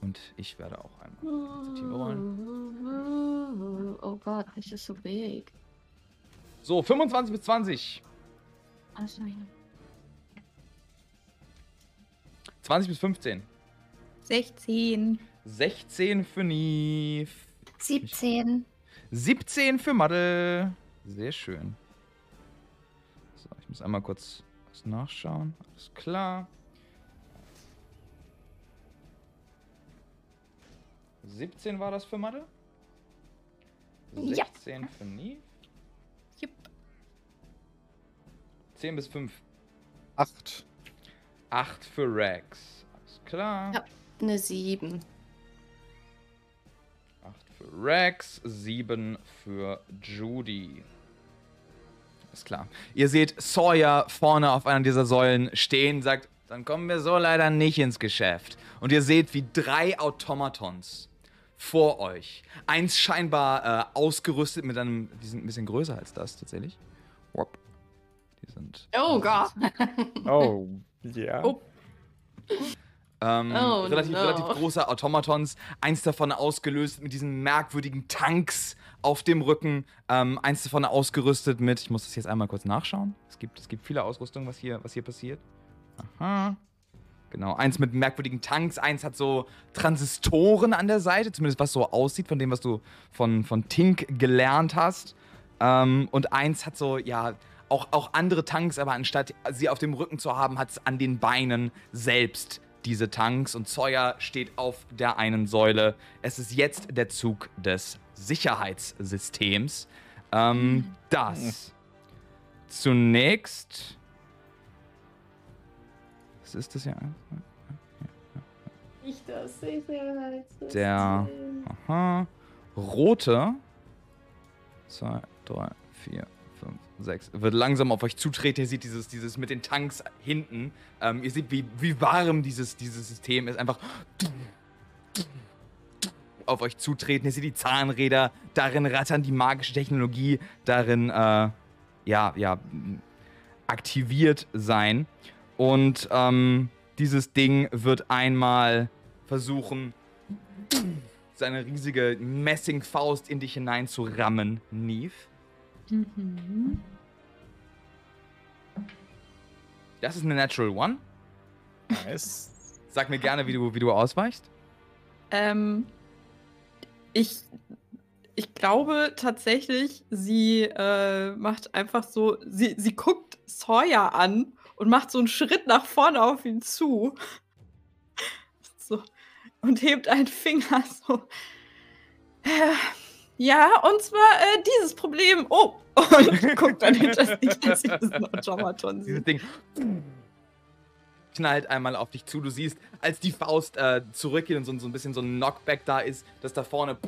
Und ich werde auch einmal Initiative rollen. Oh Gott, das ist so big. So, 25 bis 20. Also, ja. 20 bis 15. 16. 16 für Neve. 17. 17 für Madel. Sehr schön. So, ich muss einmal kurz was nachschauen. Alles klar. 17 war das für Madel? Ja. 16 für Neve. Jupp. 10 bis 5. Acht. 8 für Rex. Alles klar. Ja. Eine 7. 8 für Rex, 7 für Judy. Ist klar. Ihr seht Sawyer vorne auf einer dieser Säulen stehen, sagt, dann kommen wir so leider nicht ins Geschäft. Und ihr seht, wie drei Automatons vor euch, eins scheinbar äh, ausgerüstet mit einem, die sind ein bisschen größer als das tatsächlich. Wop. Die sind Oh Gott. Oh, ja. Oh. Ähm, Oh, relativ, no. relativ große Automatons, eins davon ausgelöst mit diesen merkwürdigen Tanks auf dem Rücken, ähm, eins davon ausgerüstet mit, ich muss das jetzt einmal kurz nachschauen, es gibt, es gibt viele Ausrüstungen, was hier, was hier passiert. Aha. Genau, eins mit merkwürdigen Tanks, eins hat so Transistoren an der Seite, zumindest was so aussieht von dem, was du von, von Tink gelernt hast. Ähm, und eins hat so, ja, auch, auch andere Tanks, aber anstatt sie auf dem Rücken zu haben, hat es an den Beinen selbst diese Tanks. Und Sawyer steht auf der einen Säule. Es ist jetzt der Zug des Sicherheitssystems. Ähm, das zunächst. Was ist das hier? Ich das Sicherheitssystem. Der aha, rote 2, 3, 4, 5, 6 wird langsam auf euch zutreten. Ihr seht dieses, dieses mit den Tanks hinten. Ähm, ihr seht, wie, wie warm dieses, dieses System ist. Einfach auf euch zutreten. Ihr seht die Zahnräder darin rattern, die magische Technologie darin äh, ja, ja, aktiviert sein. Und ähm, dieses Ding wird einmal versuchen, seine riesige Messingfaust in dich hinein zu rammen, Neve. Mhm. Das ist eine Natural One. Nice. Sag mir gerne, wie du, wie du ausweichst. Ähm, ich, ich glaube tatsächlich, sie äh, macht einfach so, sie, sie guckt Sawyer an und macht so einen Schritt nach vorne auf ihn zu. So. Und hebt einen Finger so. Äh, ja, und zwar äh, dieses Problem. Oh! Und guckt dann hinter sich, dass sie diesen Automaton Dieses sieht. Ding knallt einmal auf dich zu. Du siehst, als die Faust äh, zurückgeht und so, so ein bisschen so ein Knockback da ist, dass da vorne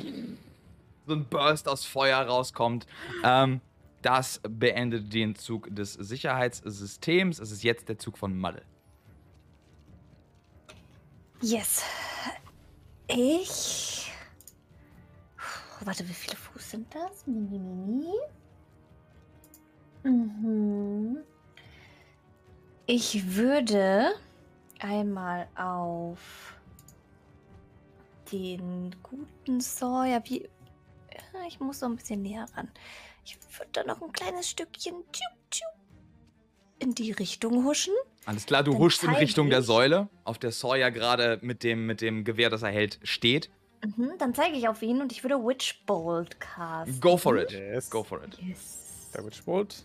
so ein Burst aus Feuer rauskommt. Ähm, das beendet den Zug des Sicherheitssystems. Es ist jetzt der Zug von Malle. Yes. Ich. Puh, Warte, wie viele Fuß sind das? Mini, mini. Mhm. Ich würde einmal auf den guten Sawyer. Wie. Ich muss noch ein bisschen näher ran. Ich würde da noch ein kleines Stückchen tschup, tschup, in die Richtung huschen. Alles klar, du Dann huschst in Richtung der ich- Säule, auf der Sawyer gerade mit dem, mit dem Gewehr, das er hält, steht. Mhm, dann zeige ich auf ihn und ich würde Witch Bolt casten. Go for it. Yes. Go for it. Yes. Der Witchbolt.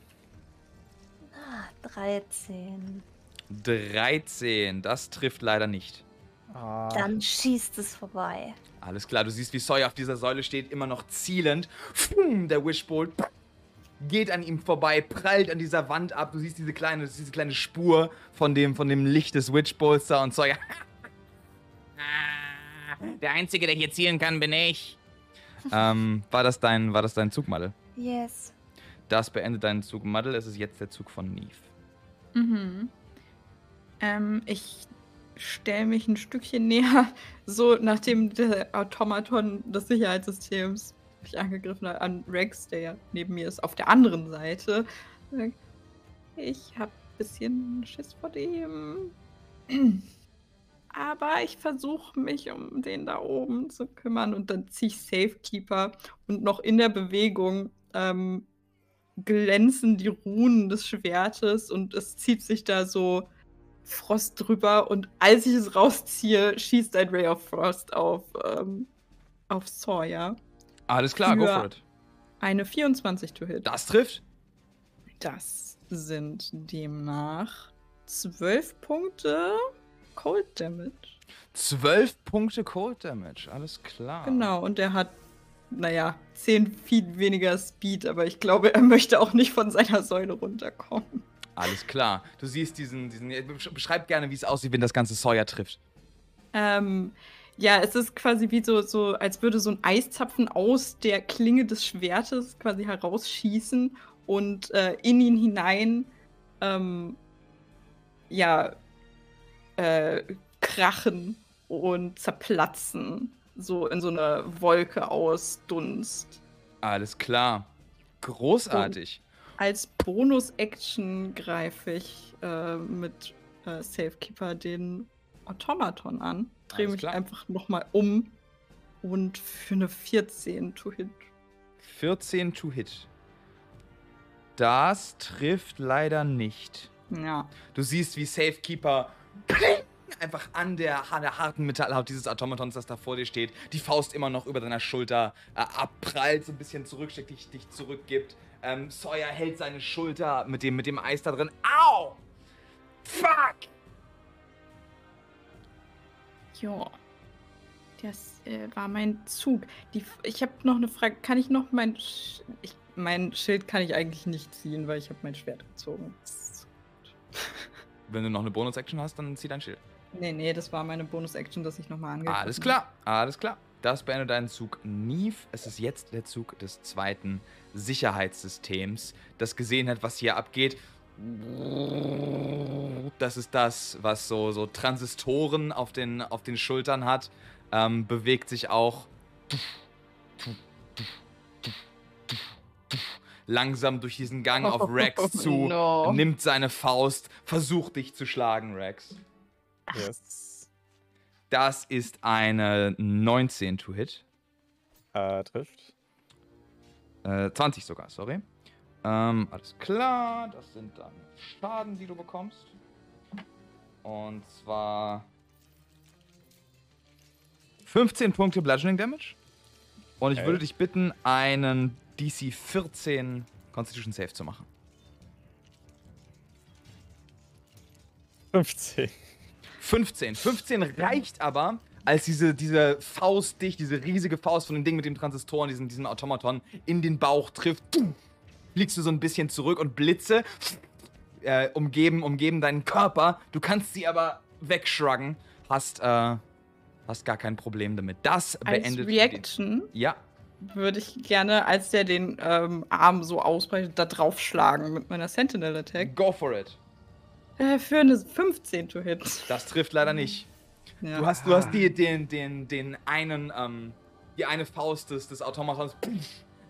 Ah, 13. 13, das trifft leider nicht. Ah, Dann schießt es vorbei. Alles klar, du siehst, wie Sawyer auf dieser Säule steht, immer noch zielend. Der Wishbolt geht an ihm vorbei, prallt an dieser Wand ab. Du siehst diese kleine, siehst diese kleine Spur von dem, von dem Licht des Witchbolts da und Sawyer. Der Einzige, der hier zielen kann, bin ich. ähm, war das dein, war das dein Zug, Madel? Yes. Das beendet deinen Zug, Madel. Es ist jetzt der Zug von Neve. Mhm. Ähm, ich stelle mich ein Stückchen näher, so nachdem der Automaton des Sicherheitssystems mich angegriffen hat, an Rex, der ja neben mir ist, auf der anderen Seite. Ich habe ein bisschen Schiss vor dem. Aber ich versuche mich um den da oben zu kümmern und dann ziehe ich Safekeeper und noch in der Bewegung ähm, glänzen die Runen des Schwertes und es zieht sich da so Frost drüber und als ich es rausziehe, schießt ein Ray of Frost auf, ähm, auf Sawyer. Alles klar, go for it. Eine 24 to hit. Das trifft. Das sind demnach 12 Punkte Cold Damage. 12 Punkte Cold Damage, alles klar. Genau, und er hat, naja, 10 Feet weniger Speed, aber ich glaube, er möchte auch nicht von seiner Säule runterkommen. Alles klar. Du siehst diesen, diesen. besch- Beschreib gerne, wie es aussieht, wenn das ganze Sawyer trifft. Ähm, ja, es ist quasi wie so, so, als würde so ein Eiszapfen aus der Klinge des Schwertes quasi herausschießen und äh, in ihn hinein, ähm, ja, äh, krachen und zerplatzen. So in so eine Wolke aus Dunst. Alles klar. Großartig. Als Bonus-Action greife ich äh, mit äh, Safekeeper den Automaton an. Drehe mich einfach nochmal um und für eine 14 to hit. 14 to hit. Das trifft leider nicht. Ja. Du siehst, wie Safekeeper pling, einfach an der, an der harten Metallhaut dieses Automatons, das da vor dir steht, die Faust immer noch über deiner Schulter äh, abprallt, so ein bisschen zurücksteckt, dich, dich zurückgibt. Ähm, Sawyer hält seine Schulter mit dem, mit dem Eis da drin. Au! Fuck! Ja. Das äh, war mein Zug. Die, ich habe noch eine Frage. Kann ich noch mein. Sch ich, mein Schild kann ich eigentlich nicht ziehen, weil ich habe mein Schwert gezogen. Das. Wenn du noch eine Bonus-Action hast, dann zieh dein Schild. Nee, nee, das war meine Bonus-Action, dass ich nochmal angegriffen Alles klar, alles klar. Das beendet deinen Zug Neve. Es ist jetzt der Zug des zweiten Sicherheitssystems, das gesehen hat, was hier abgeht. Das ist das, was so, so Transistoren auf den, auf den Schultern hat. Ähm, bewegt sich auch langsam durch diesen Gang auf Rex zu, No. nimmt seine Faust, versucht dich zu schlagen, Rex. Yes. Das ist eine 19 to hit. Äh, trifft. Äh, 20 sogar, sorry. Ähm, alles klar. Das sind dann Schaden, die du bekommst. Und zwar 15 Punkte Bludgeoning Damage. Und ich Okay. würde dich bitten, einen DC 14 Constitution Save zu machen. 15. 15. 15 reicht aber, als diese, diese Faust dich, diese riesige Faust von dem Ding mit dem Transistoren, diesem, diesem Automaton, in den Bauch trifft. Fliegst du so ein bisschen zurück und Blitze äh, umgeben, umgeben deinen Körper. Du kannst sie aber wegshruggen. Hast, äh, hast gar kein Problem damit. Das Als beendet. Reaction Den, ja, würde ich gerne, als der den ähm, Arm so ausbreitet, da draufschlagen mit meiner Sentinel Attack. go for it. Äh, für eine 15 to hit. Das trifft leider nicht. Ja. Du hast, du hast die, den, den, den einen, ähm, die eine Faust des, des Automatons,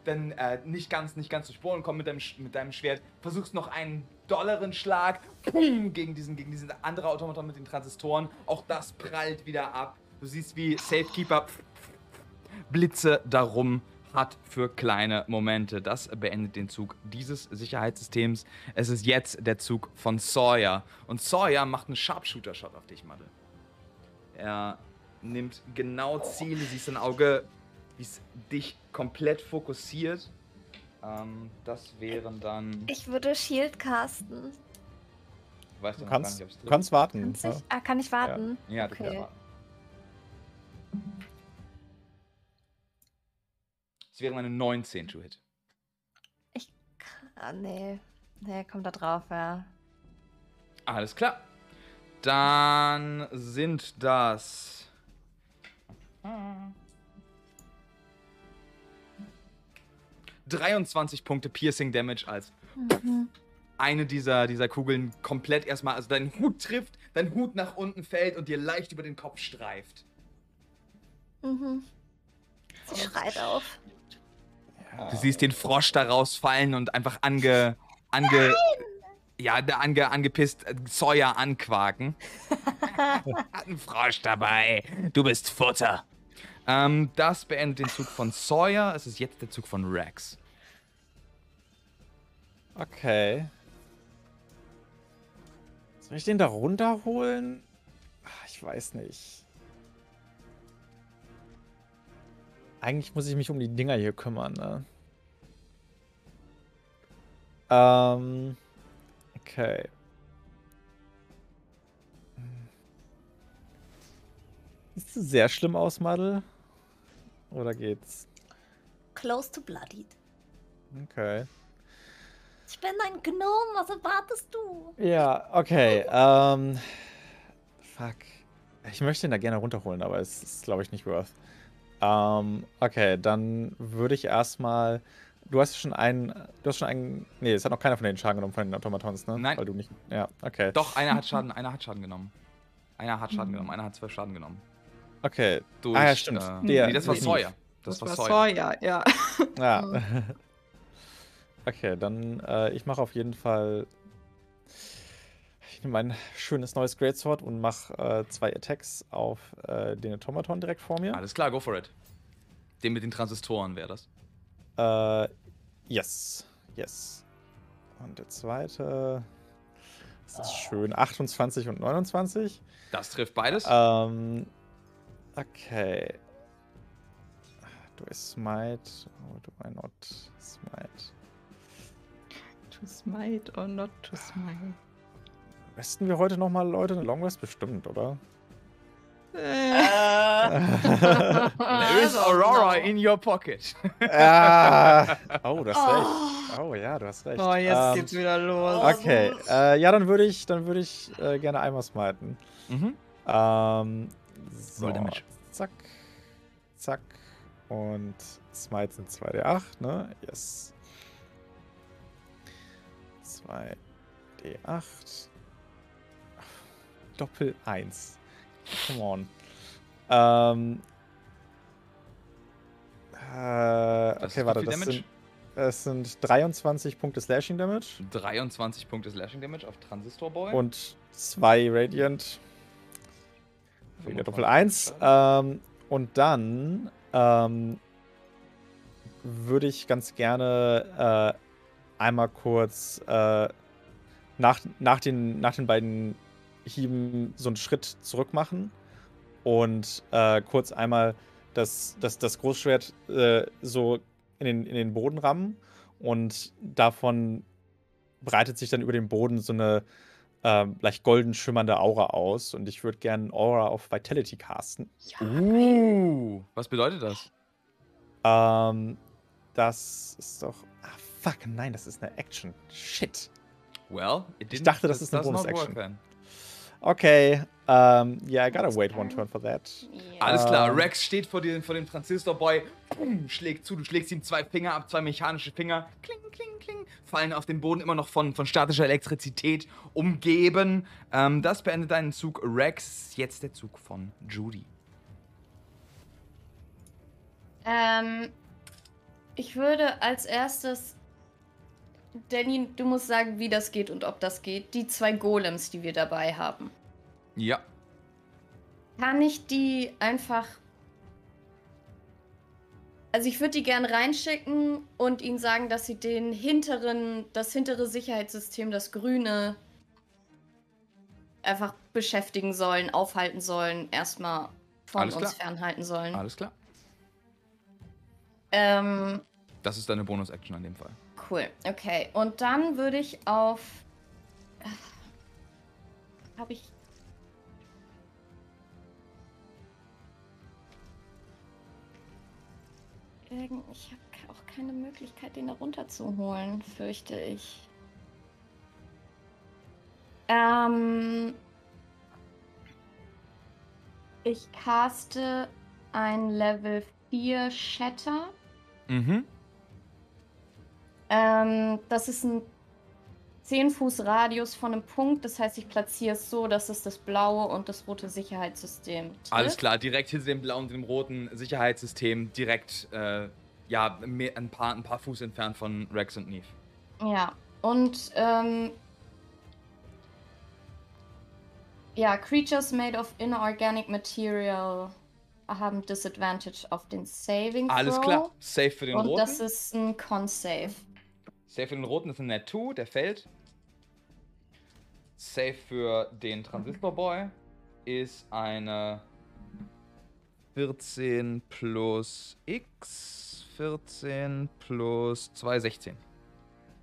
dann äh, nicht ganz, nicht ganz zu Sporen kommen mit deinem, mit deinem Schwert, versuchst noch einen dolleren Schlag pum, gegen diesen, gegen diesen anderen Automaton mit den Transistoren. Auch das prallt wieder ab. Du siehst, wie Safekeeper Blitze darum hat für kleine Momente. Das beendet den Zug dieses Sicherheitssystems. Es ist jetzt der Zug von Sawyer. Und Sawyer macht einen Sharpshooter-Shot auf dich, Madde. Er nimmt genau Ziele, siehst ein Auge, wie es dich komplett fokussiert. Ähm, das wären dann. Ich würde Shield casten. Weißt Du noch kannst, du trifft. kannst warten. Kannst ja. ich? Ah, kann ich warten? Ja, du kannst Okay. warten. Es wäre eine 19 to hit. Ah, nee. Nee, kommt da drauf, ja. Alles klar. Dann sind das. ...23 Punkte Piercing Damage als Mhm. eine dieser, dieser Kugeln komplett erstmal... ...also dein Hut trifft, dein Hut nach unten fällt und dir leicht über den Kopf streift. Mhm. Sie schreit auf. Du siehst den Frosch da rausfallen und einfach ange... ange ja, da ange, angepisst äh, Sawyer anquaken. Hat einen Frosch dabei. Du bist Futter. Ähm, das beendet den Zug von Sawyer. Es ist jetzt der Zug von Rex. Okay. Soll ich den da runterholen? Ich weiß nicht. Eigentlich muss ich mich um die Dinger hier kümmern, ne? Ähm. Okay. Siehst du sehr schlimm aus, Madel? Oder geht's? Close to bloodied. Okay. Ich bin ein Gnome, was erwartest du? Ja, okay. Ähm. Fuck. Ich möchte ihn da gerne runterholen, aber es ist, glaube ich, nicht worth. Ähm, okay, dann würde ich erstmal. Du hast schon einen. Du hast schon einen. Nee, es hat noch keiner von den Schaden genommen von den Automatons, ne? Nein. Weil du nicht. Ja, okay. Doch, einer hat Schaden, einer hat Schaden genommen. Einer hat Schaden genommen, einer hat zwölf Schaden genommen. Okay. Durch, ah, ja, stimmt. Äh, Der- nee, das war. Sawyer. Das, war Sawyer. Sawyer, ja. Ja. okay, dann. Äh, ich mache auf jeden Fall. Ich nehme mein schönes neues Greatsword und mache äh, zwei Attacks auf äh, den Automaton direkt vor mir. Alles klar, go for it. Den mit den Transistoren wäre das. Äh, yes. Yes. Und der zweite. Das ist schön. 28 und 29. Das trifft beides. Ähm, okay. Do I smite? Or do I not smite? To smite or not to smite. Resten wir heute nochmal, Leute? Eine Long Rest bestimmt, oder? Äh, There is Aurora in your pocket. ah, oh, du hast recht. Oh ja, du hast recht. oh, jetzt Ähm, geht's wieder los. Okay, äh, ja, dann würde ich, dann würde ich äh, gerne einmal smiten. mhm. Ähm, so, Roll Damage. zack, zack und Smite sind 2d8, ne? Yes. 2d8. Doppel 1. Come on. Ähm. Äh, okay, warte, das Damage? sind, das sind 23 Punkte Slashing Damage 23 Punkte Slashing Damage auf Transistor Boy. und 2 Radiant Wegen der Doppel 1. Ähm, und dann ähm, würde ich ganz gerne äh, einmal kurz äh, nach, nach, den, nach den beiden Hieben so einen Schritt zurück machen und äh, kurz einmal das, das, das Großschwert äh, so in den, in den Boden rammen und davon breitet sich dann über den Boden so eine ähm, leicht golden schimmernde Aura aus und ich würde gerne Aura auf Vitality casten. Uh, was bedeutet das? Ähm, das ist doch. Ah, fuck, nein, das ist eine Action. Shit. Well, it Ich dachte, das ist eine Bonus-Action. Okay. Um, yeah, I gotta wait one turn for that. Alles klar, Ähm. Rex steht vor, dir, vor dem Transistorboy, pum, schlägt zu, du schlägst ihm zwei Finger ab, zwei mechanische Finger, kling, kling, kling, fallen auf den Boden immer noch von, von statischer Elektrizität umgeben. Ähm, das beendet deinen Zug, Rex. Jetzt der Zug von Judy. Ähm, ich würde als erstes. Danny, du musst sagen, wie das geht und ob das geht. Die zwei Golems, die wir dabei haben. Ja. Kann ich die einfach. Also ich würde die gern reinschicken und ihnen sagen, dass sie den hinteren, das hintere Sicherheitssystem, das grüne, einfach beschäftigen sollen, aufhalten sollen, erstmal von Alles uns klar. fernhalten sollen. Alles klar. Ähm, Das ist deine Bonus-Action an dem Fall. Cool, okay. Und dann würde ich auf. Habe ich. Ich habe auch keine Möglichkeit, den da runterzuholen, fürchte ich. Ähm. Ich caste ein Level 4 Shatter. Mhm. Ähm, das ist ein 10 Fuß Radius von einem Punkt. Das heißt, ich platziere es so, dass es das blaue und das rote Sicherheitssystem trifft. Alles klar, direkt hinter dem blauen und dem roten Sicherheitssystem, direkt, äh, ja, ein, paar, ein paar Fuß entfernt von Rex und Neve. Ja, und ähm, ja, Creatures made of inorganic material haben Disadvantage auf den Saving Alles Throw. klar, safe für den Und roten. das ist ein Con-Save. Safe für den roten ist ein Net 2, der fällt. Safe für den Transistor Boy ist eine 14 plus X, 14 plus 2, 16.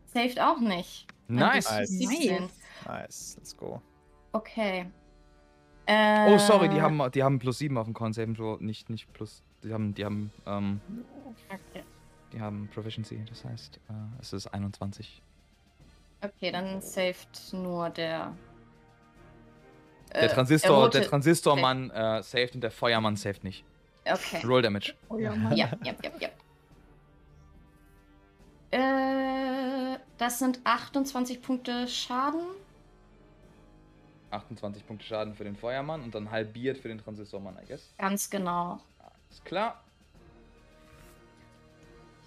Saved auch nicht. Nice. Nice. 17. Nice, let's go. Okay. Oh, sorry, die Äh, haben, die haben plus 7 auf dem Con Saving Throw, nicht, nicht plus. Die haben, die haben, ähm, Okay. Die haben Proficiency, das heißt, äh, es ist 21. Okay, dann saved nur der. Der äh, Transistor, rote- der Transistormann äh, saved und der Feuermann saved nicht. Okay. Roll Damage. Ja, ja, ja, ja. Äh, das sind 28 Punkte Schaden. 28 Punkte Schaden für den Feuermann und dann halbiert für den Transistormann, I guess. Ganz genau. Alles klar.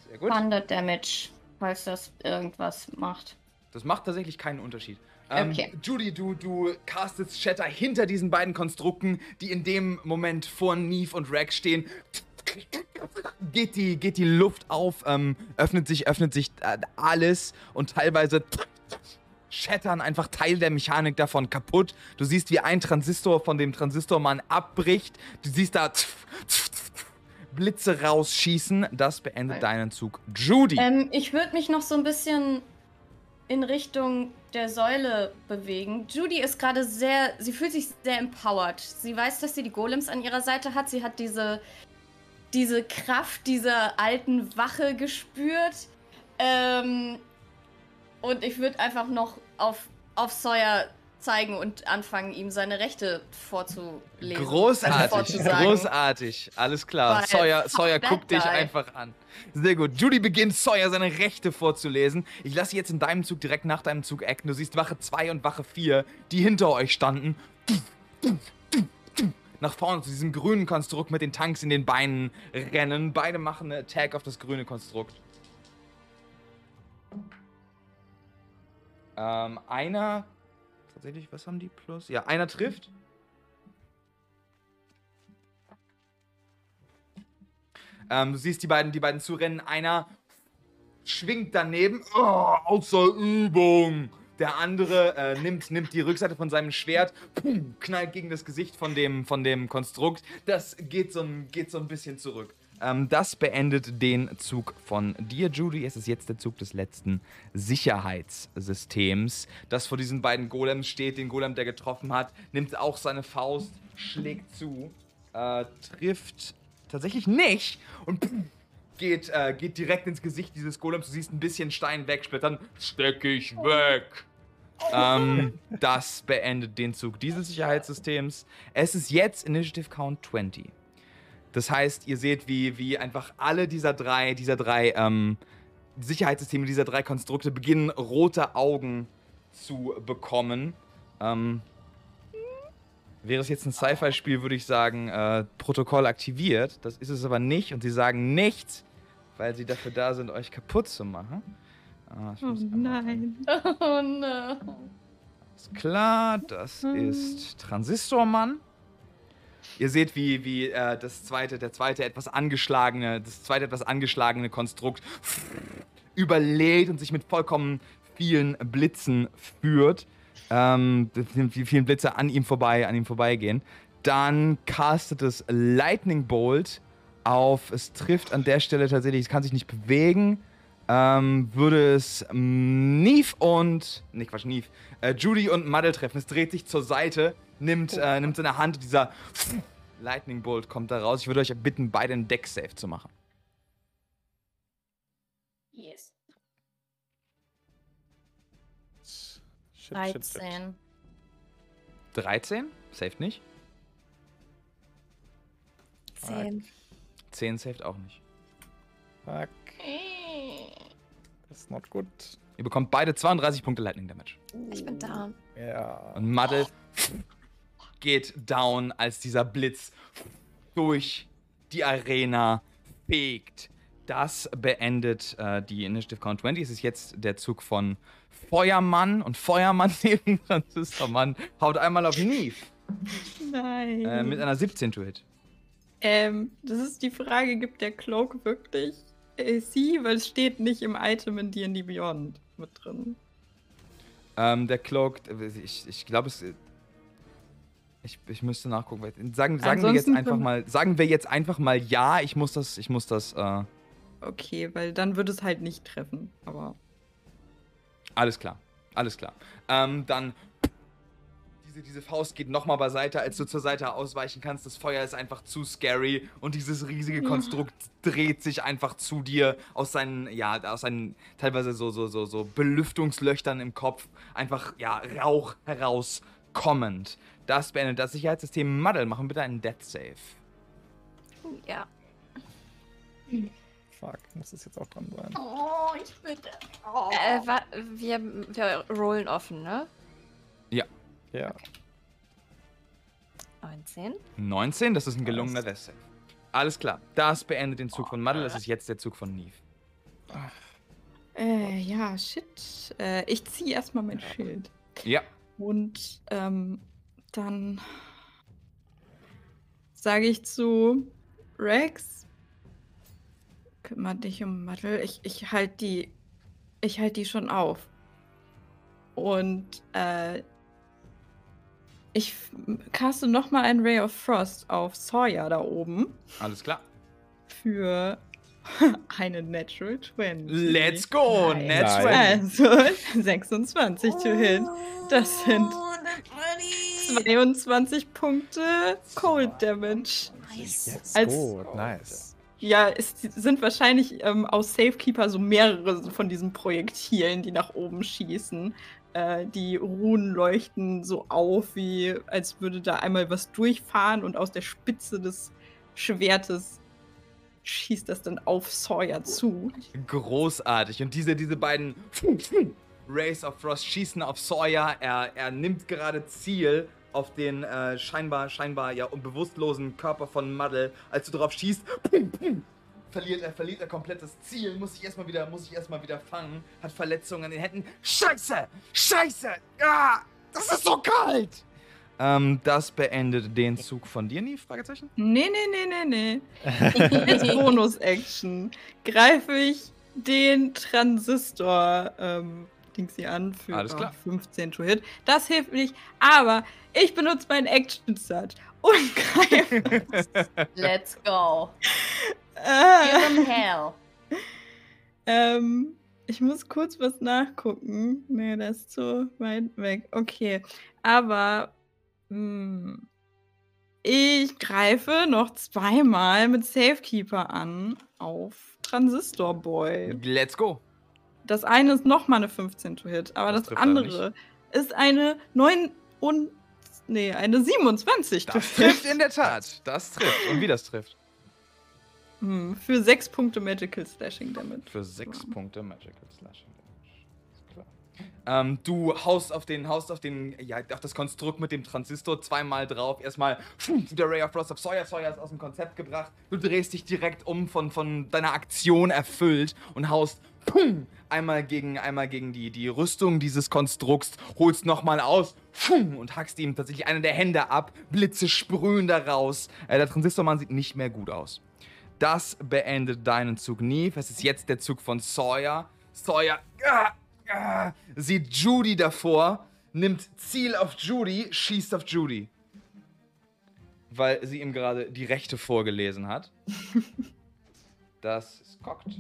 Sehr gut. Thunder Damage, falls das irgendwas macht. Das macht tatsächlich keinen Unterschied. Ähm, Okay. Judy, du, du castest Shatter hinter diesen beiden Konstrukten, die in dem Moment vor Neve und Rex stehen. Geht die, geht die Luft auf, ähm, öffnet sich, öffnet sich äh, alles und teilweise shattern einfach Teil der Mechanik davon kaputt. Du siehst, wie ein Transistor von dem Transistormann abbricht. Du siehst da Blitze rausschießen. Das beendet deinen Zug. Judy! Ähm, ich würde mich noch so ein bisschen in Richtung der Säule bewegen. Judy ist gerade sehr, sie fühlt sich sehr empowered. Sie weiß, dass sie die Golems an ihrer Seite hat. Sie hat diese, diese Kraft dieser alten Wache gespürt. Ähm, und ich würde einfach noch auf, auf Sawyer zeigen und anfangen, ihm seine Rechte vorzulesen. Großartig, Also großartig. Alles klar. Weil, Sawyer, Sawyer guckt dich einfach an. Sehr gut. Judy beginnt Sawyer seine Rechte vorzulesen. Ich lasse jetzt in deinem Zug direkt nach deinem Zug acten. Du siehst Wache 2 und Wache 4, die hinter euch standen. Nach vorne zu diesem grünen Konstrukt mit den Tanks in den Beinen rennen. Beide machen eine Attack auf das grüne Konstrukt. Ähm, einer. Tatsächlich, was haben die plus? Ja, einer trifft. Ähm, du siehst die beiden, die beiden zurennen. Einer schwingt daneben. Oh, außer Übung. Der andere äh, nimmt, nimmt die Rückseite von seinem Schwert, pum, knallt gegen das Gesicht von dem, von dem Konstrukt. Das geht so geht so ein bisschen zurück. Ähm, das beendet den Zug von dir, Judy. Es ist jetzt der Zug des letzten Sicherheitssystems, das vor diesen beiden Golems steht. Den Golem, der getroffen hat, nimmt auch seine Faust, schlägt zu, äh, trifft tatsächlich nicht und geht, äh, geht direkt ins Gesicht dieses Golems. Du siehst ein bisschen Stein wegsplittern. Steck ich weg. Ähm, das beendet den Zug dieses Sicherheitssystems. Es ist jetzt Initiative Count 20. Das heißt, ihr seht, wie, wie einfach alle dieser drei, dieser drei ähm, Sicherheitssysteme, dieser drei Konstrukte beginnen, rote Augen zu bekommen. Ähm, wäre es jetzt ein Sci-Fi-Spiel, würde ich sagen, äh, Protokoll aktiviert. Das ist es aber nicht und sie sagen nichts, weil sie dafür da sind, euch kaputt zu machen. Ah, Oh nein. Oh no. Ist klar, das ist Transistormann. Ihr seht, wie, wie äh, das zweite, der zweite etwas angeschlagene, das zweite etwas angeschlagene Konstrukt überlädt und sich mit vollkommen vielen Blitzen führt. Ähm, die vielen Blitze an ihm vorbei, an ihm vorbeigehen. Dann castet es Lightning Bolt auf. Es trifft an der Stelle tatsächlich, es kann sich nicht bewegen. Ähm, würde es Neve und. Ne, Quatsch, Neve. Äh, Judy und Muddle treffen. Es dreht sich zur Seite, nimmt, äh, nimmt seine Hand. Dieser Lightning Bolt kommt da raus. Ich würde euch bitten, beide einen Deck-Save zu machen. Yes. Shit, shit, shit. 13. 13? Saved nicht. 10. 10 saved auch nicht. Fuck. Das ist not good. Ihr bekommt beide 32 Punkte Lightning Damage. Ich bin da. Ja. Und Muddle geht down, als dieser Blitz durch die Arena fegt. Das beendet äh, die Initiative Count 20. Es ist jetzt der Zug von Feuermann und Feuermann neben Transistormann haut einmal auf Neve Nein. äh, mit einer 17 to Hit. ähm, das ist die Frage, gibt der Cloak wirklich AC? Weil es steht nicht im Item in D&D Beyond mit drin. Ähm, der Cloak, äh, ich, ich glaube es. Ich, ich müsste nachgucken. weil- Sagen, sagen wir jetzt einfach mal, sagen wir jetzt einfach mal ja. Ich muss das, ich muss das. Äh, Okay, weil dann würde es halt nicht treffen. Aber Alles klar, alles klar. Ähm, dann diese, diese Faust geht nochmal beiseite, als du zur Seite ausweichen kannst. Das Feuer ist einfach zu scary und dieses riesige Konstrukt dreht sich einfach zu dir aus seinen, ja, aus seinen teilweise so, so, so, so Belüftungslöchtern im Kopf. Einfach, ja, Rauch herauskommend. Das beendet das Sicherheitssystem Muddle. Machen bitte einen Death Save. Ja. Fuck, muss das jetzt auch dran sein. Oh, ich bitte. Oh. Äh, wir, wir rollen offen, ne? Ja. 19. 19, das ist ein gelungener Death Save. Alles klar, das beendet den Zug von Muddle. Das ist jetzt der Zug von Neve. Äh, ja, shit. Äh, ich ziehe erstmal mein Schild. Ja, Und ähm, dann sage ich zu Rex, kümmere dich um Muddle. Ich, ich halte die, ich halte die schon auf. Und äh, ich caste nochmal ein Ray of Frost auf Sawyer da oben alles klar. für eine Natural 20. Let's go! Nice. 20. Also 26 to hit. Das sind 22 Punkte Cold Damage. Jetzt Als- gut, nice. Ja, es sind wahrscheinlich ähm, aus Safekeeper so mehrere von diesen Projektilen, die nach oben schießen. Äh, die Runen leuchten so auf, wie als würde da einmal was durchfahren und aus der Spitze des Schwertes schießt das dann auf Sawyer zu. Großartig. Und diese, diese beiden Rays of Frost schießen auf Sawyer. Er, er nimmt gerade Ziel auf den äh, scheinbar, scheinbar ja unbewusstlosen Körper von Muddle. Als du drauf schießt, verliert er, verliert er komplett das Ziel. Muss sich erstmal wieder, muss sich erstmal wieder fangen. Hat Verletzungen an den Händen. Scheiße! Scheiße! Ja! Das ist so kalt! Ähm, das beendet den Zug von dir, nie? Fragezeichen? Nee, nee, nee, nee, nee. Als Bonus-Action greife ich den Transistor ähm, Dings hier an für Alles klar. oh, 15 to hit. Das hilft nicht, aber ich benutze meinen Action Search und greife. Let's go. äh, Give hell. ähm, ich muss kurz was nachgucken. Nee, das ist zu weit weg. Okay, aber hm, ich greife noch zweimal mit Safekeeper an auf Transistor Boy. Let's go. Das eine ist nochmal eine 15 to hit, aber Das das, trifft andere ist eine 9 und. Nee, eine 27. Das trifft in der Tat. Das trifft. Und wie das trifft? Hm, für 6 Punkte Magical Slashing Damage. Für 6 Punkte Magical Slashing Damage. Klar. Ähm, du haust auf den, haust auf den, ja, auf das Konstrukt mit dem Transistor zweimal drauf. Erstmal, pfuh, der Ray of Frost auf Sawyer. Sawyer ist aus dem Konzept gebracht. Du drehst dich direkt um, von, von deiner Aktion erfüllt und haust pum, einmal gegen, einmal gegen die, die Rüstung dieses Konstrukts, holst nochmal aus pum, und hackst ihm tatsächlich eine der Hände ab. Blitze sprühen daraus. Äh, der Transistormann sieht nicht mehr gut aus. Das beendet deinen Zug nie. Es ist jetzt der Zug von Sawyer. Sawyer ah, ah, sieht Judy davor, nimmt Ziel auf Judy, schießt auf Judy. Weil sie ihm gerade die Rechte vorgelesen hat. Das ist cocked.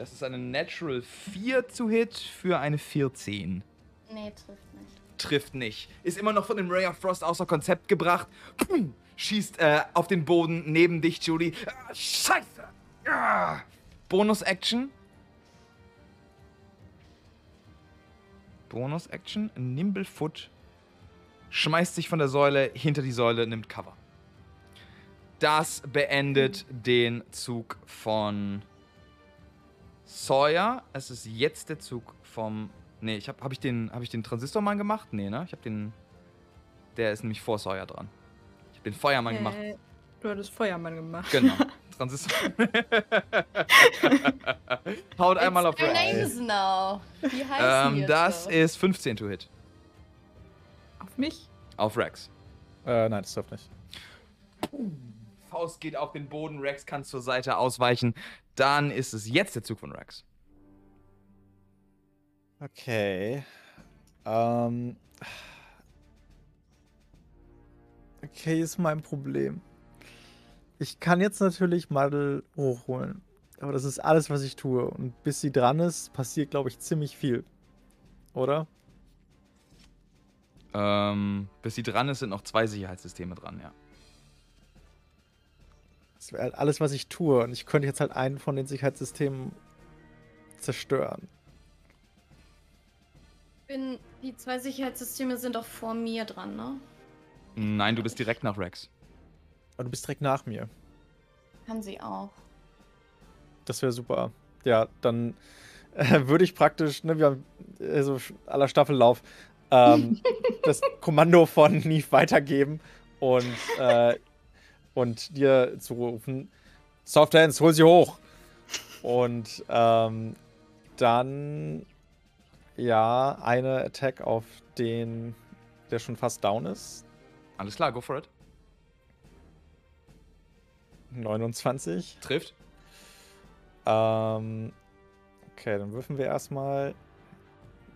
Das ist eine Natural 4 zu Hit für eine 14. Nee, trifft nicht. Trifft nicht. Ist immer noch von dem Ray of Frost außer Konzept gebracht. Pum, schießt äh, auf den Boden neben dich, Judy. Ah, Scheiße! Ah. Bonus-Action. Bonus-Action. Nimblefoot schmeißt sich von der Säule hinter die Säule, nimmt Cover. Das beendet den Zug von Sawyer. Es ist jetzt der Zug vom. Nee, ich hab, hab ich den, hab ich den Transistormann gemacht? Nee, ne? Ich hab den. Der ist nämlich vor Sawyer dran. Ich hab den Feuermann gemacht. Äh, du hattest Feuermann gemacht. Genau. Transistor. Haut einmal auf It's Rex. names now. Wie heißen Ähm, das so? ist 15 to hit. Auf mich? Auf Rex. Äh, nein, das trifft nicht. Faust geht auf den Boden, Rex kann zur Seite ausweichen. Dann ist es jetzt der Zug von Rex. Okay. Ähm. Okay, ist mein Problem. Ich kann jetzt natürlich Madel hochholen. Aber das ist alles, was ich tue. Und bis sie dran ist, passiert, glaube ich, ziemlich viel. Oder? Ähm, bis sie dran ist, sind noch zwei Sicherheitssysteme dran, ja. Wäre halt alles, was ich tue. Und ich könnte jetzt halt einen von den Sicherheitssystemen zerstören. Bin, die zwei Sicherheitssysteme sind auch vor mir dran, ne? Nein, du bist direkt nach Rex. Aber du bist direkt nach mir. Kann sie auch. Das wäre super. Ja, dann äh, würde ich praktisch, ne, wir haben äh, so aller Staffellauf, ähm, das Kommando von Neve weitergeben und, äh, und dir zurufen, Soft Hands, hol sie hoch. Und ähm, dann, ja, eine Attack auf den, der schon fast down ist. Alles klar, go for it. 29. Trifft. Ähm, okay, dann würfen wir erstmal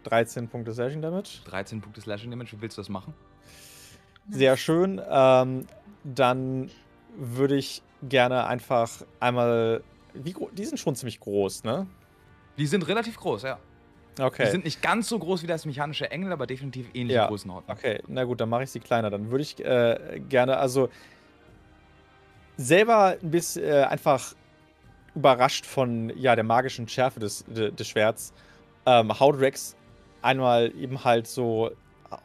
13 Punkte Slashing Damage. 13 Punkte Slashing Damage. Wie willst du das machen? Sehr schön. Ähm, dann würde ich gerne einfach einmal. Wie die sind schon ziemlich groß, ne? Die sind relativ groß, ja. Okay. Die sind nicht ganz so groß wie das mechanische Engel, aber definitiv ähnliche Ja. Größenordnung. Okay, na gut, dann mache ich sie kleiner. Dann würde ich äh, gerne, also selber ein bisschen äh, einfach überrascht von ja, der magischen Schärfe des, de, des Schwerts, ähm, haut Rex einmal eben halt so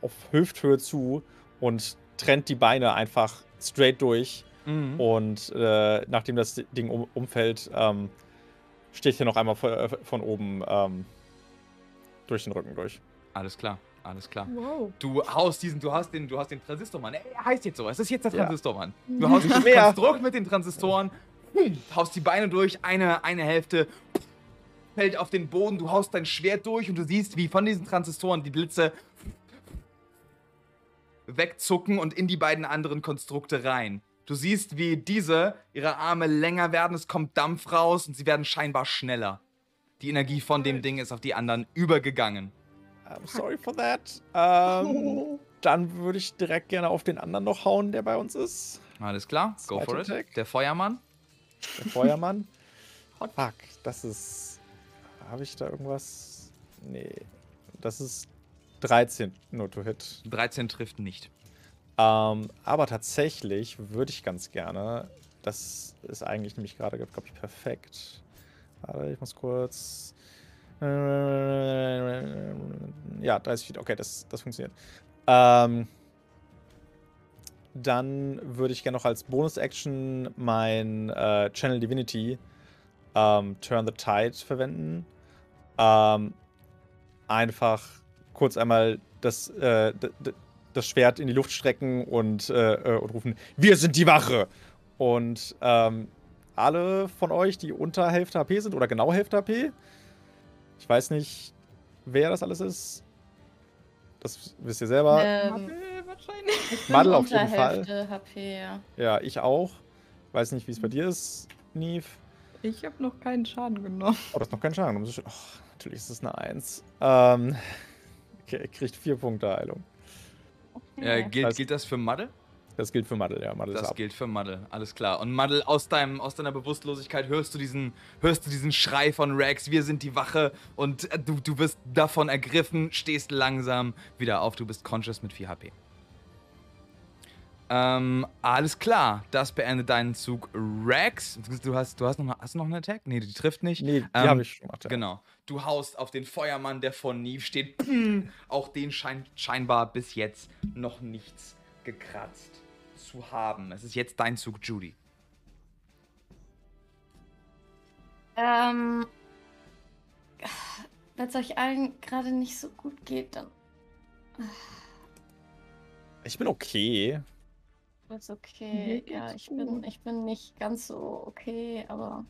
auf Hüfthöhe zu und trennt die Beine einfach straight durch. Mhm. Und äh, nachdem das Ding um, umfällt, ähm, sticht er noch einmal von, von oben ähm, durch den Rücken durch. Alles klar, alles klar. Wow. Du haust diesen, du hast den, du hast den Transistormann. Er heißt jetzt so. Es ist jetzt der Ja. Transistormann. Du haust mehr. Konstrukt mit den Transistoren, hm, haust die Beine durch, eine, eine Hälfte fällt auf den Boden, du haust dein Schwert durch und du siehst, wie von diesen Transistoren die Blitze wegzucken und in die beiden anderen Konstrukte rein. Du siehst, wie diese, ihre Arme länger werden, es kommt Dampf raus und sie werden scheinbar schneller. Die Energie von dem Ding ist auf die anderen übergegangen. I'm sorry for that. Ähm, dann würde ich direkt gerne auf den anderen noch hauen, der bei uns ist. Alles klar, go Zweiter for it. Attack. Der Feuermann. Der Feuermann. Fuck, das ist. Habe ich da irgendwas? Nee. Das ist 13 nur to hit. 13 trifft nicht. Ähm, aber tatsächlich würde ich ganz gerne. Das ist eigentlich nämlich gerade, glaube ich, perfekt. Warte, ich muss kurz. Ja, 30 Feet. Okay, das, das funktioniert. Ähm, dann würde ich gerne noch als Bonus-Action mein äh, Channel Divinity ähm, Turn the Tide verwenden. Ähm, einfach kurz einmal das, äh, das Schwert in die Luft strecken und, äh, äh, und rufen: Wir sind die Wache! Und ähm, alle von euch, die unter Hälfte HP sind oder genau Hälfte HP, ich weiß nicht, wer das alles ist. Das wisst ihr selber. Ähm, wahrscheinlich. Madel auf jeden Fall. HP, ja. Ja, ich auch. Weiß nicht, wie es bei dir ist, Neve. Ich habe noch keinen Schaden genommen. Oh, das ist noch kein Schaden. Oh, natürlich ist es eine 1. Ähm, okay, kriegt 4 Punkte Heilung. Äh, gilt, Was? gilt das für Madde? Das gilt für Madel, ja. Ist Das ab. gilt für Madde, alles klar. Und Madel, aus, deinem, aus deiner Bewusstlosigkeit hörst du diesen, hörst du diesen Schrei von Rex, wir sind die Wache und äh, du, du wirst davon ergriffen, stehst langsam wieder auf, du bist conscious mit 4 HP. Ähm, alles klar, das beendet deinen Zug. Rex, du hast, du hast noch, hast du noch einen Attack? Nee, die trifft nicht. Nee, die Ähm, habe ich schon gemacht. Ja. Genau. Du haust auf den Feuermann, der vor Neve steht. Auch den scheint scheinbar bis jetzt noch nichts gekratzt zu haben. Es ist jetzt dein Zug, Judy. Ähm, wenn es euch allen gerade nicht so gut geht, dann Ich bin okay. ist okay. Mir Ja, ich bin, ich bin nicht ganz so okay, aber.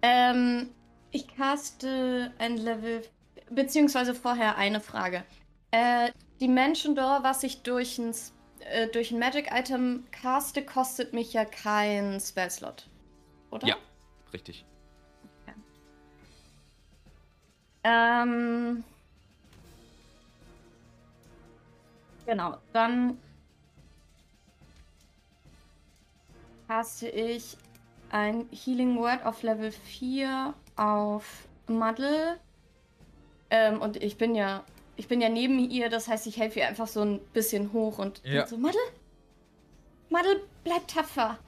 Ähm, ich caste ein Level. Beziehungsweise vorher eine Frage. Äh, die Dimension Door, was ich durch ein, äh, durch ein Magic-Item caste, kostet mich ja kein Spellslot. Oder? Ja. Richtig. Ähm. Genau, dann caste ich ein Healing Word auf Level 4 auf Muddle. Ähm, und ich bin ja, ich bin ja neben ihr, das heißt, ich helfe ihr einfach so ein bisschen hoch und, Ja. und so, Muddle? Muddle, bleib tapfer.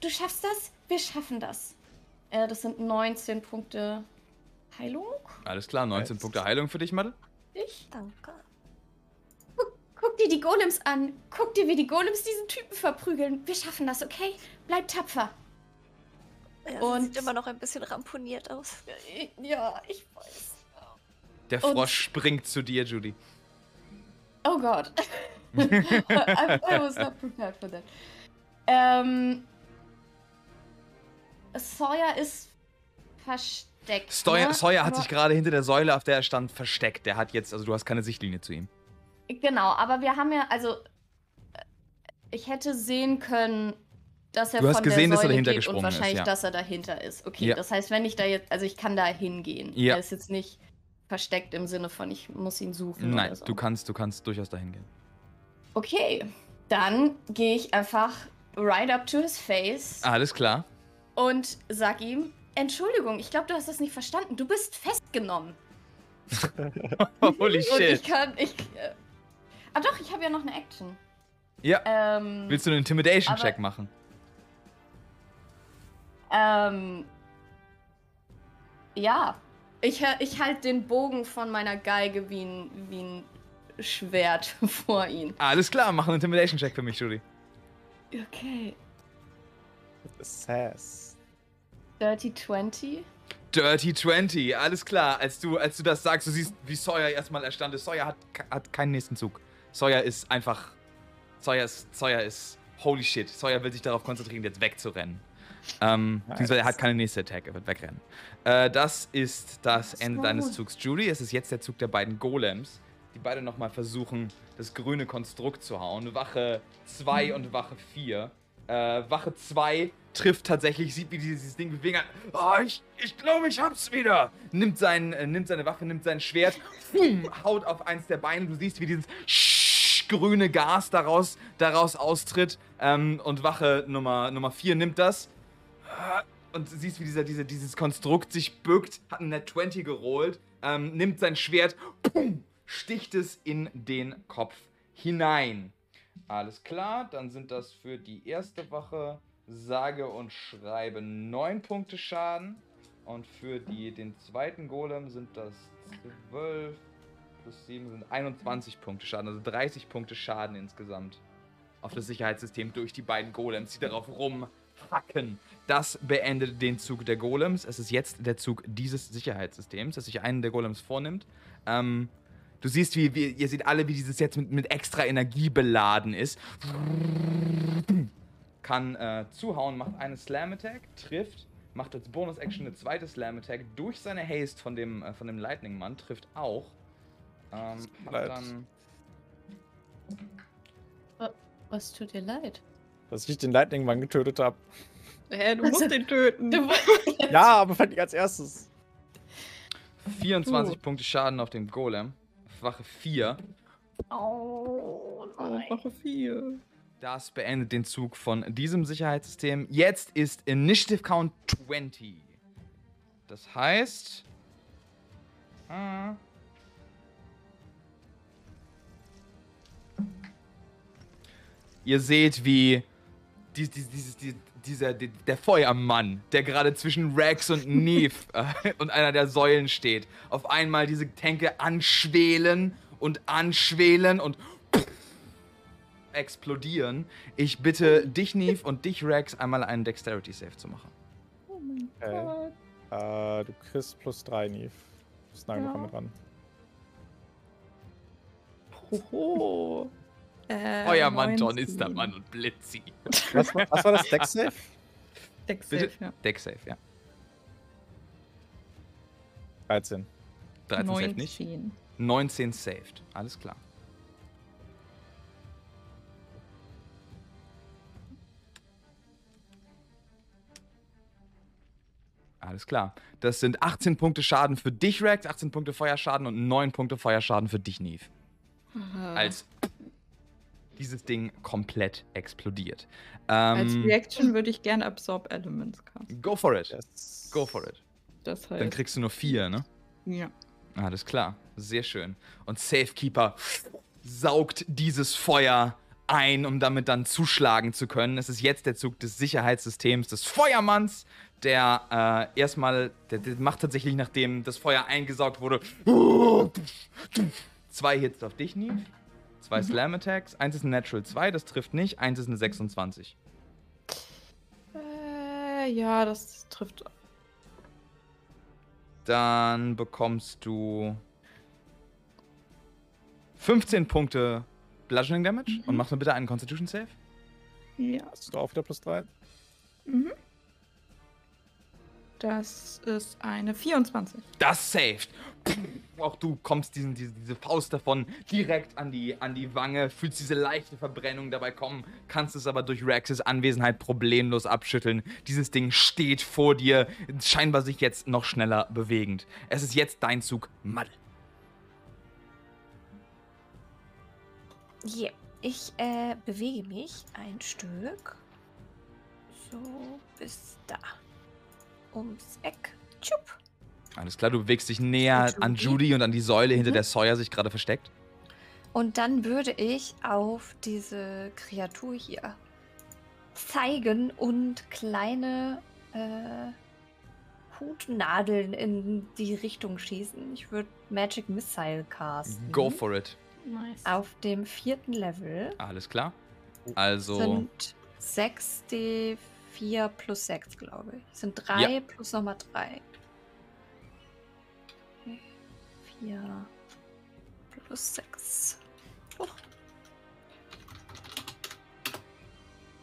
Du schaffst das, wir schaffen das. Äh, das sind 19 Punkte Heilung. Alles klar, 19 Nice. Punkte Heilung für dich, Madel. Ich Danke. Guck dir die Golems an. Guck dir, wie die Golems diesen Typen verprügeln. Wir schaffen das, okay? Bleib tapfer. Ja, Und- Und sieht immer noch ein bisschen ramponiert aus. Ja, ich weiß. Der Und- Frosch springt zu dir, Judy. Oh Gott. I, I was not prepared for that. Ähm, Sawyer ist versteckt. Steuer, ne? Sawyer hat Aber- sich gerade hinter der Säule, auf der er stand, versteckt. Der hat jetzt, also du hast keine Sichtlinie zu ihm. Genau, aber wir haben ja, also äh, ich hätte sehen können, dass er Du hast von gesehen, der dass er Säule dahinter geht und ist, wahrscheinlich, ja. dass er dahinter ist. Okay, Ja. das heißt, wenn ich da jetzt, also ich kann da hingehen. Ja. Er ist jetzt nicht versteckt im Sinne von, ich muss ihn suchen Nein, oder so. du kannst, du kannst durchaus dahin gehen. Okay, dann gehe ich einfach right up to his face Alles klar. und sag ihm, Entschuldigung, ich glaube, du hast das nicht verstanden. Du bist festgenommen. Holy Und ich shit. kann, ich, äh, ah doch, ich habe ja noch eine Action. Ja. Ähm, Willst du einen Intimidation-Check machen? Ähm. Ja. Ich, ich halte den Bogen von meiner Geige wie ein, wie ein Schwert vor ihn. Alles klar, mach einen Intimidation-Check für mich, Judy. Okay. Sass. Dirty 20. Dirty 20, alles klar. Als du, als du das sagst, du siehst, wie Sawyer erstmal erstand ist. Sawyer hat, hat keinen nächsten Zug. Sawyer ist einfach. Sawyer ist. Sawyer ist. Holy shit. Sawyer will sich darauf konzentrieren, jetzt wegzurennen. Ähm, beziehungsweise er hat keine nächste Attack, er wird wegrennen. Äh, das ist das Ende deines Zugs, Judy. Es ist jetzt der Zug der beiden Golems, die beide nochmal versuchen, das grüne Konstrukt zu hauen. Wache 2 und Wache 4. Äh, Wache 2 trifft tatsächlich, sieht, wie dieses Ding bewegen hat. Oh, ich, ich glaube, ich hab's wieder. Nimmt, sein, äh, nimmt seine Waffe, nimmt sein Schwert, boom, haut auf eins der Beine. Du siehst, wie dieses grüne Gas daraus, daraus austritt. Ähm, und Wache Nummer, Nummer 4 nimmt das. Und siehst, wie dieser, dieser, dieses Konstrukt sich bückt, hat ein Net 20 gerollt, ähm, nimmt sein Schwert, pum, sticht es in den Kopf hinein. Alles klar, dann sind das für die erste Wache sage und schreibe 9 Punkte Schaden. Und für die, den zweiten Golem sind das 12 plus 7 sind 21 Punkte Schaden, also 30 Punkte Schaden insgesamt. Auf das Sicherheitssystem durch die beiden Golems, die darauf rumhacken. Das beendet den Zug der Golems. Es ist jetzt der Zug dieses Sicherheitssystems, das sich einen der Golems vornimmt. Ähm, du siehst, wie, wie ihr seht alle, wie dieses jetzt mit, mit extra Energie beladen ist. Kann äh, zuhauen, macht eine Slam Attack, trifft, macht als Bonus-Action eine zweite Slam Attack durch seine Haste von dem, äh, von dem Lightning-Mann, trifft auch. Ähm, hat Leid. dann Was tut dir leid? Dass ich den Lightning-Mann getötet habe. Hä, du Also- musst den töten. Ja, aber fand ich als erstes. 24 Uh. Punkte Schaden auf dem Golem. Wache 4. Oh, Oh, nein. Woche 4. Das beendet den Zug von diesem Sicherheitssystem. Jetzt ist Initiative Count 20. Das heißt. Äh, ihr seht, wie dies, dies, dieses, die, dieser, die, der Feuermann, der gerade zwischen Rex und Neve äh, und einer der Säulen steht, auf einmal diese Tänke anschwelen und anschwelen und explodieren. Ich bitte dich, Neve, und dich, Rex, einmal einen Dexterity Save zu machen. Oh mein Okay. Gott. Äh, du kriegst plus 3, Neve. Ist nah Ja. genug mit dran. Hoho. Äh, Feuermann John 19. ist der Mann und Blitzi. Was, war- was war das? Deck Save? Dex Bitte? Save, ja. Deck Save, ja. 13. 13 saved nicht. 19. 19 saved. Alles klar. Alles klar. Das sind 18 Punkte Schaden für dich, Rex, 18 Punkte Feuerschaden und 9 Punkte Feuerschaden für dich, Neve. Als dieses Ding komplett explodiert. Als Ähm, Reaction würde ich gerne Absorb Elements casten. go for it. Yes. Go for it. Das Dann heißt. kriegst du nur 4, ne? ja. Alles klar, sehr schön. Und Safekeeper saugt dieses Feuer ein, um damit dann zuschlagen zu können. Es ist jetzt der Zug des Sicherheitssystems des Feuermanns, der äh, erstmal, der, der macht tatsächlich, nachdem das Feuer eingesaugt wurde, zwei Hits auf dich, Neve. Zwei Slam Attacks. Eins ist ein Natural 2, das trifft nicht. Eins ist eine 26. Äh, ja, das trifft. Dann bekommst du 15 Punkte Bludgeoning Damage und mach mir bitte einen Constitution Save. Ja. Hast du auch wieder plus 3? Mhm. Das ist eine 24. Das saved. Auch du kommst diesen, diese, diese Faust davon direkt an die, an die Wange, fühlst diese leichte Verbrennung dabei kommen, kannst es aber durch Rexes Anwesenheit problemlos abschütteln. Dieses Ding steht vor dir, scheinbar sich jetzt noch schneller bewegend. Es ist jetzt dein Zug, Madde. Ja, ich äh, bewege mich ein Stück. So bis da. Ums Eck. Tschupp. Alles klar, du bewegst dich näher Und an Judy? Judy und an die Säule, hinter Mhm. der Sawyer sich gerade versteckt. Und dann würde ich auf diese Kreatur hier zeigen und kleine äh, Hutnadeln in die Richtung schießen. Ich würde Magic Missile casten. Go for it. Nice. Auf dem vierten Level Alles klar. Also, sind 6 D4 plus 6, glaube ich. Sind 3 Ja. plus nochmal 3. 4 plus 6. Oh.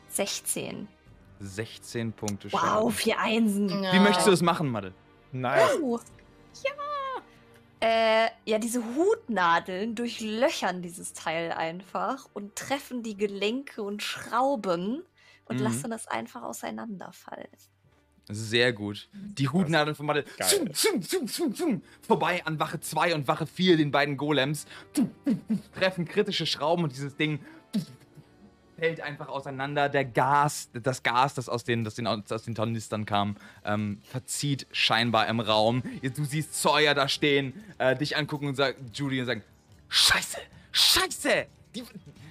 16. 16 Punkte Wow, Schaden. vier Einsen. Wie möchtest du das machen, Madde? Nice. Oh. Ja. Äh, ja, diese Hutnadeln durchlöchern dieses Teil einfach und treffen die Gelenke und Schrauben und Mhm. lassen es einfach auseinanderfallen. Sehr gut. Die Hutnadeln von Geil. zum, zum, zum, zum, zum, vorbei an Wache 2 und Wache 4, den beiden Golems, treffen kritische Schrauben und dieses Ding fällt einfach auseinander. Der Gas, das Gas, das aus den, das den, aus den Tornistern kam, ähm, verzieht scheinbar im Raum. Du siehst Sawyer da stehen, äh, dich angucken und sagen, Judy und sagen, Scheiße, Scheiße, die,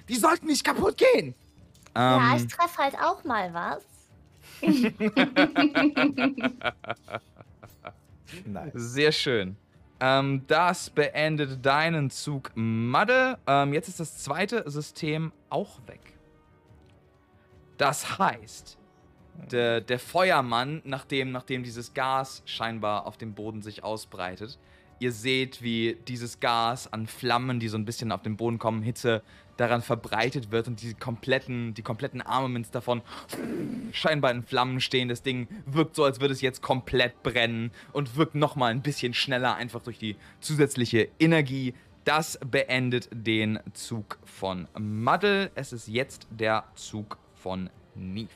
die sollten nicht kaputt gehen. Ja, Ähm, ich treffe halt auch mal was. Sehr schön. Ähm, das beendet deinen Zug Madde. Ähm, jetzt ist das zweite System auch weg. Das heißt, der, der Feuermann, nachdem, nachdem dieses Gas scheinbar auf dem Boden sich ausbreitet, ihr seht, wie dieses Gas an Flammen, die so ein bisschen auf den Boden kommen, Hitze daran verbreitet wird und die kompletten, die kompletten Armaments davon scheinbar in Flammen stehen. Das Ding wirkt so, als würde es jetzt komplett brennen und wirkt nochmal ein bisschen schneller, einfach durch die zusätzliche Energie. Das beendet den Zug von Muddle. Es ist jetzt der Zug von Neve.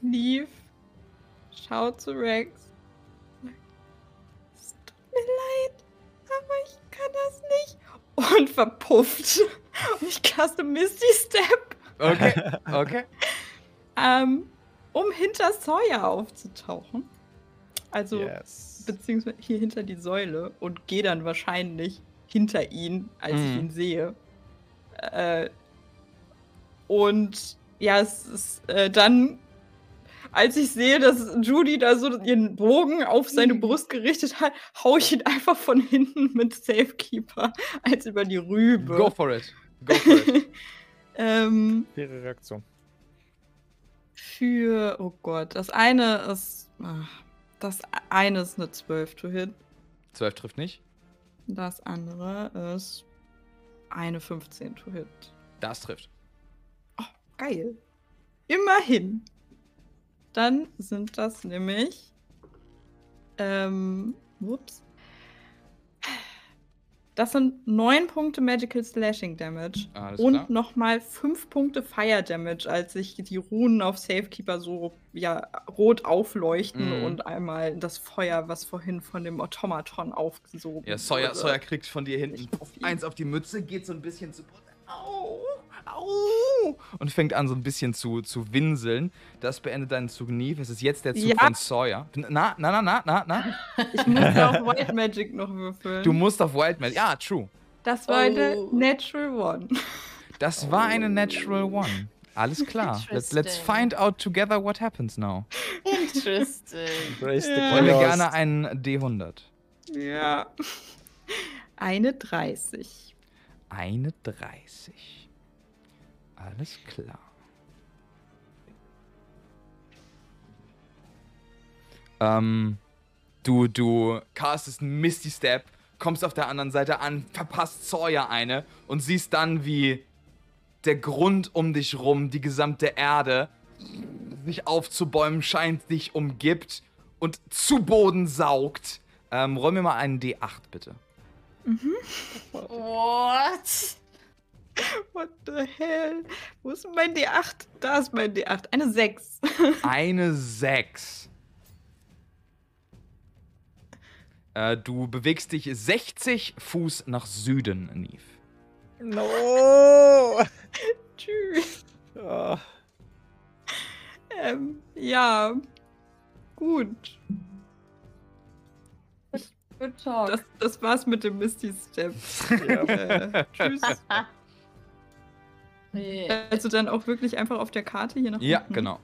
Neve, schau zu Rex. Es tut mir leid, aber ich kann das nicht. Und verpufft. Und ich caste Misty Step, Okay, okay. ähm, um hinter Sawyer aufzutauchen. Also, yes. beziehungsweise hier hinter die Säule und gehe dann wahrscheinlich hinter ihn, als ich Mhm. ihn sehe. Äh, und ja, es ist äh, dann, als ich sehe, dass Judy da so ihren Bogen auf seine Brust gerichtet hat, hau ich ihn einfach von hinten mit Safekeeper als über die Rübe. Go for it. Go for it. ähm, Faire Reaktion. für, oh Gott, das eine ist, ach, das eine ist eine 12 to hit. 12 trifft nicht. Das andere ist eine 15 to hit. Das trifft. Geil. Immerhin. Dann sind das nämlich. Ähm, ups. Das sind 9 Punkte Magical Slashing Damage. Alles und nochmal 5 Punkte Fire Damage, als sich die Runen auf Safekeeper so ja, rot aufleuchten Mhm. und einmal das Feuer, was vorhin von dem Automaton aufgesogen Ja, Sawyer, wurde. Sawyer kriegt von dir hinten auf eins auf die Mütze, geht so ein bisschen zu. Au, au. Und fängt an so ein bisschen zu, zu winseln. Das beendet deinen Zug nie. Es ist jetzt der Zug Ja. von Sawyer. Na, na, na, na, na, na. Ich muss auf White Magic noch würfeln. Du musst auf Wild Man. Ja, true. das war eine Oh. Natural One. Das war eine Natural One. Alles klar. Let's, let's Interesting. find out together what happens now. Interesting. Brace the Ja. Wollen wir gerne einen D100. Ja. Eine 30. Eine 30. Alles klar. Ähm, du, du castest einen Misty Step, kommst auf der anderen Seite an, verpasst Sawyer eine und siehst dann, wie der Grund um dich rum, die gesamte Erde, sich aufzubäumen scheint, dich umgibt und zu Boden saugt. Ähm, roll mir mal einen D8, bitte. What? What the hell? Wo ist mein D8? Da ist mein D8. Eine 6. Eine 6. Äh, du bewegst dich 60 Fuß nach Süden, Neve. No! Tschüss. Ah, Ähm, ja. Gut. Good talk. Das, das war's mit dem Misty Step. ja. Äh, tschüss. Also dann auch wirklich einfach auf der Karte hier nach Ja, unten? genau.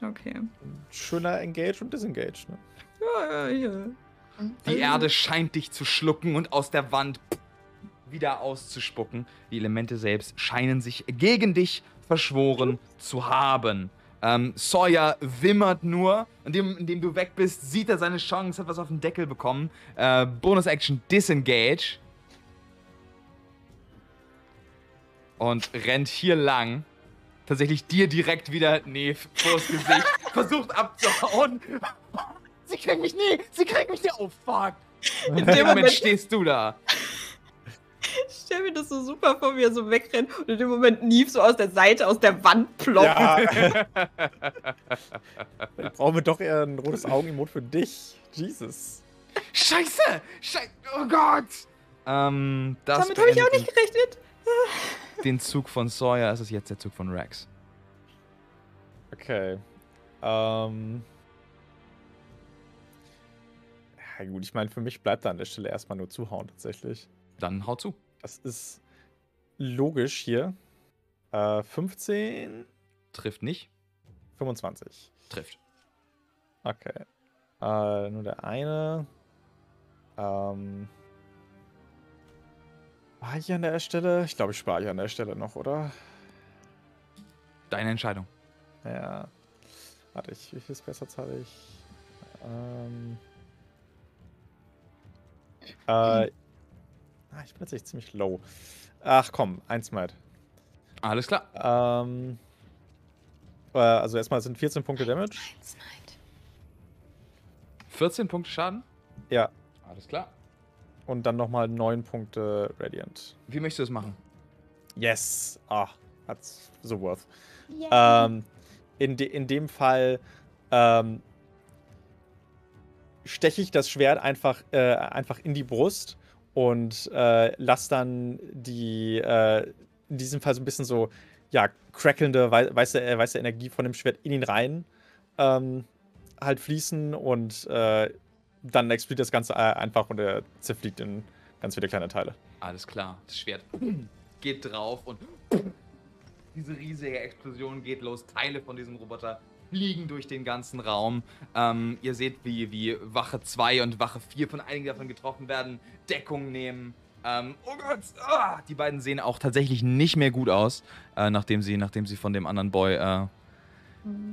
Okay. Schöner Engage und Disengage. Ne? Ja, ja, ja. Die Erde scheint dich zu schlucken und aus der Wand wieder auszuspucken. Die Elemente selbst scheinen sich gegen dich verschworen zu haben. Ähm, Sawyer wimmert nur. Indem, indem du weg bist, sieht er seine Chance, hat was auf den Deckel bekommen. Äh, Bonus-Action Disengage. Und rennt hier lang. Tatsächlich dir direkt wieder, nee, vors Gesicht. Versucht abzuhauen. Sie kriegen mich nie! Sie kriegen mich nie! Oh, fuck! In dem Moment stehst du da. Ich stell mir das so super vor, wie er so wegrennt und in dem Moment Neve so aus der Seite, aus der Wand ploppt. Ja. ich brauche doch eher ein rotes Augen-Emote für dich. Jesus. Scheiße! Scheiße! Oh Gott! Ähm, das Damit habe ich auch nicht gerechnet. Den Zug von Sawyer, es ist jetzt der Zug von Rex. Okay. Ähm. Ja, gut, ich meine, für mich bleibt da an der Stelle erstmal nur zuhauen, tatsächlich. Dann hau zu. Das ist logisch hier. Äh, 15, Trifft nicht. 25. Trifft. Okay. Äh, nur der eine. Ähm. War ich an der Stelle? Ich glaube, ich spare hier an der Stelle noch, oder? Deine Entscheidung. Ja. Warte, ich, wie viel Spessarts habe ich? Ähm. Äh. Ah, ich bin tatsächlich ziemlich low. Ach komm, ein Smite. Alles klar. Ähm. Äh, also erstmal sind 14 Punkte Damage. 14 Punkte Schaden? Ja. Alles klar. Und dann nochmal 9 Punkte Radiant. Wie möchtest du das machen? Yes. Ah, hat's so worth. Yeah. Ähm, in, de in dem Fall ähm, steche ich das Schwert einfach, äh, einfach in die Brust und äh, lass dann die, äh, in diesem Fall so ein bisschen so, ja, crackelnde, wei weiße, äh, weiße Energie von dem Schwert in ihn rein ähm, halt fließen und äh, dann explodiert das Ganze äh, einfach und er zerfliegt in ganz viele kleine Teile. Alles klar. Das Schwert geht drauf und diese riesige Explosion geht los. Teile von diesem Roboter fliegen durch den ganzen Raum. Ähm, ihr seht, wie, wie Wache 2 und Wache 4 von einigen davon getroffen werden, Deckung nehmen. Ähm, oh Gott, ah, die beiden sehen auch tatsächlich nicht mehr gut aus, äh, nachdem, sie, nachdem sie von dem anderen Boy äh,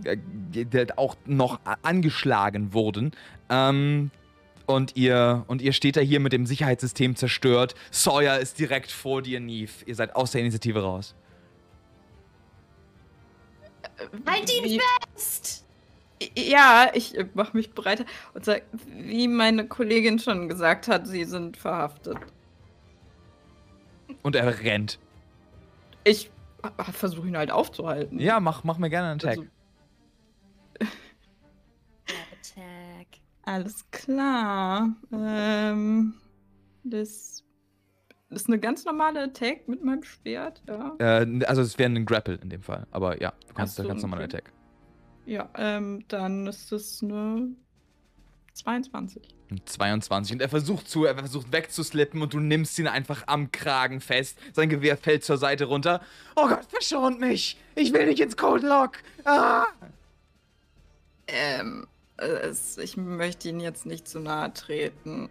äh, auch noch angeschlagen wurden. Ähm, und ihr, und ihr steht da hier mit dem Sicherheitssystem zerstört. Sawyer ist direkt vor dir, Neve. Ihr seid aus der Initiative raus. Halt ihn Wie- fest! Ja, ich äh, mache mich bereit und sage, wie meine Kollegin schon gesagt hat, sie sind verhaftet. Und er rennt. Ich versuche ihn halt aufzuhalten. Ja, mach, mach mir gerne einen Tag. Also. Alles klar. Ähm, das, ist eine ganz normale Attack mit meinem Schwert, ja. Äh, also es wäre ein Grapple in dem Fall. Aber ja, du kannst so, ganz normal okay. Attack. Ja, ähm, dann ist es eine 22. Ein 22. Und er versucht zu, er versucht wegzuslippen und du nimmst ihn einfach am Kragen fest. Sein Gewehr fällt zur Seite runter. Oh Gott, verschont mich! Ich will nicht ins Cold Lock! Ah! Ähm, es, ich möchte Ihnen jetzt nicht zu nahe treten,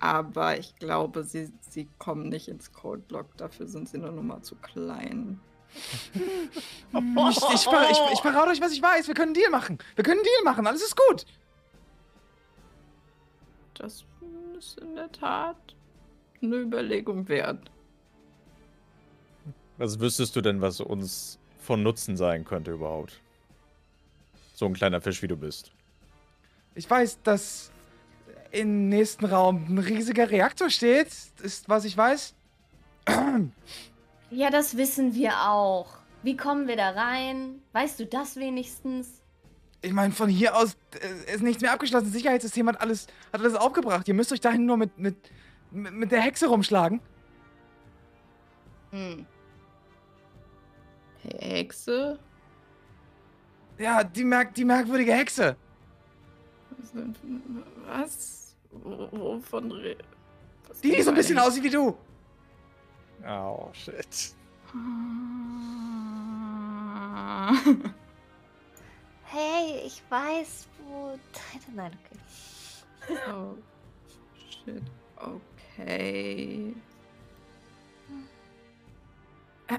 aber ich glaube, Sie, Sie kommen nicht ins Cold Block. Dafür sind Sie eine Nummer zu klein. Ich, ich, ich, ich verrate euch, was ich weiß. Wir können einen Deal machen. Wir können einen Deal machen. Alles ist gut. Das ist in der Tat eine Überlegung wert. Was wüsstest du denn, was uns von Nutzen sein könnte überhaupt? So ein kleiner Fisch wie du bist. Ich weiß, dass im nächsten Raum ein riesiger Reaktor steht. Ist, was ich weiß. Ja, das wissen wir auch. Wie kommen wir da rein? Weißt du das wenigstens? Ich meine, von hier aus äh, ist nichts mehr abgeschlossen. Das Sicherheitssystem hat alles, hat alles aufgebracht. Ihr müsst euch dahin nur mit, mit, mit mit der Hexe rumschlagen. Hm. Hexe? Ja, die, merk die merkwürdige Hexe. Was? Wo- Wovon re was Die, die so ein bisschen aussieht wie du. Oh, shit. Hey, ich weiß, wo deine. Nein, okay. Oh, shit. Okay.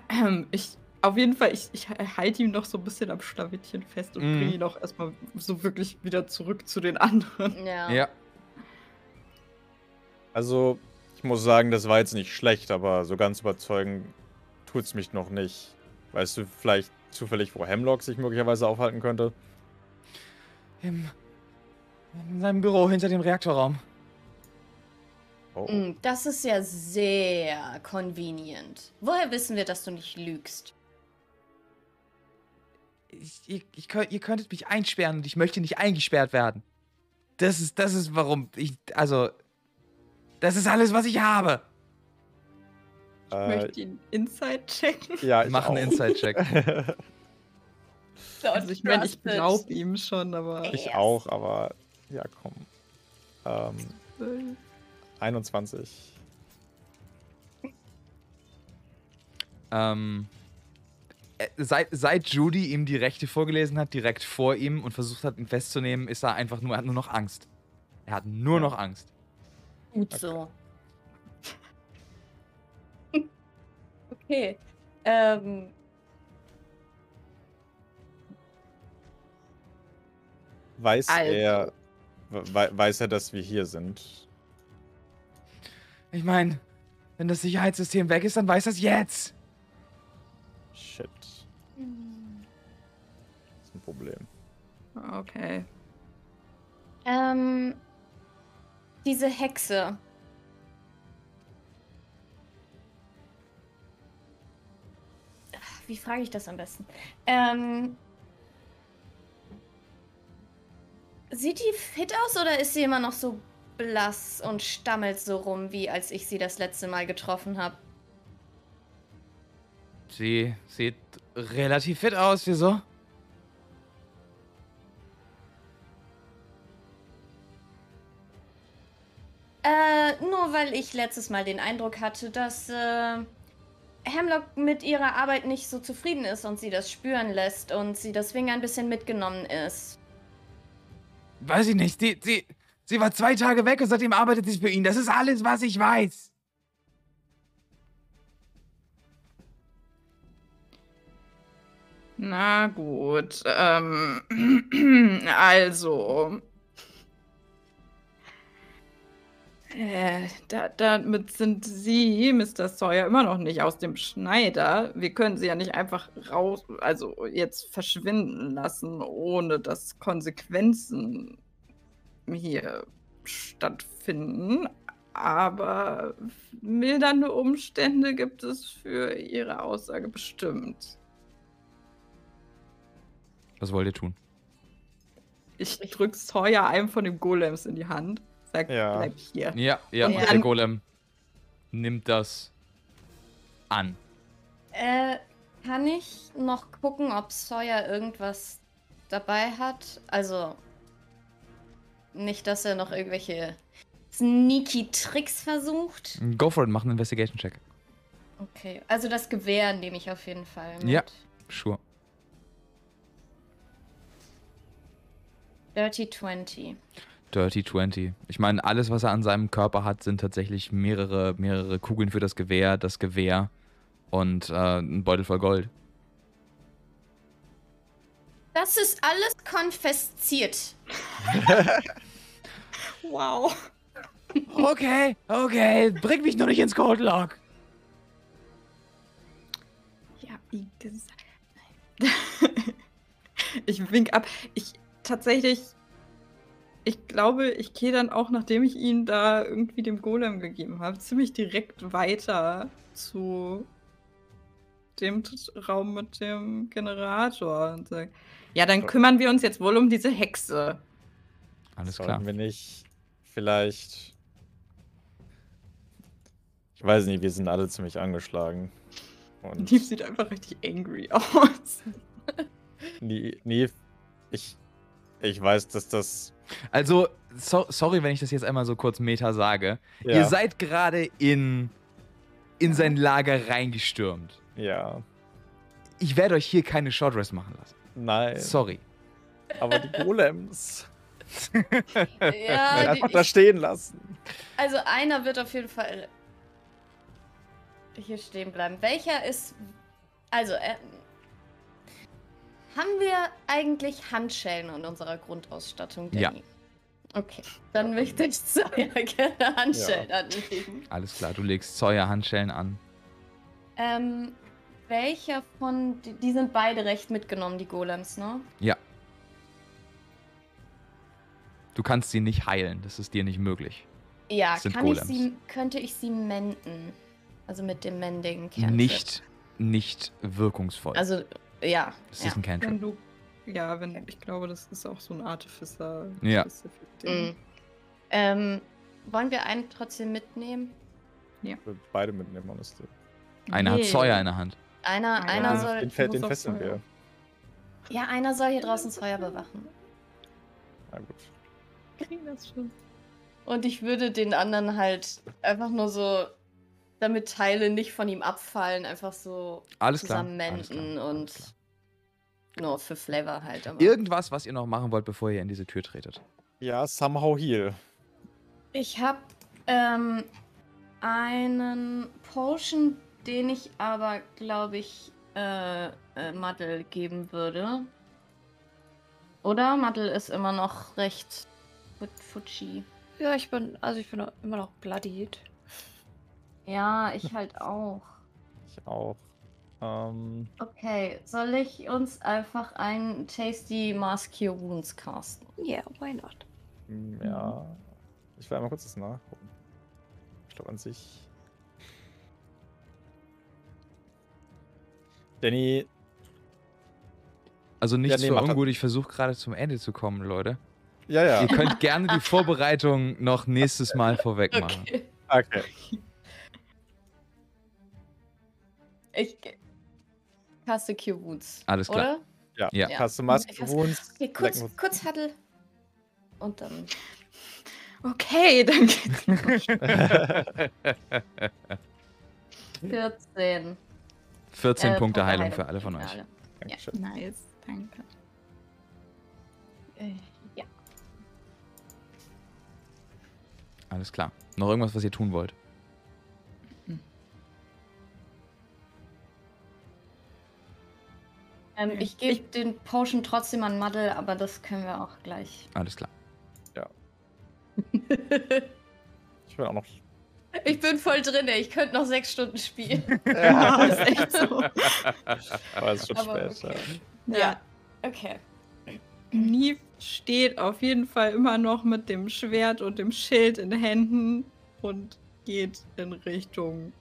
Ähm, Ich, auf jeden Fall, ich, ich halte ihm noch so ein bisschen am Schlawittchen fest und Mhm. bringe ihn auch erstmal so wirklich wieder zurück zu den anderen. Ja. Ja. Also, ich muss sagen, das war jetzt nicht schlecht, aber so ganz überzeugend tut's mich noch nicht. Weißt du vielleicht zufällig, wo Hemlock sich möglicherweise aufhalten könnte? Im, in seinem Büro hinter dem Reaktorraum. Oh. Hm, Das ist ja sehr convenient. Woher wissen wir, dass du nicht lügst? Ich, ihr, ich, könnt- ihr könntet mich einsperren und ich möchte nicht eingesperrt werden. Das ist, das ist warum ich, also, das ist alles, was ich habe. Ich Äh, möchte ihn Inside checken. ja, ich Mach einen auch. Inside-Check. Also ich meine, ich glaube ihm schon, aber. ich auch, aber ja, komm. Ähm, 21. ähm, äh, seit, seit Judy ihm die Rechte vorgelesen hat, direkt vor ihm und versucht hat, ihn festzunehmen, ist er einfach nur, er hat nur noch Angst. Er hat nur Ja. noch Angst. Gut so. okay. Ähm, Weiß Also. er, we weiß er, dass wir hier sind? Ich meine, wenn das Sicherheitssystem weg ist, dann weiß das jetzt. Shit. Das ist ein Problem. Okay. ähm, diese Hexe. Wie frage ich das am besten? Ähm, sieht die fit aus oder ist sie immer noch so blass und stammelt so rum, wie als ich sie das letzte Mal getroffen habe? Sie sieht relativ fit aus, wieso? Äh, nur weil ich letztes Mal den Eindruck hatte, dass äh, Hemlock mit ihrer Arbeit nicht so zufrieden ist und sie das spüren lässt und sie deswegen ein bisschen mitgenommen ist. Weiß ich nicht. Sie, sie, sie war zwei Tage weg und seitdem arbeitet sie für ihn. Das ist alles, was ich weiß. Na gut. Ähm, also. Äh, da, damit sind Sie, Mr. Sawyer, immer noch nicht aus dem Schneider. Wir können Sie ja nicht einfach raus, also jetzt verschwinden lassen, ohne dass Konsequenzen hier stattfinden. Aber mildernde Umstände gibt es für Ihre Aussage bestimmt. Was wollt ihr tun? Ich drück Sawyer einem von den Golems in die Hand. Sag, Ja. bleib hier. Ja, ja, Und und der Golem nimmt das an. Äh, kann ich noch gucken, ob Sawyer irgendwas dabei hat? Also, nicht, dass er noch irgendwelche sneaky Tricks versucht. Go for it, mach einen Investigation-Check. Okay, also das Gewehr nehme ich auf jeden Fall mit. Ja. Sure. Dirty 20. Dirty 20. Ich meine, alles, was er an seinem Körper hat, sind tatsächlich mehrere, mehrere Kugeln für das Gewehr, das Gewehr und äh, ein Beutel voll Gold. Das ist alles konfisziert. Wow. Okay, okay, bring mich nur nicht ins Cold Lock. Ja, wie gesagt. ich wink ab. Ich tatsächlich. Ich glaube, ich gehe dann auch, nachdem ich ihn da irgendwie dem Golem gegeben habe, ziemlich direkt weiter zu dem Raum mit dem Generator und sage, ja, dann kümmern wir uns jetzt wohl um diese Hexe. Alles Sollten klar. wir nicht vielleicht. Ich weiß nicht, wir sind alle ziemlich angeschlagen. Und Die sieht einfach richtig angry aus. nee, nee, ich, ich weiß, dass das. Also, so, sorry, wenn ich das jetzt einmal so kurz meta sage. Ja, Ihr seid gerade in, in sein Lager reingestürmt. ja, Ich werde euch hier keine Shortrest machen lassen. nein. Sorry. Aber die Golems. Ja, einfach die, da stehen lassen. also einer wird auf jeden Fall hier stehen bleiben. Welcher ist. Also, äh, haben wir eigentlich Handschellen in unserer Grundausstattung, Ja. Danny? Okay, dann möchte ich Sawyer gerne Handschellen anlegen. Alles klar, du legst Sawyer Handschellen an. Ähm, welcher von. Die, sind beide recht mitgenommen, die Golems, ne? Ja. Du kannst sie nicht heilen, das ist dir nicht möglich. Ja, kann ich sie, könnte ich sie menden? Also mit dem Mending Cantrip. Nicht, nicht wirkungsvoll. Also, ja. das ja. ist ein Wenn Cantrip. du. Ja, wenn ich glaube, das ist auch so ein Artificer. Ja. Mm. Ähm, wollen wir einen trotzdem mitnehmen? Ich würde beide mitnehmen, honestly. Einer hat Nee. Sawyer in der Hand. Einer, Einer einer Ja, soll. Den, den auf fesseln wir. Ja, einer soll hier draußen das Feuer bewachen. Na gut. Kriegen das schon. Und ich würde den anderen halt einfach nur so, damit Teile nicht von ihm abfallen, einfach so Alles klar. zusammen Alles klar. und klar. nur für Flavor halt. Aber Irgendwas, was ihr noch machen wollt, bevor ihr in diese Tür tretet. Ja, somehow heal. Ich habe ähm, einen Potion, den ich aber, glaube ich, äh, äh, Maddel geben würde. Oder? Maddel ist immer noch recht fut- futschi. Ja, ich bin, also ich bin immer noch bloodied. Ja, ich halt auch. Ich auch. Ähm, Okay, soll ich uns einfach ein Tasty Mask Cure Wounds casten? Yeah, why not? m, ja. Ich will einmal kurz das nachgucken. Ich glaube an sich. Danny, Also nichts nee, für ungut, ich versuche gerade zum Ende zu kommen, Leute. ja, ja. Ihr könnt gerne die Vorbereitung noch nächstes Mal vorweg machen. Okay. Okay. Ich caste Cure Wounds. Alles klar. Oder? Ja. Ja. Hast du Mask Ich hasse- Wounds? Okay, kurz, kurz Huddle. Und dann. Okay, dann geht's. 14. 14 Äh, Punkte Heilung Heilung für alle von euch. alle. Dankeschön. nice, danke. Äh, ja. Alles klar. Noch irgendwas, was ihr tun wollt? Ähm, ich gebe den Potion trotzdem an Maddel, aber das können wir auch gleich. Alles klar. Ich will auch noch. ich bin voll drin, ey. ich könnte noch sechs Stunden spielen. Ja, ist echt so. Aber es ist schon Aber spät. okay. Ja. Ja. Okay. Neve steht auf jeden Fall immer noch mit dem Schwert und dem Schild in den Händen und geht in Richtung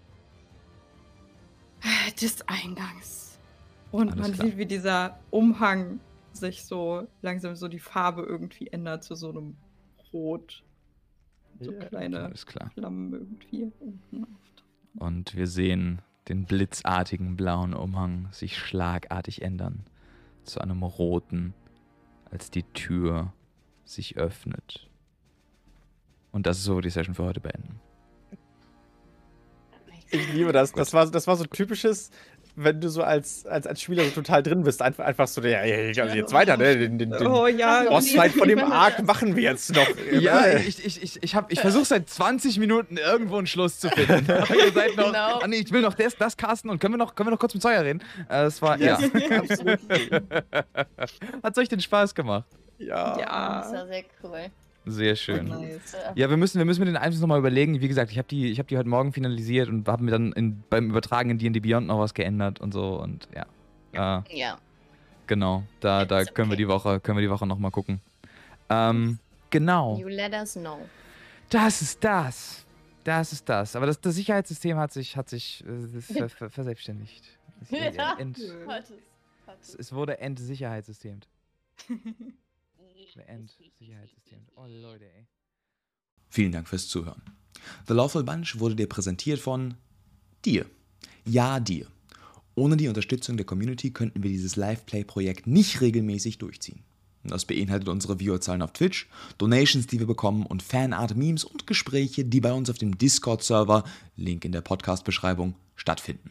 des Eingangs. Und Alles man klar. sieht, wie dieser Umhang sich so langsam so die Farbe irgendwie ändert zu so einem Rot. So Ja, kleine. Flammen irgendwie. Und wir sehen den blitzartigen blauen Umhang sich schlagartig ändern zu einem roten, als die Tür sich öffnet. Und das ist, wo wir die Session für heute beenden. Ich liebe das. Das war, das war so typisches, wenn du so als, als, als Spieler so total drin bist. Einfach, einfach so, ja, ja, also jetzt weiter, ne? Den, den, den Oh ja, Bossfight von dem Arc machen wir jetzt noch. Ja, ich, ich, ich, ich, hab- ich versuche seit 20 Minuten irgendwo einen Schluss zu finden. Ihr seid noch, Genau. ah, nee, ich will noch das, das casten und können wir noch, können wir noch kurz mit Sawyer reden? Äh, Das war, ja. absolut. Hat euch den Spaß gemacht? Ja. Das Ja. war sehr cool. Sehr schön. Nice. Ja, wir müssen, wir müssen mit den Items nochmal überlegen. Wie gesagt, ich habe die, ich hab die heute Morgen finalisiert und habe mir dann in, beim Übertragen in D&D Beyond noch was geändert und so und ja. Äh, Ja. genau, da, da It's können wir die Woche, können wir die Woche nochmal gucken. Ähm, genau, You let us know. das ist das. Das ist das. Aber das, das Sicherheitssystem hat sich, hat sich äh, ver, ver, verselbstständigt. Es, äh, ent, es, es wurde entsicherheitssystemt. Entsicherheitssystem. Oh Leute, ey. Vielen Dank fürs Zuhören. The Lawful Bunch wurde dir präsentiert von dir. Ja, dir. Ohne die Unterstützung der Community könnten wir dieses Live-Play-Projekt nicht regelmäßig durchziehen. Das beinhaltet unsere Viewerzahlen auf Twitch, Donations, die wir bekommen und Fanart-Memes und Gespräche, die bei uns auf dem Discord-Server, Link in der Podcast-Beschreibung, stattfinden.